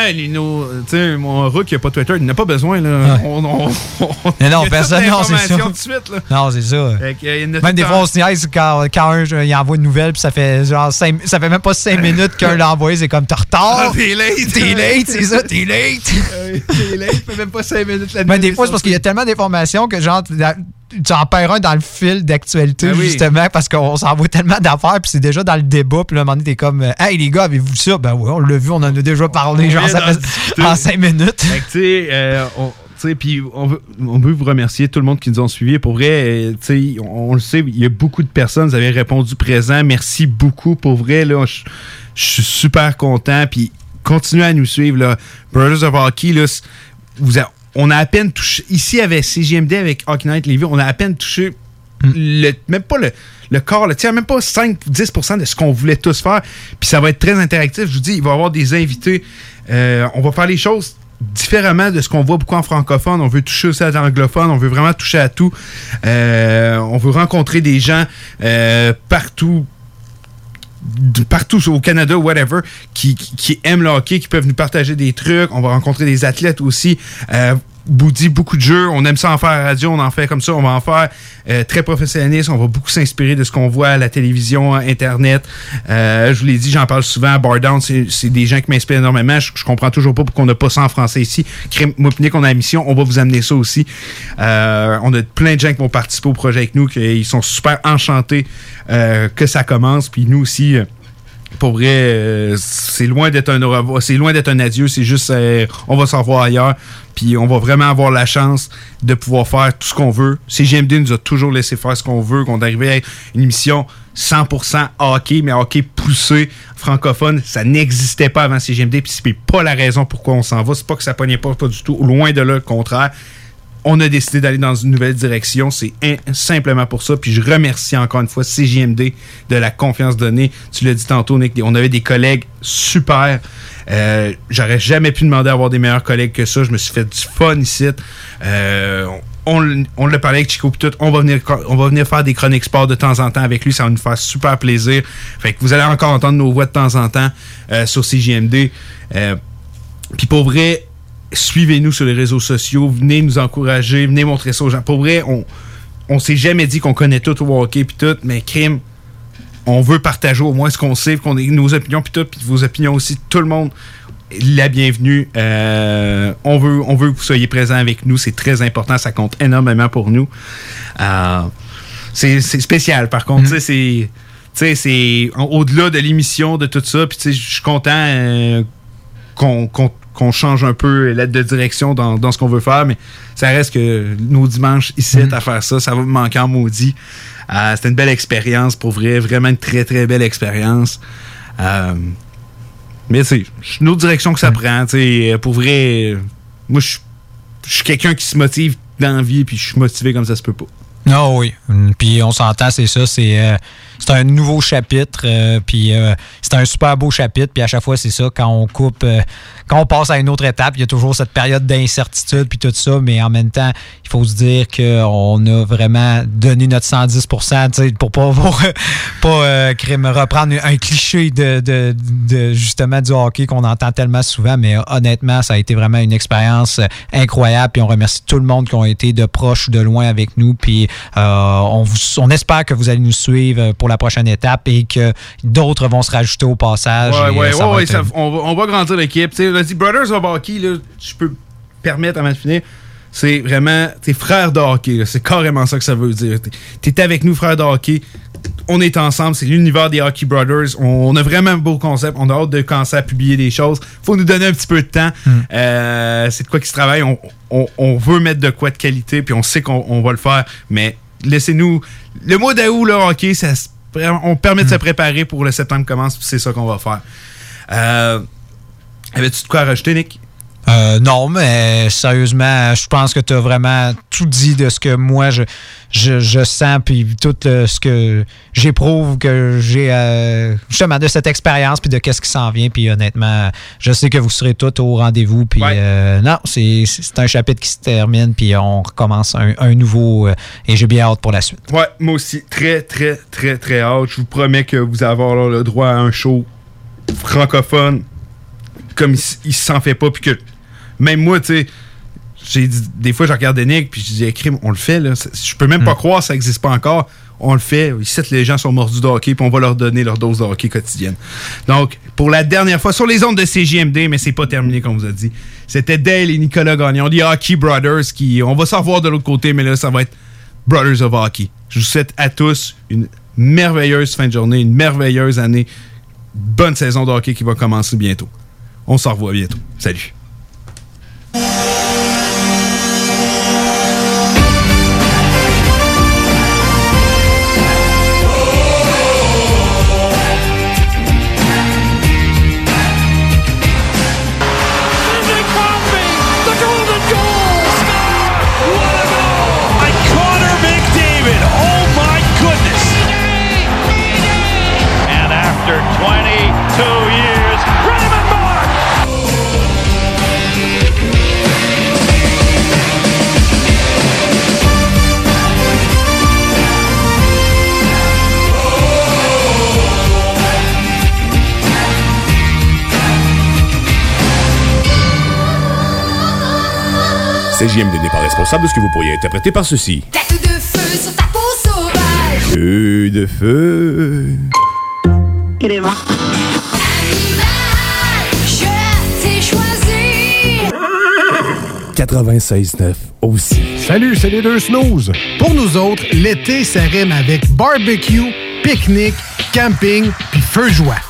mon Rook qui n'a pas Twitter, il n'a pas besoin. Là. Ouais. On, on, on- Mais non, il personne, non, c'est ça. de suite. Là. non c'est ça que, il Même des fois, on se niaise quand, quand un, il envoie une nouvelle, puis ça fait genre cinq- ça fait même pas 5 minutes qu'un l'a envoyé, c'est comme t'es retard. Ah, t'es late. T'es late, c'est ça, t'es late. T'es late, fait même pas 5 minutes la Mais des fois, est c'est parce qu'il y a tellement d'informations que genre, la- tu en perds un dans le fil d'actualité, oui. justement, parce qu'on s'envoie tellement d'affaires, puis c'est déjà dans le débat, puis là, à un moment donné, t'es comme, euh, hey les gars, avez-vous ça? Ben oui, on l'a vu, on en a déjà parlé, On genre, discuter. en 5 minutes. Fait que, tu sais, euh, on- puis on veut, on veut vous remercier, tout le monde qui nous ont suivis. Pour vrai, euh, on, on le sait, il y a beaucoup de personnes, vous avez répondu présent. Merci beaucoup. Pour vrai, là, je suis super content. Puis continuez à nous suivre, là. Brothers of Hockey, là, vous a- on a à peine touché, ici avec CGMD, avec Hockey Night Levy, on a à peine touché le, même pas le, le corps, le tiers, même pas 5-10% de ce qu'on voulait tous faire. Puis ça va être très interactif. Je vous dis, il va y avoir des invités. Euh, on va faire les choses différemment de ce qu'on voit beaucoup en francophone. On veut toucher aussi à l'anglophone. On veut vraiment toucher à tout. Euh, on veut rencontrer des gens euh, partout partout au Canada, whatever, qui, qui, aiment le hockey, qui peuvent nous partager des trucs. On va rencontrer des athlètes aussi. Euh, vous dit beaucoup de jeux. On aime ça en faire à la radio, on en fait comme ça. On va en faire euh, très professionnaliste. On va beaucoup s'inspirer de ce qu'on voit à la télévision, à Internet. Euh, je vous l'ai dit, j'en parle souvent. Bar Down, c'est des gens qui m'inspirent énormément. Je, je comprends toujours pas pourquoi on n'a pas ça en français ici. Nick, on a la mission. On va vous amener ça aussi. Euh, on a plein de gens qui vont participer au projet avec nous, qui ils sont super enchantés euh, que ça commence. Puis nous aussi. Pour vrai, euh, c'est loin d'être un c'est loin d'être un adieu, c'est juste euh, on va s'en voir ailleurs, puis on va vraiment avoir la chance de pouvoir faire tout ce qu'on veut. CGMD nous a toujours laissé faire ce qu'on veut, qu'on arrivé à une émission 100% hockey, mais hockey poussé francophone, ça n'existait pas avant CGMD, puis c'est pas la raison pourquoi on s'en va, c'est pas que ça pognait pas, pas du tout, loin de là, le contraire on a décidé d'aller dans une nouvelle direction. C'est simplement pour ça. Puis je remercie encore une fois CJMD de la confiance donnée. Tu l'as dit tantôt, Nick, on avait des collègues super. Euh, J'aurais jamais pu demander à avoir des meilleurs collègues que ça. Je me suis fait du fun ici. Euh, on, l'a parlé avec Chico tout. On va, venir, on va venir faire des chroniques sport de temps en temps avec lui. Ça va nous faire super plaisir. Fait que vous allez encore entendre nos voix de temps en temps euh, sur CJMD. Euh, puis pour vrai, suivez-nous sur les réseaux sociaux, venez nous encourager, venez montrer ça aux gens. Pour vrai, on, on s'est jamais dit qu'on connaît tout au hockey puis tout, mais crime, on veut partager au moins ce qu'on sait, qu'on nos opinions puis tout, puis vos opinions aussi, tout le monde la bienvenue. Euh, on, veut, on veut que vous soyez présents avec nous, c'est très important, ça compte énormément pour nous. Euh, c'est spécial, par contre, sais, c'est... C'est au- au-delà de l'émission, de tout ça. Puis, je suis content euh, qu'on qu'on- qu'on change un peu l'aide de direction dans, dans ce qu'on veut faire, mais ça reste que nos dimanches ici à faire ça, ça va me manquer en maudit. Euh, C'était une belle expérience, pour vrai, vraiment une très très belle expérience. Euh, mais c'est une autre direction que ça prend. tu sais, Pour vrai, moi je suis- quelqu'un qui se motive dans la vie, puis je suis motivé comme ça se peut pas. Ah oui. Puis on s'entend, c'est ça. C'est euh, c'est un nouveau chapitre. euh, puis euh, c'est un super beau chapitre. Puis à chaque fois, c'est ça. Quand on coupe, euh, quand on passe à une autre étape, il y a toujours cette période d'incertitude puis tout ça. Mais en même temps, il faut se dire qu'on a vraiment donné notre 110 tu sais, pour pas, pour, pas euh, crime- reprendre un cliché de, de- justement du hockey qu'on entend tellement souvent. Mais honnêtement, ça a été vraiment une expérience incroyable. Puis on remercie tout le monde qui ont été de proche ou de loin avec nous. Puis on, on espère que vous allez nous suivre pour la prochaine étape et que d'autres vont se rajouter au passage. Ouais, ouais, euh, ça ouais, va ouais, être, ça- on, va, on va grandir l'équipe. On a dit Brothers of Hockey, là, je peux permettre avant de finir. C'est vraiment tes frères de hockey. C'est carrément ça que ça veut dire. T'es- T'es avec nous, frères de hockey. On est ensemble. C'est l'univers des Hockey Brothers. On, on a vraiment un beau concept. On a hâte de commencer à publier des choses. Faut nous donner un petit peu de temps. Euh, c'est de quoi qui se travaille. On, on- on veut mettre de quoi de qualité, puis on sait qu'on on va le faire. Mais laissez-nous. Le mois d'août, là, hockey, ça, se- on permet de se préparer pour le septembre commence, c'est ça qu'on va faire. Euh, Avais-tu de quoi rajouter, Nick? Euh, non, mais sérieusement, je pense que tu as vraiment tout dit de ce que moi je, je, je sens, puis tout ce que j'éprouve, que j'ai euh, justement de cette expérience, puis de qu'est-ce qui s'en vient. Puis honnêtement, je sais que vous serez tous au rendez-vous. Puis euh, non, c'est un chapitre qui se termine, puis on recommence un, un nouveau, et j'ai bien hâte pour la suite. Ouais, moi aussi, très, très, très, très hâte. Je vous promets que vous allez avoir là, le droit à un show francophone comme il, il s'en fait pas, puis que même moi, tu sais, j'ai des fois, je regardais Nick, puis je disais, crime, on le fait, là. Je peux même pas croire, ça existe pas encore. On le fait. Ici, les gens sont mordus de hockey, puis on va leur donner leur dose de hockey quotidienne. Donc, pour la dernière fois, sur les ondes de CJMD, mais c'est pas terminé, comme on vous a dit, c'était Dale et Nicolas Gagnon, les Hockey Brothers, qui, on va s'en revoir de l'autre côté, mais là, ça va être Brothers of Hockey. Je vous souhaite à tous une merveilleuse fin de journée, une merveilleuse année, bonne saison de hockey qui va commencer bientôt. On se revoit bientôt. Salut. CJMD n'est pas responsable de ce que vous pourriez interpréter par ceci. Tête de feu sur ta peau sauvage. Feu de feu. Animal, je t'ai choisi. 96.9 aussi. Salut, c'est les deux snooze. Pour nous autres, l'été, ça rime avec barbecue, pique-nique, camping, puis feu de joie.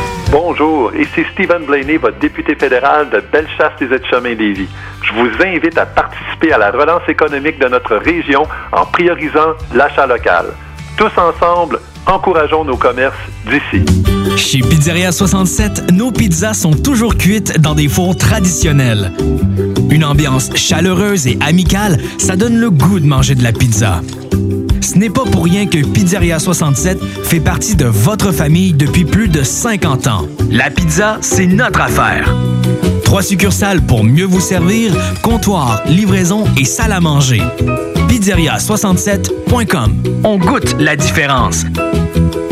Bonjour, ici Stephen Blaney, votre député fédéral de Bellechasse les Aides-Chemins Lévis. Je vous invite à participer à la relance économique de notre région en priorisant l'achat local. Tous ensemble, encourageons nos commerces d'ici. Chez Pizzeria 67, nos pizzas sont toujours cuites dans des fours traditionnels. Une ambiance chaleureuse et amicale, ça donne le goût de manger de la pizza. Ce n'est pas pour rien que Pizzeria 67 fait partie de votre famille depuis plus de 50 ans. La pizza, c'est notre affaire. Trois succursales pour mieux vous servir, comptoir, livraison et salle à manger. Pizzeria67.com. On goûte la différence.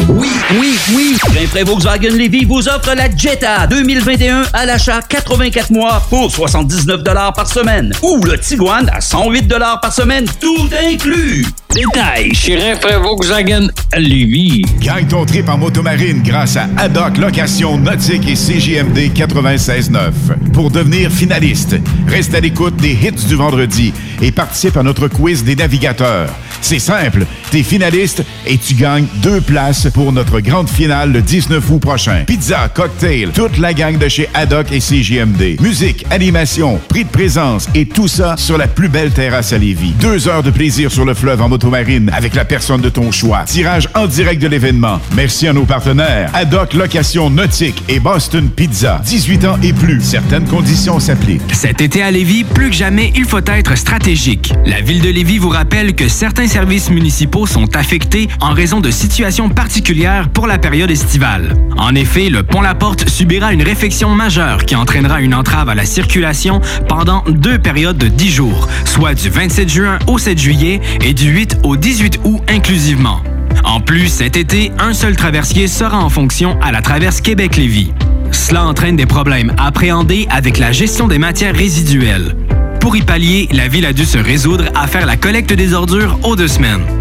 Oui, oui, oui! Rainfray Volkswagen Levy vous offre la Jetta 2021 à l'achat 84 mois pour 79 par semaine. Ou le Tiguan à 108 par semaine, tout inclus. Détail chez Rainfray Volkswagen Lévis. Gagne ton trip en motomarine grâce à Haddock Location Nautique et CJMD 96.9. Pour devenir finaliste, reste à l'écoute des hits du vendredi et participe à notre quiz des navigateurs. C'est simple, t'es finaliste et tu gagnes deux places pour notre grande finale le 19 août prochain. Pizza, cocktail, toute la gang de chez Haddock et CJMD. Musique, animation, prix de présence et tout ça sur la plus belle terrasse à Lévis. Deux heures de plaisir sur le fleuve en motomarine avec la personne de ton choix. Tirage en direct de l'événement. Merci à nos partenaires. Haddock Location Nautique et Boston Pizza. 18 ans et plus. Certaines conditions s'appliquent. Cet été à Lévis, plus que jamais, il faut être stratégique. La ville de Lévis vous rappelle que certains services municipaux sont affectés en raison de situations particulières pour la période estivale. En effet, le pont La Porte subira une réfection majeure qui entraînera une entrave à la circulation pendant deux périodes de 10 jours, soit du 27 juin au 7 juillet et du 8 au 18 août inclusivement. En plus, cet été, un seul traversier sera en fonction à la traverse Québec-Lévis. Cela entraîne des problèmes appréhendés avec la gestion des matières résiduelles. Pour y pallier, la ville a dû se résoudre à faire la collecte des ordures aux deux semaines.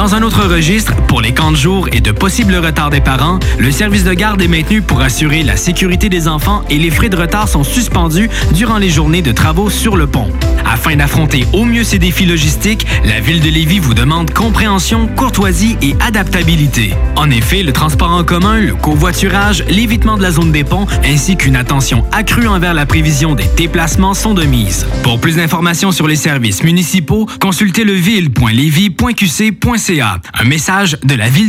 Dans un autre registre, pour les camps de jour et de possibles retards des parents, le service de garde est maintenu pour assurer la sécurité des enfants et les frais de retard sont suspendus durant les journées de travaux sur le pont. Afin d'affronter au mieux ces défis logistiques, la ville de Lévis vous demande compréhension, courtoisie et adaptabilité. En effet, le transport en commun, le covoiturage, l'évitement de la zone des ponts ainsi qu'une attention accrue envers la prévision des déplacements sont de mise. Pour plus d'informations sur les services municipaux, consultez leville.levy.qc.ca. Un message de la ville de